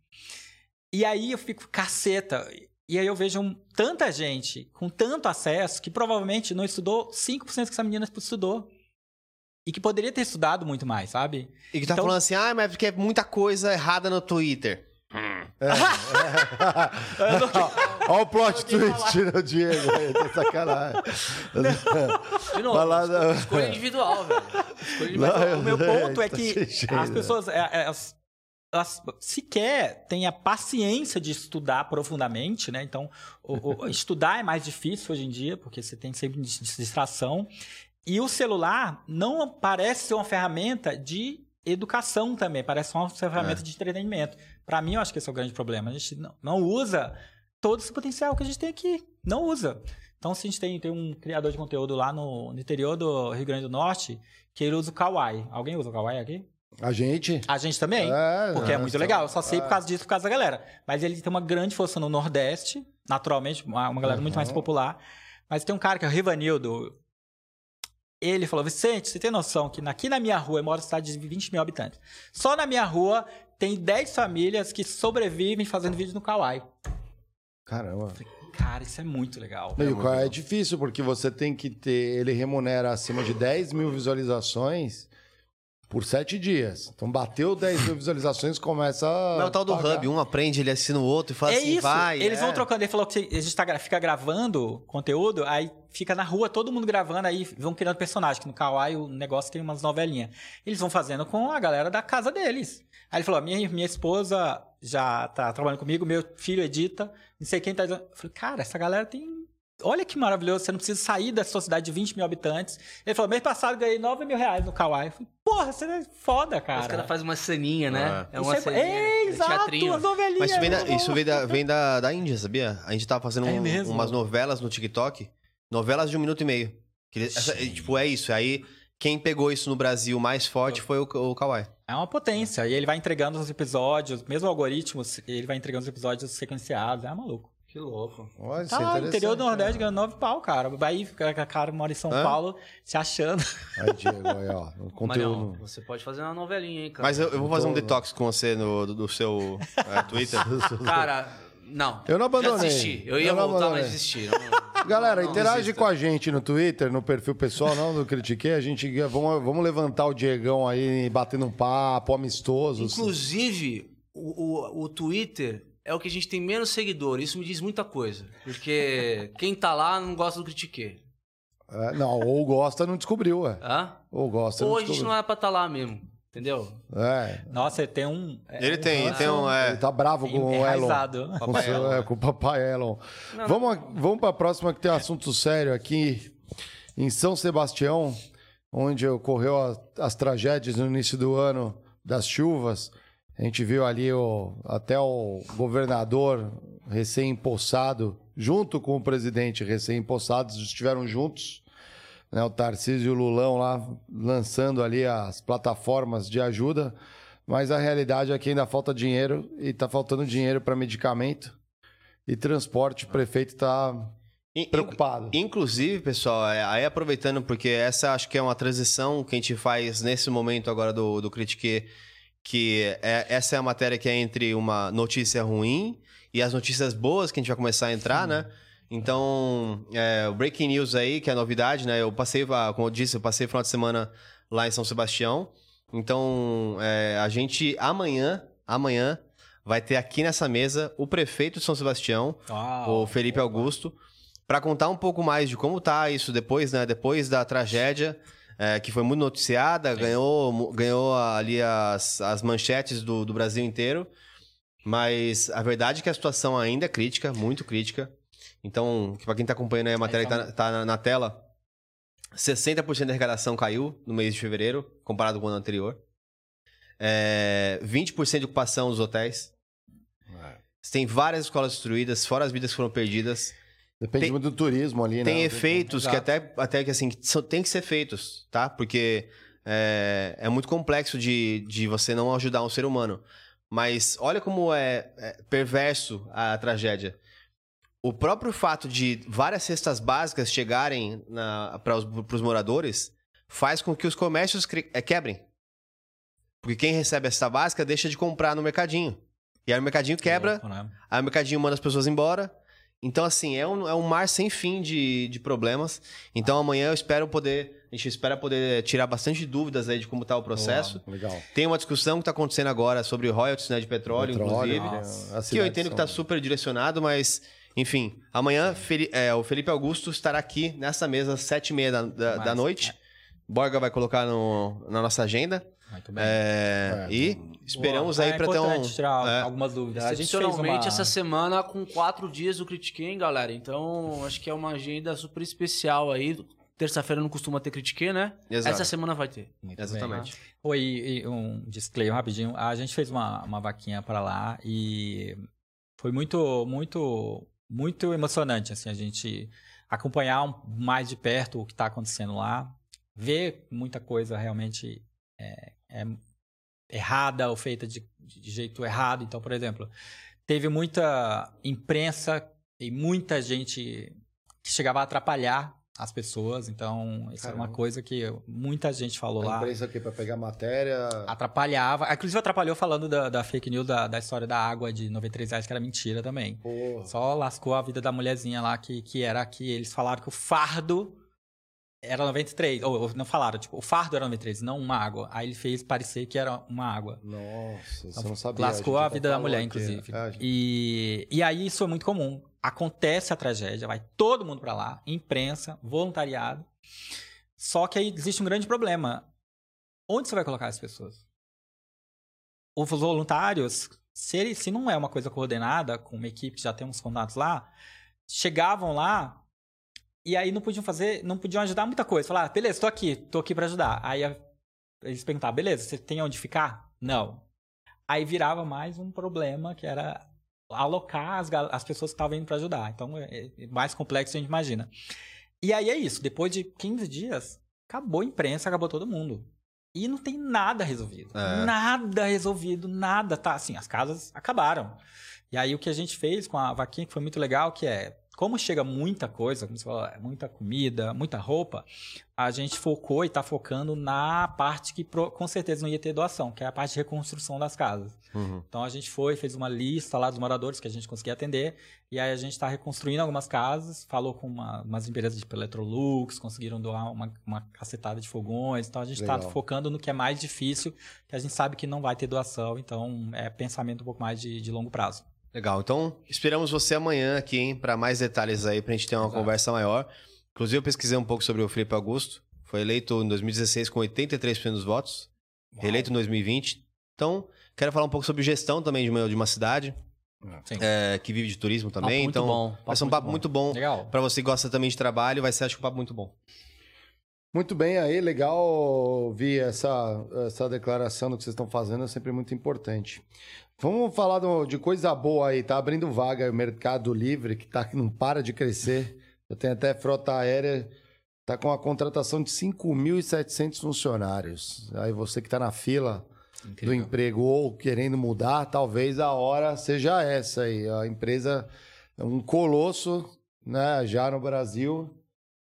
E aí eu fico, caceta. E aí eu vejo um- tanta gente com tanto acesso que provavelmente não estudou 5% que essa menina estudou. E que poderia ter estudado muito mais, sabe? E que tá Então- falando assim, ah, mas é porque é muita coisa errada no Twitter. Não- Olha o plot twist no Diego aí, tá sacanagem. De novo, não. escolha individual, velho. Escolha Não, individual. O meu ponto é Tá que as né? pessoas é, é, elas, elas sequer têm a paciência de estudar profundamente, né? Então, o- o- (laughs) estudar é mais difícil hoje em dia, porque você tem sempre dis- distração. E o celular não parece ser uma ferramenta de educação também, parece uma ferramenta É. de entretenimento. Para mim, eu acho que esse é o grande problema. A gente não, não usa todo esse potencial que a gente tem aqui. Não usa. Então, se a gente tem, tem um criador de conteúdo lá no, no interior do Rio Grande do Norte, que ele usa o Kawaii. Alguém usa o Kawaii aqui? A gente. A gente também. É, porque é muito estamos- legal. Eu só sei é. por causa disso, por causa da galera. Mas ele tem uma grande força no Nordeste, naturalmente, uma, uma galera muito mais Uhum. popular. Mas tem um cara que é o Rivanildo. Ele falou: Vicente, você tem noção que aqui na minha rua, eu moro em cidade de 20 mil habitantes. Só na minha rua tem 10 famílias que sobrevivem fazendo vídeo no Kawaii. Caramba. Cara, isso é muito legal. E o qual é difícil, porque você tem que ter. Ele remunera acima de 10 mil visualizações por 7 dias. Então bateu 10 mil visualizações, começa. a Não é o tal do pagar. hub, um aprende, ele assina o outro e fala é assim, isso. vai. Eles é. vão trocando. Ele falou que a gente tá, fica gravando conteúdo, aí fica na rua todo mundo gravando, aí vão criando personagem. Que no Kawaii o negócio tem umas novelinhas. Eles vão fazendo com a galera da casa deles. Aí ele falou: minha, minha esposa já tá trabalhando comigo, meu filho edita, não sei quem tá. Eu falei, cara, essa galera tem. Olha que maravilhoso, você não precisa sair da sua cidade de 20 mil habitantes. Ele falou: mês passado ganhei 9 mil reais no Kawaii. Eu falei, porra, você é foda, cara. Os caras fazem uma ceninha, né? É, Isso uma é- ceninha. é, exato, as novelinhas. Mas isso vem, da, muito isso vem, da, vem da, da Índia, sabia? A gente tava fazendo É um- umas novelas no TikTok, novelas de um minuto e meio. Que essa- é, tipo, é isso. Aí, quem pegou isso no Brasil mais forte foi o, o Kawaii. É uma potência. E ele vai entregando os episódios, mesmo o algoritmo, ele vai entregando os episódios sequenciados. É maluco. Que louco. Olha, Tá é lá, interior do Nordeste ganhando nove pau, cara. Vai, o cara mora em São Hã? Paulo se achando. Aí, Diego, aí, ó. O conteúdo. Marião, você pode fazer uma novelinha, hein, cara. Mas eu, eu vou fazer um detox com você no, do, do seu é, Twitter. (laughs) Cara, não. Eu não abandonei. Já desisti. Eu ia Eu não voltar, abandonei. mas desisti. Não- (laughs) Galera, não interage desista. com a gente no Twitter, no perfil pessoal, não do Critiquei. A gente vamos, vamos levantar o Diegão aí, batendo um papo amistoso. Inclusive, o, o, o Twitter é o que a gente tem menos seguidores. Isso me diz muita coisa. Porque (laughs) quem tá lá não gosta do Critique. É, não, ou gosta, não descobriu, ué. Hã? Ou gosta, Ou não a gente não é pra estar lá mesmo. Entendeu? É. Nossa, ele tem um. é Ele um tem, ranço tem um. É, Ele tá bravo com o Elon. Com, seu- Elon, é, né? com o papai Elon. Vamos, a- vamos para a próxima que tem um assunto sério aqui. Em São Sebastião, onde ocorreu a- as tragédias no início do ano das chuvas. A gente viu ali o, até o governador recém-empossado, junto com o presidente recém-empossados, estiveram juntos. Né, o Tarcísio e o Lulão lá lançando ali as plataformas de ajuda. Mas a realidade é que ainda falta dinheiro e está faltando dinheiro para medicamento e transporte. O prefeito está preocupado. Inclusive, pessoal, é, aí aproveitando, porque essa acho que é uma transição que a gente faz nesse momento agora do, do Critique, que é, essa é a matéria que é entre uma notícia ruim e as notícias boas que a gente vai começar a entrar, né? Então, é, o Breaking News aí, que é a novidade, né? Eu passei, a- como eu disse, eu passei o final de semana lá em São Sebastião. Então, é, a gente amanhã, amanhã, vai ter aqui nessa mesa o prefeito de São Sebastião, Uau. o Felipe Augusto, para contar um pouco mais de como tá isso depois, né? Depois da tragédia, é, que foi muito noticiada, ganhou, ganhou ali as, as manchetes do, do Brasil inteiro. Mas a verdade é que a situação ainda é crítica, muito crítica. Então, para quem tá acompanhando aí a matéria que tá, tá na, na tela, 60% da arrecadação caiu no mês de fevereiro, comparado com o ano anterior. É, 20% de ocupação dos hotéis. Você tem várias escolas destruídas, fora as vidas que foram perdidas. Depende Tem- muito do turismo ali, né? Tem efeitos que até, até que assim, que são- tem que ser feitos, tá? Porque é, é muito complexo de, de você não ajudar um ser humano. Mas olha como é, é perverso a tragédia. O próprio fato de várias cestas básicas chegarem para os moradores faz com que os comércios é, quebrem. Porque quem recebe a cesta básica deixa de comprar no mercadinho. E aí o mercadinho quebra, Louco, né? Aí o mercadinho manda as pessoas embora. Então, assim, é um, é um mar sem fim de, de problemas. Então, amanhã eu espero poder. A gente espera poder tirar bastante dúvidas aí de como tá o processo. Legal. Tem uma discussão que está acontecendo agora sobre royalties né, de petróleo, Petróleo, inclusive. né? A Que eu entendo que está super direcionado, mas Enfim, amanhã é, o Felipe Augusto estará aqui nessa mesa às sete e meia da, da, da noite. Borga vai colocar no- na nossa agenda. Muito bem. É, e esperamos Boa. aí É para ter um. tirar é. algumas dúvidas. A gente fez Excepcionalmente uma... essa semana com quatro dias do Critique, hein, galera? Então, acho que é uma agenda super especial aí. Terça-feira não costuma ter Critique, né? Exato. Essa semana vai ter. Exatamente. Oi, e um disclaimer rapidinho. A gente fez uma, uma vaquinha para lá e foi muito, muito, muito emocionante, assim, a gente acompanhar um- mais de perto o que está acontecendo lá, ver muita coisa realmente é, é errada ou feita de, de jeito errado. Então, por exemplo, teve muita imprensa e muita gente que chegava a atrapalhar as pessoas. Então, isso é uma Caramba. coisa que muita gente falou A lá imprensa aqui pra pegar matéria. atrapalhava. Inclusive atrapalhou falando da, da fake news da, da história da água de 93 reais, que era mentira também. Porra. Só lascou a vida da mulherzinha lá, que, que era que eles falaram que o fardo era 93. Ou, ou não falaram, tipo, o fardo era 93, não uma água. Aí ele fez parecer que era uma água. Nossa, Então, você não sabia. Lascou a até vida da mulher, aqui. inclusive. É, a gente- E, e aí isso é muito comum. Acontece a tragédia, vai todo mundo pra lá, imprensa, voluntariado. Só que aí existe um grande problema. Onde você vai colocar as pessoas? Os voluntários, se, ele, se não é uma coisa coordenada, com uma equipe já tem uns contatos lá, chegavam lá e aí não podiam fazer, não podiam ajudar muita coisa. Falar, ah, beleza, tô aqui, tô aqui pra ajudar. Aí eles perguntavam, beleza, você tem onde ficar? Não. Aí virava mais um problema que era alocar as, as pessoas que estavam indo pra ajudar. Então é é mais complexo do que a gente imagina. E aí é isso, depois de 15 dias, acabou a imprensa, acabou todo mundo. E não tem nada resolvido. É. Nada resolvido, nada. Tá assim, as casas acabaram. E aí o que a gente fez com a vaquinha, que foi muito legal, que é, como chega muita coisa, como você falou, é muita comida, muita roupa, a gente focou e tá focando na parte que com certeza não ia ter doação, que é a parte de reconstrução das casas. Uhum. Então a gente foi, fez uma lista lá dos moradores que a gente conseguia atender, e aí a gente está reconstruindo algumas casas, falou com uma- umas empresas tipo Electrolux, conseguiram doar uma, uma cacetada de fogões, então a gente está focando no que é mais difícil, que a gente sabe que não vai ter doação, então é pensamento um pouco mais de, de longo prazo. Legal, então esperamos você amanhã aqui, hein, para mais detalhes aí, pra gente ter uma Exato. conversa maior. Inclusive, eu pesquisei um pouco sobre o Felipe Augusto. Foi eleito em 2016 com 83% dos votos. Reeleito em 2020. Então, quero falar um pouco sobre gestão também de uma, de uma cidade é, que vive de turismo também. muito então, bom, vai ser um papo muito bom. Legal. Pra você que gosta também de trabalho, vai ser, acho que, um papo muito bom. Muito bem, aí, legal ouvir essa, essa declaração do que vocês estão fazendo, é sempre muito importante. Vamos falar de coisa boa aí, tá abrindo vaga o Mercado Livre, que tá, não para de crescer. Eu tenho até frota aérea, tá com a contratação de 5.700 funcionários. Aí você que tá na fila do emprego ou querendo mudar, talvez a hora seja essa aí. A empresa é um colosso, né, já no Brasil,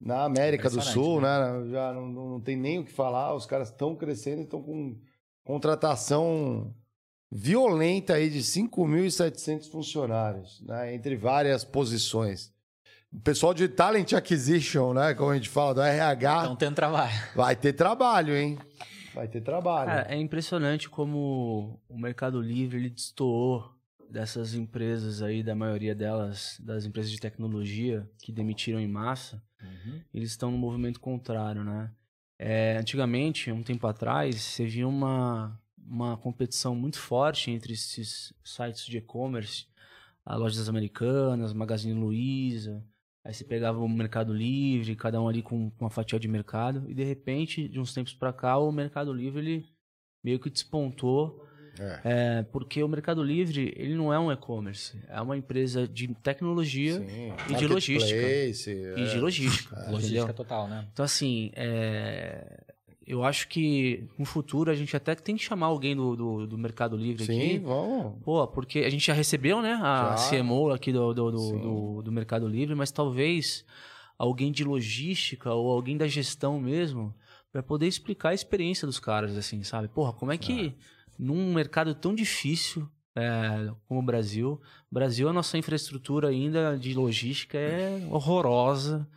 na América do Sul, né? Já não, não não tem nem o que falar. Os caras estão crescendo e estão com contratação violenta aí de 5.700 funcionários, né, entre várias posições. O pessoal de Talent Acquisition, né, como a gente fala, do RH, Estão tendo trabalho. vai ter trabalho, hein? Vai ter trabalho. Cara, é impressionante como o Mercado Livre ele destoou dessas empresas aí, da maioria delas, das empresas de tecnologia que demitiram em massa. Eles estão no movimento contrário, né? É, antigamente, um tempo atrás, você via uma, uma competição muito forte entre esses sites de e-commerce, Lojas Americanas, Magazine Luiza, aí você pegava o Mercado Livre, cada um ali com, com uma fatia de mercado, e de repente, de uns tempos para cá, o Mercado Livre ele meio que despontou É. é, porque o Mercado Livre, ele não é um e-commerce, é uma empresa de tecnologia Sim. e de logística. Marketplace, E é. de logística. Logística entendeu? total, né? Então, assim, é, eu acho que no futuro a gente até tem que chamar alguém do, do, do Mercado Livre Sim, aqui. vamos. Pô, porque a gente já recebeu, né, a Já. CMO aqui do, do, do, Sim. do, do Mercado Livre, mas talvez alguém de logística ou alguém da gestão mesmo, para poder explicar a experiência dos caras, assim, sabe? Porra, como é que num mercado tão difícil é, como o Brasil, Brasil, a nossa infraestrutura ainda de logística é horrorosa,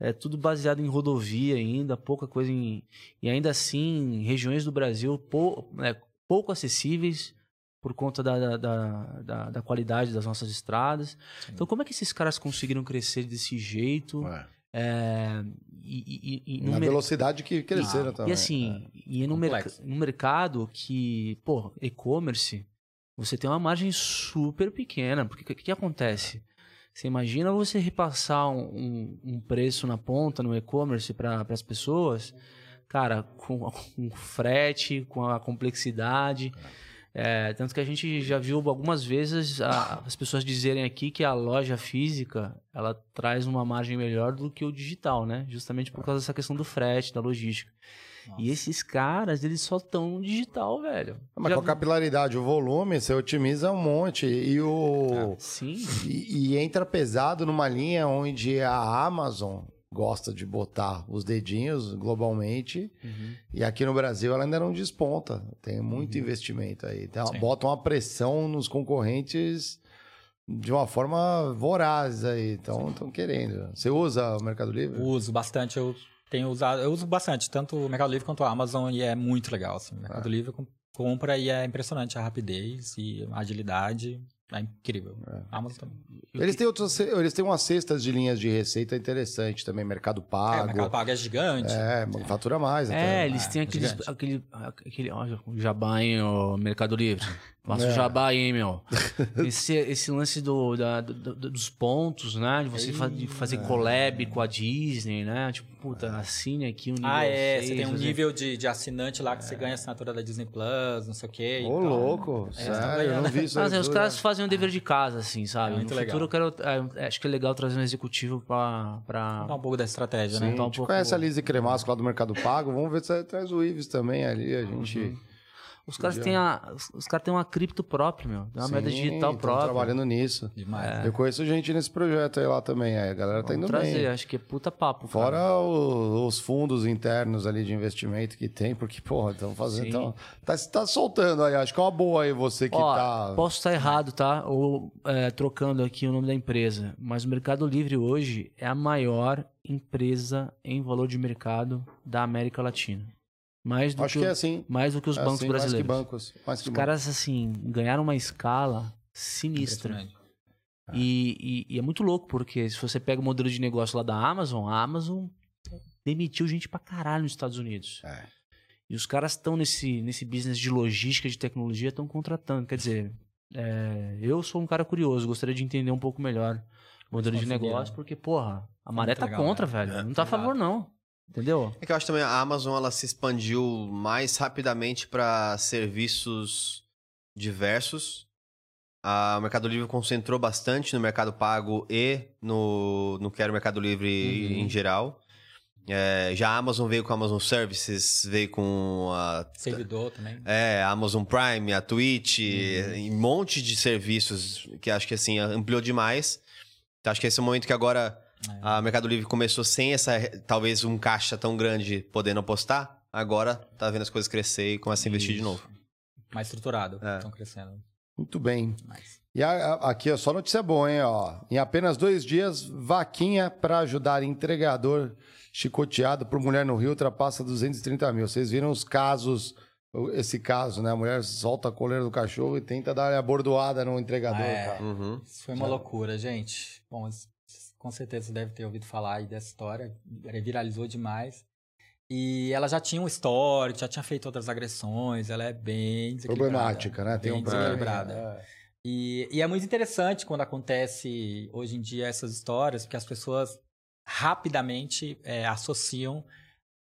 é tudo baseado em rodovia ainda, pouca coisa em. E ainda assim, regiões do Brasil pou, é, pouco acessíveis por conta da, da, da, da- da qualidade das nossas estradas. Então, como é que esses caras conseguiram crescer desse jeito? É, e, e- e no Na mer- velocidade que cresceram e também. assim, e no, merc- no mercado que, pô, e-commerce, você tem uma margem super pequena. Porque o que, que acontece? Você imagina você repassar um, um- um preço na ponta no e-commerce para as pessoas, cara, com, (laughs) com frete, com a complexidade. É, tanto que a gente já viu algumas vezes a- as pessoas dizerem aqui que a loja física ela traz uma margem melhor do que o digital, né? Justamente por causa dessa questão do frete, da logística. E esses caras, eles só estão no digital, velho. Mas Já com a capilaridade, o volume, você otimiza um monte. E o. Sim. E, e entra pesado numa linha onde a Amazon gosta de botar os dedinhos globalmente. Uhum. E aqui no Brasil ela ainda não desponta. Tem muito investimento aí. Então, Sim. bota uma pressão nos concorrentes de uma forma voraz aí. Então, estão querendo. Você usa o Mercado Livre? Uso bastante, eu tenho usado, eu uso bastante, tanto o Mercado Livre quanto a Amazon, e é muito legal. Assim. O Mercado Livre com- compra e é impressionante a rapidez e a agilidade. É incrível. A Amazon também. Eles têm, outros, eles têm umas cestas de linhas de receita interessante também. Mercado É, Pago. o Mercado Pago é gigante. É, fatura mais. até. É, eles têm aqueles, gigante. aquele, aquele ó, o jabá em ó, Mercado Livre. Faça É. o jabá aí, meu. (laughs) Esse, esse lance do, da- do- do- dos pontos, né? De você fa- de fazer collab com a Disney, né? Tipo, puta, assine aqui o nível Ah, é. Você tem um fazer- nível de, de assinante lá que você ganha assinatura da Disney Plus, não sei o quê. Ô, então, louco. é, tá sério, eu não vi isso Mas aí. é, os caras né? fazem um dever de casa, assim, sabe? É muito no legal. futuro eu quero. é, acho que é legal trazer um executivo pra. pra... Dá um pouco da estratégia, Sim, né? a Tá um pouco- conhece a Lise Cremasco lá do Mercado Pago. Vamos ver se traz o Ives também ali. A gente. Uhum. Os caras têm a, os- os caras têm uma cripto própria, meu. Tem uma moeda Sim, digital tão própria. trabalhando nisso. Demais. Eu conheço gente nesse projeto aí lá também. aí A galera tá Vamos indo trazer, bem. acho que é puta papo. Fora o- os fundos internos ali de investimento que tem, porque, porra, estão fazendo. Sim. Tão, tá, tá soltando aí. Acho que é uma boa aí você que Ó, tá. Posso estar errado, tá? Ou é, trocando aqui o nome da empresa. Mas o Mercado Livre hoje é a maior empresa em valor de mercado da América Latina. Mais do Acho que, que é assim. mais do que os É bancos assim, brasileiros. Mais que bancos. Mais que Os bancos. caras, assim, ganharam uma escala sinistra. Impressionante. E, e- e é muito louco, porque se você pega o modelo de negócio lá da Amazon, a Amazon demitiu gente pra caralho nos Estados Unidos. É. E os caras estão nesse, nesse business de logística, de tecnologia, estão contratando. Quer dizer, é, eu sou um cara curioso, gostaria de entender um pouco melhor o modelo de negócio, porque, porra, a maré tá contra, né? velho. Não tá a favor, não. Entendeu? É que eu acho também a Amazon ela se expandiu mais rapidamente para serviços diversos. A Mercado Livre concentrou bastante no Mercado Pago e no, no que era o Mercado Livre Uhum. em geral. É, já a Amazon veio com a Amazon Services, veio com a Servidor também. é, a Amazon Prime, a Twitch, Uhum. um monte de serviços que acho que assim ampliou demais. Então, acho que esse é o momento que agora É. a Mercado Livre começou sem essa talvez um caixa tão grande podendo apostar. Agora tá vendo as coisas crescer e começa a investir de Isso. novo. Mais estruturado. É. Estão crescendo. Muito bem. E a- a- aqui, ó, só notícia boa, hein? Ó. Em apenas dois dias, vaquinha para ajudar entregador chicoteado por mulher no Rio ultrapassa 230 mil. Vocês viram os casos, esse caso, né? A mulher solta a coleira do cachorro e tenta dar a bordoada no entregador. É. cara. Uhum. Isso foi uma loucura, gente. Bom, com certeza você deve ter ouvido falar aí dessa história. Viralizou demais. E ela já tinha um histórico, já tinha feito outras agressões. Ela é bem. Problemática, né? Tem bem um problema. desequilibrada. É. E, e é muito interessante quando acontece hoje em dia essas histórias, porque as pessoas rapidamente é, associam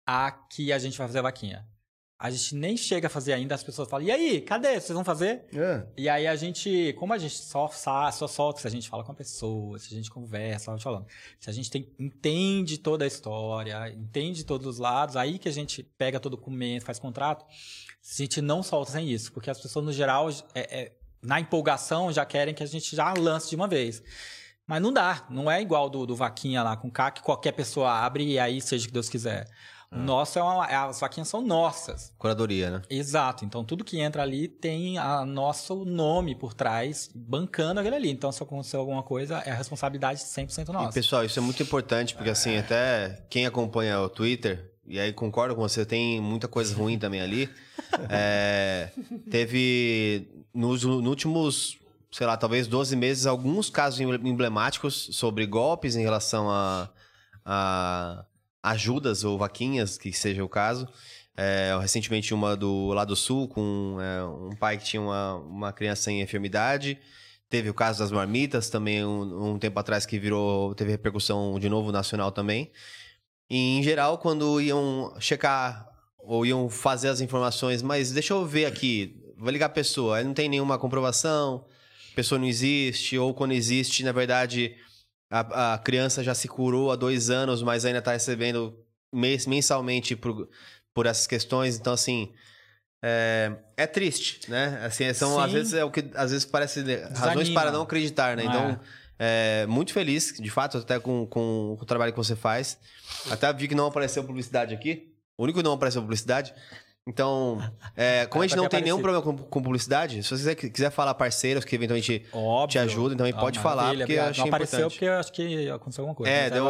a que a gente vai fazer a vaquinha. A gente nem chega a fazer ainda, as pessoas falam, e aí, cadê? Vocês vão fazer? É. E aí a gente, como a gente só, só solta, se a gente fala com a pessoa, se a gente conversa, te falando, se a gente tem- entende toda a história, entende todos os lados, aí que a gente pega todo o documento, faz contrato, a gente não solta sem isso, porque as pessoas no geral, é- é, na empolgação, já querem que a gente já lance de uma vez. Mas não dá, não é igual do, do Vaquinha lá com K, que qualquer pessoa abre e aí seja o que Deus quiser. O nosso é uma, as vaquinhas são nossas. Curadoria, né? Exato. Então, tudo que entra ali tem a nosso nome por trás, bancando aquele ali. Então, se acontecer alguma coisa, é a responsabilidade 100% E, nossa. pessoal, isso é muito importante, porque assim, até quem acompanha o Twitter e aí concordo com você, tem muita coisa ruim também ali. (laughs) É, teve nos, nos últimos, sei lá, talvez 12 meses, alguns casos emblemáticos sobre golpes em relação a, a ajudas ou vaquinhas, que seja o caso. É, recentemente uma do lado sul com é, um pai que tinha uma, uma criança em enfermidade. Teve o caso das marmitas também um, um, tempo atrás que virou teve repercussão de novo nacional também. E em geral quando iam checar ou iam fazer as informações, mas deixa eu ver aqui, vai ligar a pessoa, não tem nenhuma comprovação, pessoa não existe ou quando existe na verdade a, a criança já se curou há dois anos, mas ainda está recebendo mensalmente por, por essas questões, então assim é, é triste, né? Assim, são Sim. às vezes é o que às vezes parece razões para não acreditar, né? Então, é. é, muito feliz, de fato, até com, com, com, o trabalho que você faz. Até vi que não apareceu publicidade aqui. O único que não apareceu publicidade. Então, é, (laughs) como a gente não tem nenhum problema com, com, publicidade, se você quiser falar parceiros que eventualmente Óbvio. te ajudam, também ah, pode falar, porque eu achei não apareceu importante. porque eu acho que aconteceu alguma coisa. É, deu...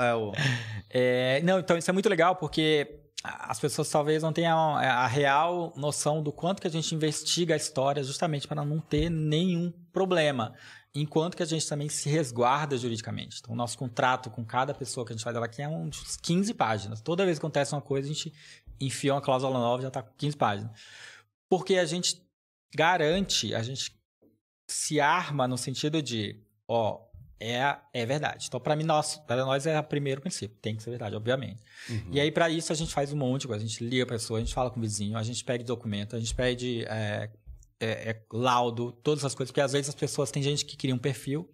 É, o... (laughs) é, não, então isso é muito legal, porque as pessoas talvez não tenham a real noção do quanto que a gente investiga a história justamente para não ter nenhum problema. Enquanto que a gente também se resguarda juridicamente. Então, o nosso contrato com cada pessoa que a gente faz ela aqui é uns 15 páginas. Toda vez que acontece uma coisa, a gente enfia uma cláusula nova, já está com 15 páginas. Porque a gente garante, a gente se arma no sentido de, ó, é, é verdade. Então, para mim, nós, para nós é o primeiro princípio. Tem que ser verdade, obviamente. Uhum. E aí, para isso, a gente faz um monte de coisa. A gente liga a pessoa, a gente fala com o vizinho, a gente pede documento, a gente pede é, é, é, laudo, todas essas coisas. Porque às vezes as pessoas, tem gente que cria um perfil.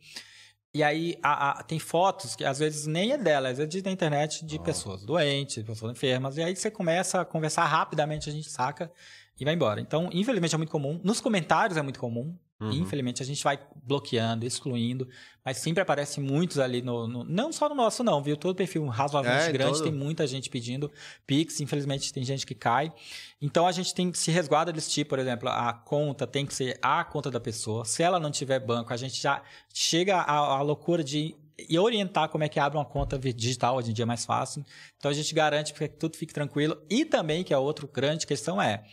E aí a, a, tem fotos que às vezes nem é dela, às vezes é da internet de pessoas doentes, pessoas enfermas. E aí você começa a conversar rapidamente, a gente saca e vai embora. Então, infelizmente é muito comum. Nos comentários é muito comum. Uhum. Infelizmente, a gente vai bloqueando, excluindo, mas sempre aparece muitos ali no, no, Não só no nosso, não, viu? Todo perfil razoavelmente é, grande, todo... tem muita gente pedindo Pix, infelizmente tem gente que cai. Então a gente tem que se resguarda desse tipo, por exemplo, a conta tem que ser a conta da pessoa. Se ela não tiver banco, a gente já chega à, à loucura de e orientar como é que abre uma conta digital hoje em dia é mais fácil. Então a gente garante que tudo fique tranquilo. E também, que a outra grande questão é: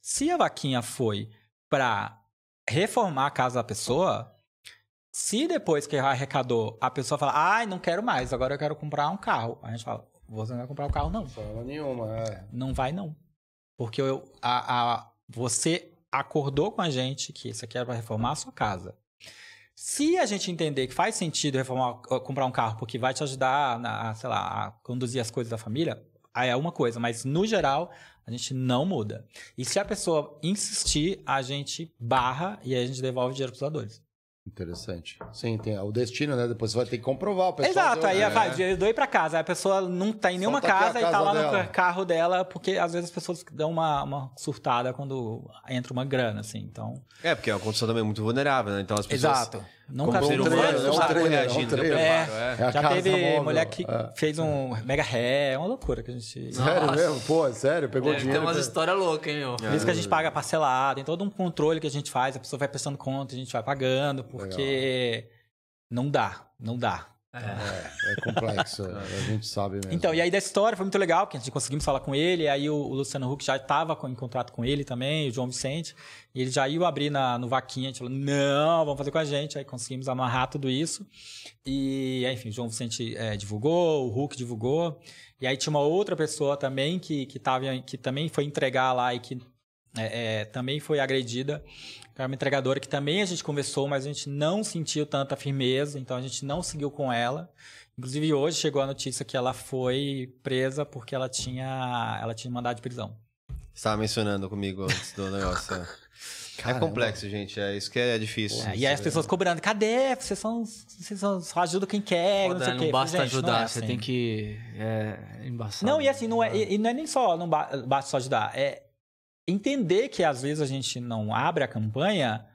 se a vaquinha foi para reformar a casa da pessoa, se depois que arrecadou a pessoa fala, ai, não quero mais, agora eu quero comprar um carro. A gente fala, você não vai comprar um carro, não. Fala nenhuma, é. Não vai, não. Porque eu, a, a, você acordou com a gente que isso aqui era para reformar a sua casa. Se a gente entender que faz sentido reformar, comprar um carro porque vai te ajudar na, sei lá, a conduzir as coisas da família, aí é uma coisa, mas no geral, a gente não muda. E se a pessoa insistir, a gente barra e aí a gente devolve o dinheiro para os doadores. Interessante. Sim, tem o destino, né? Depois você vai ter que comprovar. O Exato, deu, aí né? vai, eu dou para casa. Aí a pessoa não tá em nenhuma casa, casa e tá lá dela. no carro dela, porque às vezes as pessoas dão uma, uma surtada quando entra uma grana, assim. Então. É, porque é uma condição também muito vulnerável, né? Então as pessoas. Exato. Nunca ser humano, é um sabe reagindo. É, um é, é. Já teve mulher que é. fez um mega ré, é uma loucura que a gente. (laughs) Sério Nossa. mesmo? Pô, sério? Pegou dinheiro. Tem umas histórias loucas, hein, meu? Por isso que a gente paga parcelado, tem todo um controle que a gente faz, a pessoa vai prestando conta, a gente vai pagando, porque Legal. não dá, não dá. É, é complexo, (laughs) a gente sabe mesmo. Então, e aí da história foi muito legal, porque a gente conseguimos falar com ele, aí o, o Luciano Huck já estava em contrato com ele também, o João Vicente, e ele já ia abrir na, no Vaquinha, a gente falou, não, vamos fazer com a gente, aí conseguimos amarrar tudo isso, e enfim, o João Vicente é, divulgou, o Huck divulgou, e aí tinha uma outra pessoa também que, que, tava, que também foi entregar lá e que é, é, também foi agredida, era uma entregadora que também a gente conversou, mas a gente não sentiu tanta firmeza, então a gente não seguiu com ela. Inclusive hoje chegou a notícia que ela foi presa porque ela tinha, ela tinha mandado de prisão. Estava mencionando comigo antes do negócio. (laughs) É. é complexo, gente. É isso que é difícil. É, e aí as pessoas cobrando, cadê? Vocês são, vocês são, só ajudam quem quer, Foda, não sei o quê. Não basta gente, ajudar, não é você assim. tem que é, embaçar. Não, e assim, não é, e não é nem só, não basta só ajudar. É entender que às vezes a gente não abre a campanha,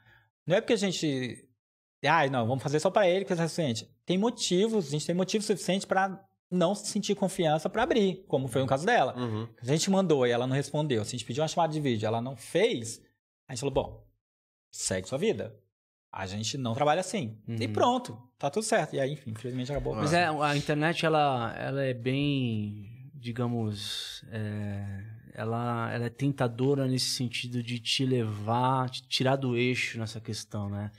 não é porque a gente. Ah, não, vamos fazer só para ele que é suficiente. Tem motivos, a gente tem motivo suficiente para não sentir confiança para abrir, como foi no caso dela. Uhum. A gente mandou e ela não respondeu. Se a gente pediu uma chamada de vídeo ela não fez, a gente falou: bom, segue sua vida. A gente não trabalha assim. Uhum. E pronto, tá tudo certo. E aí, enfim, infelizmente acabou. Mas é, a internet, ela, ela é bem digamos, é, ela, ela é tentadora nesse sentido de te levar, te tirar do eixo nessa questão, né?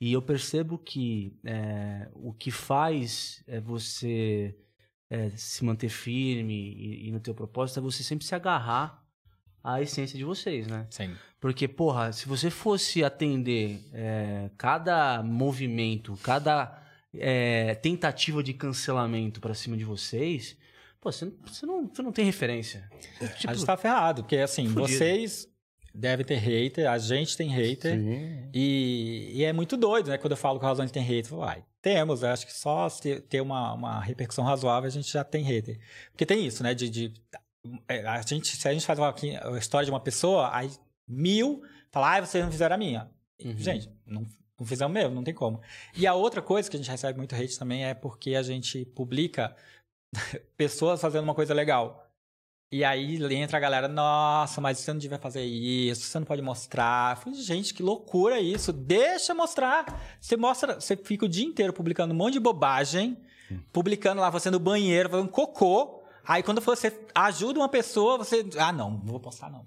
E eu percebo que é, o que faz é você é, se manter firme e, e no teu propósito é você sempre se agarrar à essência de vocês, né? Sim. Porque, porra, se você fosse atender é, cada movimento, cada é, tentativa de cancelamento pra cima de vocês, pô, você, não- você, não, você não tem referência. Tipo, a gente tá ferrado, porque assim, fudido. vocês devem ter hater, a gente tem hater. Sim. E, e é muito doido, né? Quando eu falo que o Razões tem hater, eu falo, vai, temos, eu acho que só se ter uma, uma repercussão razoável a gente já tem hater. Porque tem isso, né? De, de- é, a gente, se a gente faz uma, aqui a história de uma pessoa, aí mil fala, ah, vocês não fizeram a minha. Uhum. Gente, não, não fizemos mesmo, não tem como. E a outra coisa que a gente recebe muito hate também é porque a gente publica (laughs) pessoas fazendo uma coisa legal. E aí entra a galera, nossa, mas você não devia fazer isso, você não pode mostrar. Eu falei, gente, que loucura isso. Deixa mostrar. Você mostra, você fica o dia inteiro publicando um monte de bobagem, publicando lá você no banheiro, fazendo cocô. Aí quando você ajuda uma pessoa, você. Ah, não, não vou postar, não.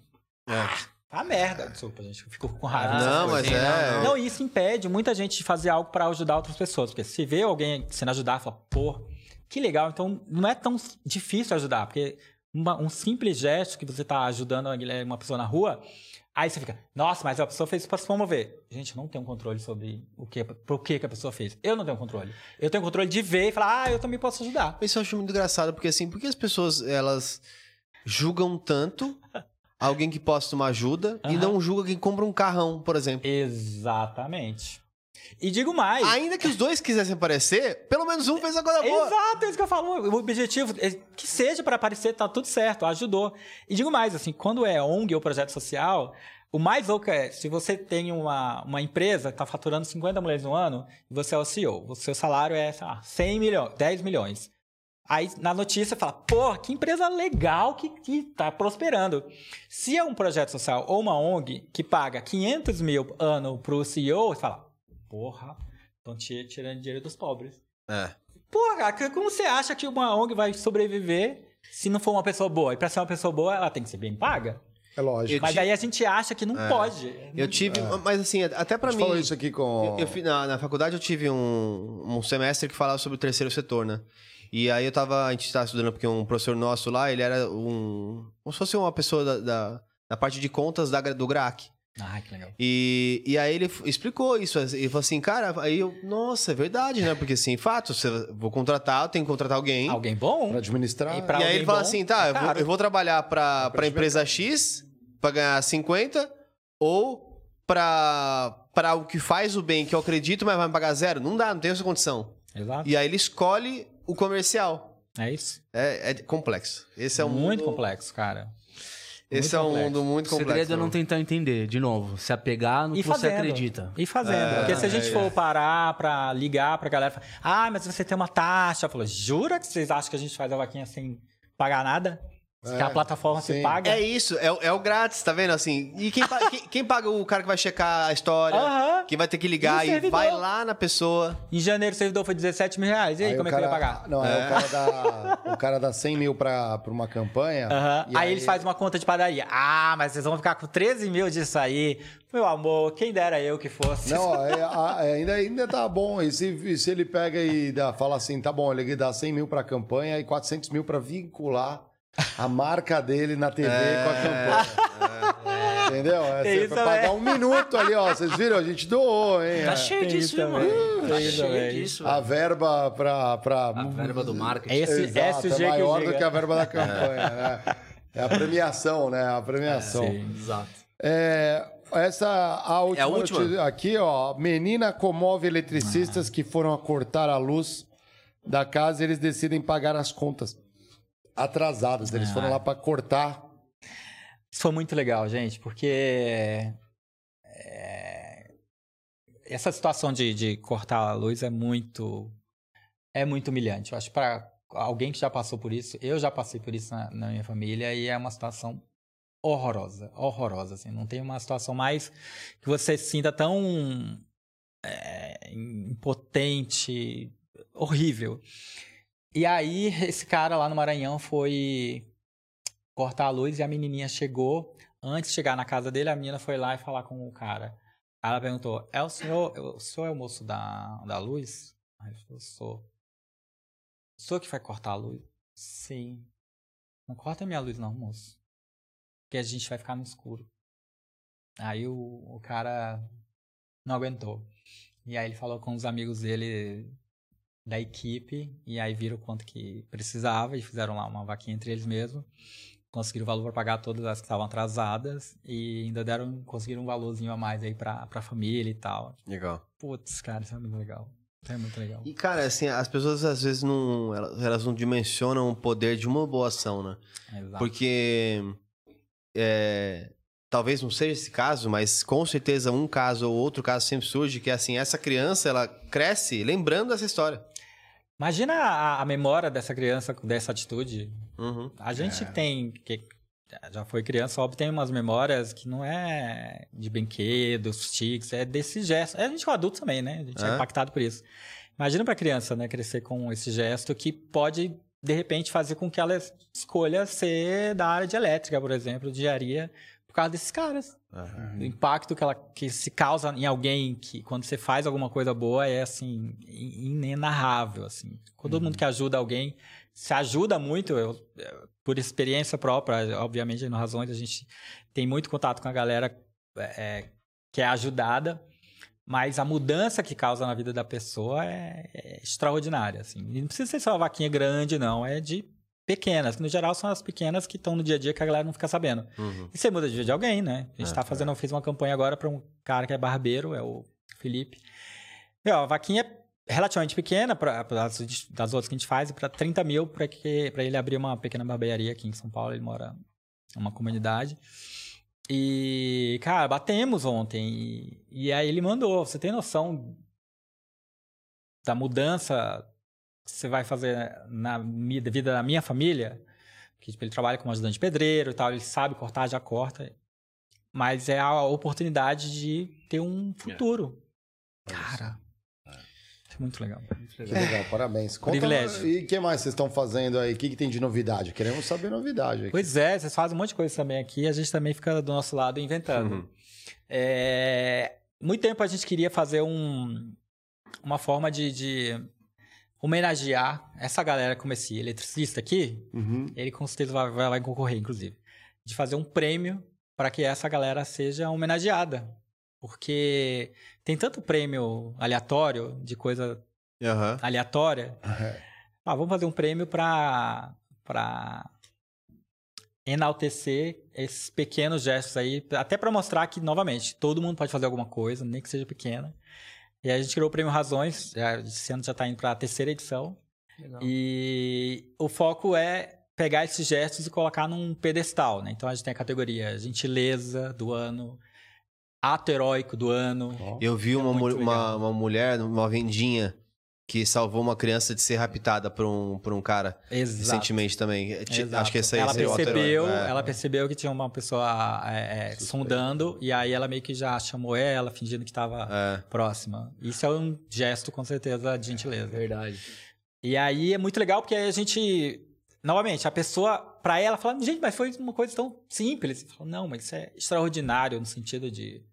Ah, merda. Desculpa, gente, eu fico com raiva. Ah, não, mas é- Não, isso impede muita gente de fazer algo para ajudar outras pessoas. Porque se vê alguém sendo ajudar, fala, pô, que legal. Então não é tão difícil ajudar, porque uma- um simples gesto que você tá ajudando uma, pessoa na rua, aí você fica, nossa, mas a pessoa fez isso para se promover. Gente, eu não tenho controle sobre o que, pro que, que a pessoa fez. Eu não tenho controle. Eu tenho controle de ver e falar, ah, eu também posso ajudar. Isso eu acho muito engraçado, porque assim, por que as pessoas, elas julgam tanto alguém que posta uma ajuda e Aham. não julga quem compra um carrão, por exemplo? Exatamente. E digo mais. Ainda que os dois quisessem aparecer, pelo menos um fez a coisa boa. Exato, é isso que eu falo. O objetivo é que seja para aparecer, tá tudo certo, ajudou. E digo mais, assim, quando é ONG ou projeto social, o mais louco é, se você tem uma, uma empresa que tá faturando 50 milhões no ano, e você é o CEO, o seu salário é, sei lá, 100 milhões, 10 milhões. Aí na notícia fala, pô, que empresa legal que, que tá prosperando. Se é um projeto social ou uma ONG que paga 500 mil ano pro CEO, você fala, porra, estão tirando dinheiro dos pobres. É. Porra, como você acha que uma ONG vai sobreviver se não for uma pessoa boa? E pra ser uma pessoa boa, ela tem que ser bem paga. É lógico. Mas aí a gente acha que não É. pode. Eu tive, mas assim, até pra A gente mim. falou isso aqui com- Eu, eu na, na faculdade eu tive um, um semestre que falava sobre o terceiro setor, né? E aí eu tava, a gente tava estudando porque um professor nosso lá, ele era um. Como se fosse uma pessoa da, da, da parte de contas da, do GRAC. Ah, que legal. E, e aí ele explicou isso. Ele falou assim, cara, aí eu, nossa, é verdade, né? Porque assim, fato, você, vou contratar, eu tenho que contratar alguém. Alguém bom. Pra administrar. E pra e aí ele fala assim, tá, é eu vou, eu vou trabalhar pra, pra empresa X pra ganhar 50 ou pra, pra o que faz o bem, que eu acredito, mas vai me pagar zero. Não dá, não tem essa condição. Exato. E aí ele escolhe o comercial. É isso. É, é complexo. Esse é um muito mundo, complexo, cara. Esse é um mundo muito o complexo. segredo é não tentar entender, de novo, se apegar no E que você fazendo. acredita. E fazendo. É, Porque se a gente é, for é. parar pra ligar pra galera, falar, ah, mas você tem uma taxa. Falou, jura que vocês acham que a gente faz a vaquinha sem pagar nada? É, que a plataforma se paga? É isso, é, o- é o grátis, tá vendo? Assim, e quem, pa- quem, quem paga o cara que vai checar a história? Aham. Quem vai ter que E ligar e, servidor? vai lá na pessoa. Em janeiro o servidor foi 17 mil reais. E aí, Aí como é que cara- ia pagar? Não, aí É. o cara dá, o cara dá 100 mil pra, pra uma campanha. Aham. e Aí, eles fazem uma conta de padaria. Ah, mas vocês vão ficar com 13 mil disso aí. Meu amor, quem dera eu que fosse. Não, (laughs) é, é, ainda, ainda tá bom. E se, e se ele pega e dá, fala assim, tá bom, ele dá 100 mil pra campanha e 400 mil pra vincular a marca dele na TV com a campanha. Entendeu? É, Tem você isso vai pagar um minuto ali, ó. Vocês viram? A gente doou, hein? Tá É. cheio disso, isso irmão. também. Tá cheio também. disso. A verba pra... pra... A verba do marketing. Esse Exato, SG é maior que do diga. que a verba da campanha, né? É a premiação, né? A premiação. Sim. Exato. É, essa a última, É a última? aqui, ó. Menina comove eletricistas que foram a cortar a luz da casa e eles decidem pagar as contas atrasadas. Eles Ah. foram lá para cortar. Isso foi muito legal, gente, porque é, essa situação de, de cortar a luz é muito é muito humilhante. Eu acho para alguém que já passou por isso, eu já passei por isso na, na minha família e é uma situação horrorosa, horrorosa. Assim, não tem uma situação mais que você se sinta tão é, impotente, horrível. E aí, (laughs) esse cara lá no Maranhão foi cortar a luz e a menininha chegou. Antes de chegar na casa dele, a menina foi lá e falar com o cara. Aí ela perguntou: É o senhor, o senhor é o moço da, da luz? Aí ele falou: Sou. O senhor que vai cortar a luz? Sim. Não corta minha luz, não, moço. Porque a gente vai ficar no escuro. Aí o, o cara não aguentou. E aí ele falou com os amigos dele da equipe, e aí viram quanto que precisava, e fizeram lá uma vaquinha entre eles mesmos. Conseguiram o valor para pagar todas as que estavam atrasadas, e ainda deram, conseguiram um valorzinho a mais aí pra, pra família e tal. Legal. Putz, cara, isso é muito legal. Isso é muito legal. E, cara, assim, as pessoas às vezes não. Elas elas não dimensionam o poder de uma boa ação, né? Exato. Porque. é, talvez não seja esse caso, mas com certeza um caso ou outro caso sempre surge que, assim, essa criança, ela cresce lembrando dessa história. Imagina a, a memória dessa criança com dessa atitude. Uhum. A gente É. tem, que já foi criança, óbvio, tem umas memórias que não é de brinquedos, tics, é desse gesto. É, a gente é adulto também, né? A gente é, É. impactado por isso. Imagina pra criança, né, crescer com esse gesto que pode, de repente, fazer com que ela escolha ser da área de elétrica, por exemplo, de engenharia, causa desses caras. O impacto que, ela, que se causa em alguém que, quando você faz alguma coisa boa, é, assim, in- inenarrável, assim. Todo mundo que ajuda alguém se ajuda muito, eu- eu- por experiência própria, obviamente, no Razões, a gente tem muito contato com a galera é, que é ajudada, mas a mudança que causa na vida da pessoa é, é extraordinária, assim. E não precisa ser só uma vaquinha grande, não, é de pequenas, que no geral são as pequenas que estão no dia a dia que a galera não fica sabendo. Uhum. E você muda de vida de alguém, né? A gente É, tá fazendo, eu fiz uma campanha agora para um cara que é barbeiro, é o Felipe. Meu, a vaquinha é relativamente pequena pra, das, das outras que a gente faz, para 30 mil para ele abrir uma pequena barbearia aqui em São Paulo. Ele mora numa comunidade. E, cara, batemos ontem. E, e aí ele mandou. Você tem noção da mudança você vai fazer na mi- da vida da minha família? Que tipo, ele trabalha como ajudante de pedreiro e tal, ele sabe cortar, já corta. Mas é a oportunidade de ter um futuro. Cara, é muito legal. Que legal, parabéns. Conta Privilégio. E o que mais vocês estão fazendo aí? O que, que tem de novidade? Queremos saber novidade aqui. Pois é, vocês fazem um monte de coisa também aqui, a gente também fica do nosso lado inventando. Uhum. É, muito tempo a gente queria fazer um, uma forma de, de homenagear essa galera como esse eletricista aqui. Uhum. Ele com certeza vai, vai lá concorrer, inclusive. De fazer um prêmio para que essa galera seja homenageada. Porque tem tanto prêmio aleatório, de coisa Aham. aleatória. (laughs) Ah, vamos fazer um prêmio para para enaltecer esses pequenos gestos aí, até para mostrar que novamente todo mundo pode fazer alguma coisa, nem que seja pequena. E aí a gente criou o prêmio Razões, já, esse ano já está indo para a terceira edição. Legal. E o foco é pegar esses gestos e colocar num pedestal, né? Então a gente tem a categoria gentileza do ano, ato heróico do ano. Eu vi uma, É uma, uma mulher, uma vendinha, que salvou uma criança de ser raptada por um, por um cara Exato. recentemente também. Exato. Acho que esse aí ela autor percebeu. É. ela percebeu que tinha uma pessoa é, é, sondando e aí ela meio que já chamou ela, fingindo que estava É. próxima. Isso é um gesto com certeza de gentileza. Verdade. E aí é muito legal porque aí a gente, novamente, a pessoa para ela fala, gente, mas foi uma coisa tão simples. Fala, não, mas isso é extraordinário no sentido de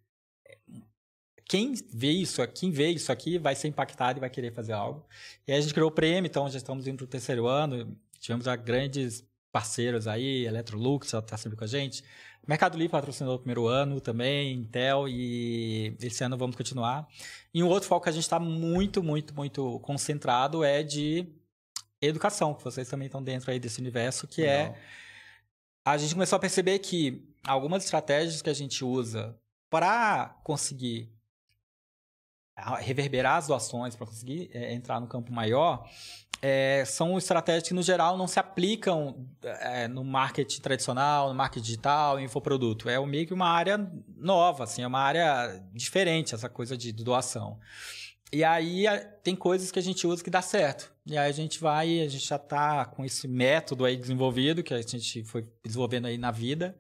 quem vê isso, quem vê isso aqui vai ser impactado e vai querer fazer algo. E aí a gente criou o prêmio, então já estamos indo para o terceiro ano. Tivemos já grandes parceiros aí, Electrolux já está sempre com a gente. Mercado Livre patrocinou o primeiro ano também, Intel, e esse ano vamos continuar. E um outro foco que a gente está muito, muito, muito concentrado é de educação, que vocês também estão dentro aí desse universo, que é a gente começou a perceber que algumas estratégias que a gente usa para conseguir a- reverberar as doações, para conseguir é, entrar no campo maior, é, são estratégias que, no geral, não se aplicam é, no marketing tradicional, no marketing digital, em infoproduto. É meio que uma área nova, assim, é uma área diferente, essa coisa de doação. E aí tem coisas que a gente usa que dá certo. E aí a gente vai, a gente já está com esse método aí desenvolvido, que a gente foi desenvolvendo aí na vida.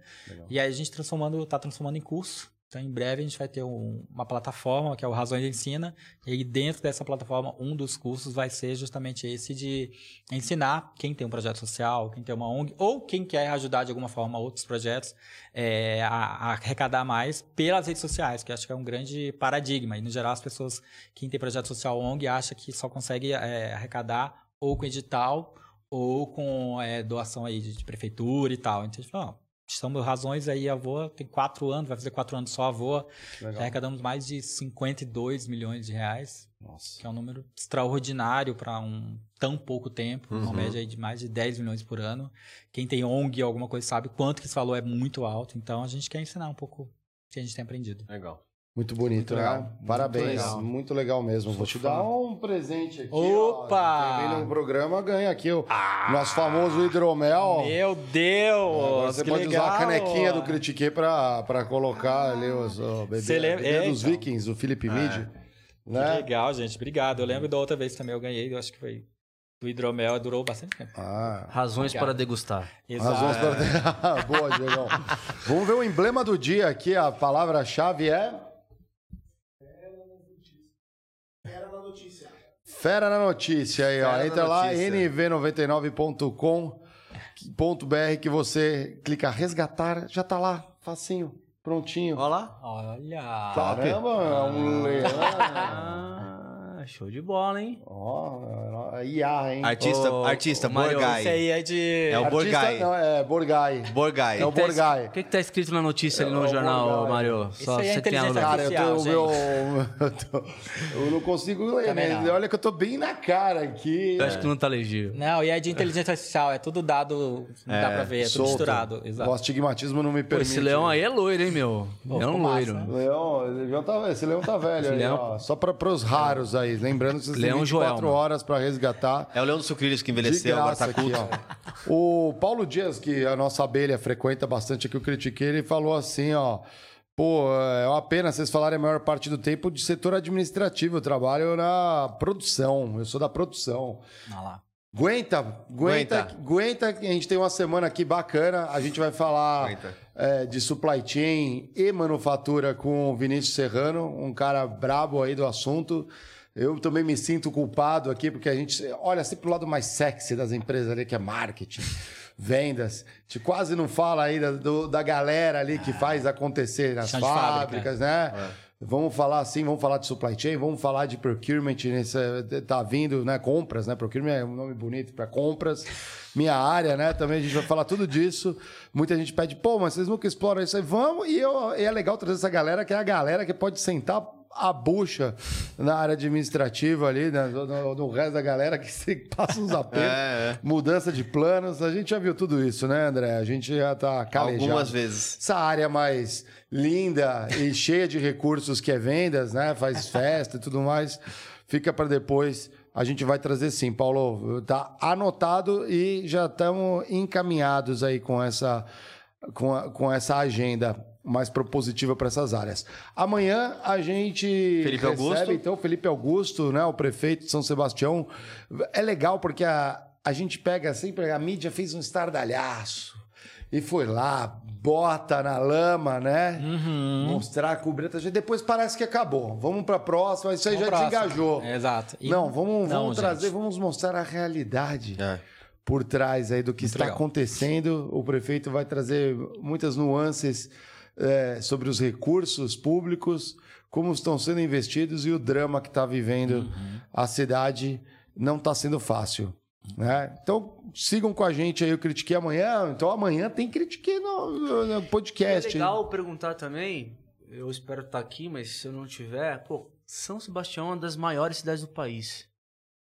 E aí a gente transformando, tá transformando em curso. Então, em breve, a gente vai ter um- uma plataforma, que é o Razões Ensina, e dentro dessa plataforma, um dos cursos vai ser justamente esse de ensinar quem tem um projeto social, quem tem uma ONG, ou quem quer ajudar de alguma forma outros projetos é, a, a arrecadar mais pelas redes sociais, que acho que é um grande paradigma. E, no geral, as pessoas, quem tem projeto social ONG, acha que só consegue é, arrecadar ou com edital ou com é, doação aí de, de prefeitura e tal. Então, a gente falou, estamos razões aí, a Voa tem quatro anos, vai fazer quatro anos só a Voa. Já arrecadamos mais de 52 milhões de reais, Nossa. que é um número extraordinário para um tão pouco tempo, uma Uhum. média aí de mais de 10 milhões por ano. Quem tem ONG, alguma coisa, sabe quanto que esse valor é muito alto. Então, a gente quer ensinar um pouco o que a gente tem aprendido. Legal. Muito bonito, Muito né? legal. Parabéns. Muito Muito legal. legal, mesmo. Vou te fã. dar um presente aqui. Opa! Ó. Quem vem no programa ganha aqui o nosso famoso hidromel. Meu Deus! Agora você que pode legal! usar a canequinha do Critique pra, pra colocar ali os ó, bebê, Você lembra- bebê é, dos então. Vikings, o Felipe É. Mid. Que Né? legal, gente. Obrigado. Eu lembro da outra vez também eu ganhei, eu acho que foi do hidromel, durou bastante tempo. Ah, Razões Obrigado. para degustar. razões para... (laughs) (laughs) Boa, Diegão. Vamos ver o emblema do dia aqui. A palavra-chave é... Fera na notícia aí, ó. Fera na Entra lá, notícia. nv99.com.br que você clica resgatar, já tá lá, facinho, prontinho. Olha lá. Olha! Caramba, é um leão. (laughs) Ah, show de bola, hein? Ó, IA, hein? Artista, Ô, artista, Mário, Borgai. Esse aí é de. É o Borgai. Não, é Borgai. Borgai. É o Tá Borgai. O que, que tá escrito na notícia ali É no o jornal, Borgai. Mário? Isso aí é você tem a inteligência Cara, eu, tô, artificial, o meu, (laughs) eu, tô- eu não consigo ler, né? não. Olha que eu tô bem na cara aqui. Eu acho que não tá legível. Não, e é de inteligência artificial, é tudo dado, não dá pra ver, é tudo Solto. misturado. O Exato. astigmatismo não me Pô, permite. esse leão aí é loiro, hein, meu? Pô, leão ficou loiro. massa. Leão, esse leão tá, esse leão tá velho aí, ó. Só para os raros aí. Lembrando que vocês têm Leão 24 Joelma. horas para resgatar. É o Leão do Sucrilhos que envelheceu, agora tá aqui, culto. O Paulo Dias, que a nossa abelha frequenta bastante aqui, eu critiquei, ele falou assim, ó. Pô, é uma pena vocês falarem a maior parte do tempo de setor administrativo. Eu trabalho na produção, eu sou da produção. Olha lá. Aguenta, aguenta, Aguenta. A gente tem uma semana aqui bacana. A gente vai falar é, de supply chain e manufatura com o Vinícius Serrano, um cara brabo aí do assunto. Eu também me sinto culpado aqui, porque a gente olha sempre pro lado mais sexy das empresas ali, que é marketing, vendas. A gente quase não fala aí da, do- da galera ali que faz acontecer nas de fábrica. fábricas, né? Vamos falar assim, vamos falar de supply chain, vamos falar de procurement, nesse, tá vindo, né? Compras, né? Procurement é um nome bonito para compras. Minha área, né? Também a gente vai falar tudo disso. Muita gente pede, pô, mas vocês nunca exploram isso aí. Vamos, e, eu, e é legal trazer essa galera, que é a galera que pode sentar a bucha na área administrativa ali, né? no, no- no resto da galera que (laughs) se passa uns apelos, É, é. mudança de planos. A gente já viu tudo isso, né, André? A gente já tá calejado. Algumas vezes. Essa área mais linda e cheia de recursos que é vendas, né? Faz (laughs) festa e tudo mais. Fica para depois. A gente vai trazer sim, Paulo. Tá anotado e já estamos encaminhados aí com essa, com, a- com essa agenda mais propositiva para essas áreas. Amanhã a gente Felipe recebe, Augusto. então, Felipe Augusto, né, o prefeito de São Sebastião. É legal porque a, a gente pega sempre, a mídia fez um estardalhaço e foi lá, bota na lama, né? Uhum. Mostrar, cobrir. tá, Depois parece que acabou. Vamos para a próxima, isso aí já Vamos próximo. desengajou. É, Exato. E- Não, vamos, Não, vamos gente. trazer, vamos mostrar a realidade É. por trás aí do que Muito está legal. acontecendo. O prefeito vai trazer muitas nuances é, sobre os recursos públicos, como estão sendo investidos e o drama que está vivendo Uhum. a cidade não está sendo fácil. Né? Então sigam com a gente aí, eu critiquei amanhã. Então amanhã tem critiquei no, no- no É podcast. legal perguntar também, eu espero estar aqui, mas se eu não tiver, pô, São Sebastião é uma das maiores cidades do país,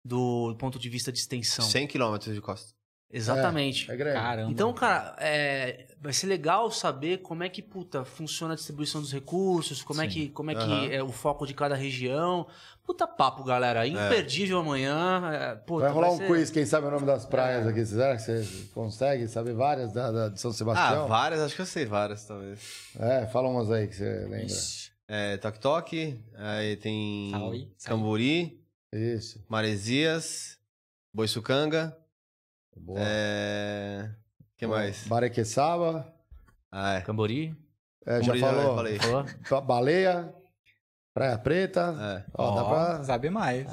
do ponto de vista de extensão. 100 quilômetros de costa. Exatamente. É grande. Caramba. Então, cara, é, vai ser legal saber como é que, puta, funciona a distribuição dos recursos, como é Sim. que, como é, Aham. que é o foco de cada região. Puta papo, galera. Imperdível amanhã. é, puta, Vai rolar um ser- quiz, quem sabe o nome das praias aqui. Será que você consegue saber várias da, da- de São Ah, Sebastião? várias, acho que eu sei várias, talvez. É, fala umas aí que você lembra. Ixi. É, Tok Tok, aí tem saúde. Camburi, Isso. Maresias, Boiçucanga, Boa. é... que mais? Barequeçaba. Ah, é. Cambori. É, já Umbridão, falou. eu falei. Falou? Ba- Baleia, Praia Preta. É. Ó, dá Ó, pra Sabe mais.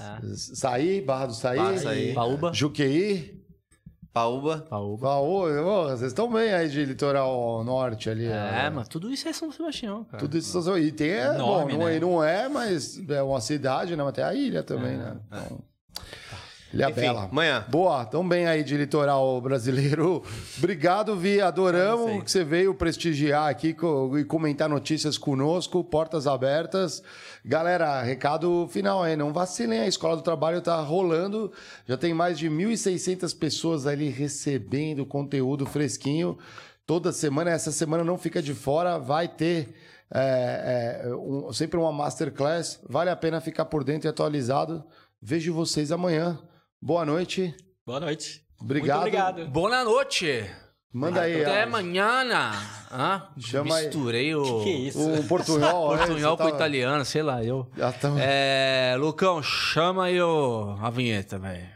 sair, Barra do Saí. Barra do Saí. Paúba. Juqueí. Paúba. Paúba. Baú, ô, vocês estão bem aí de litoral norte ali. É, ó. mas tudo isso é São Sebastião, cara. Tudo isso são- e tem, é, Enorme, bom, não, né? é, não é, mas é uma cidade, né? Mas tem a ilha também, né? Então, Ilha Enfim, Bela. amanhã. Boa, tão bem aí de litoral brasileiro. (laughs) Obrigado, Vi. Adoramos que você veio prestigiar aqui e comentar notícias conosco. Portas abertas. Galera, recado final aí. Não vacilem, a Escola do Trabalho tá rolando. Já tem mais de 1.600 pessoas ali recebendo conteúdo fresquinho. Toda semana, essa semana não fica de fora, vai ter é, é, um- sempre uma masterclass. Vale a pena ficar por dentro e atualizado. Vejo vocês amanhã. Boa noite. Boa noite. Obrigado. Muito obrigado. Boa noite. Manda aí. Até ó, amanhã. Ah, Chama aí. misturei o... (laughs) Que que é isso? O portunhol. né? (laughs) Portunhol com tá- italiano, sei lá, eu. Já tamo- É, Lucão, chama aí o... a vinheta, velho.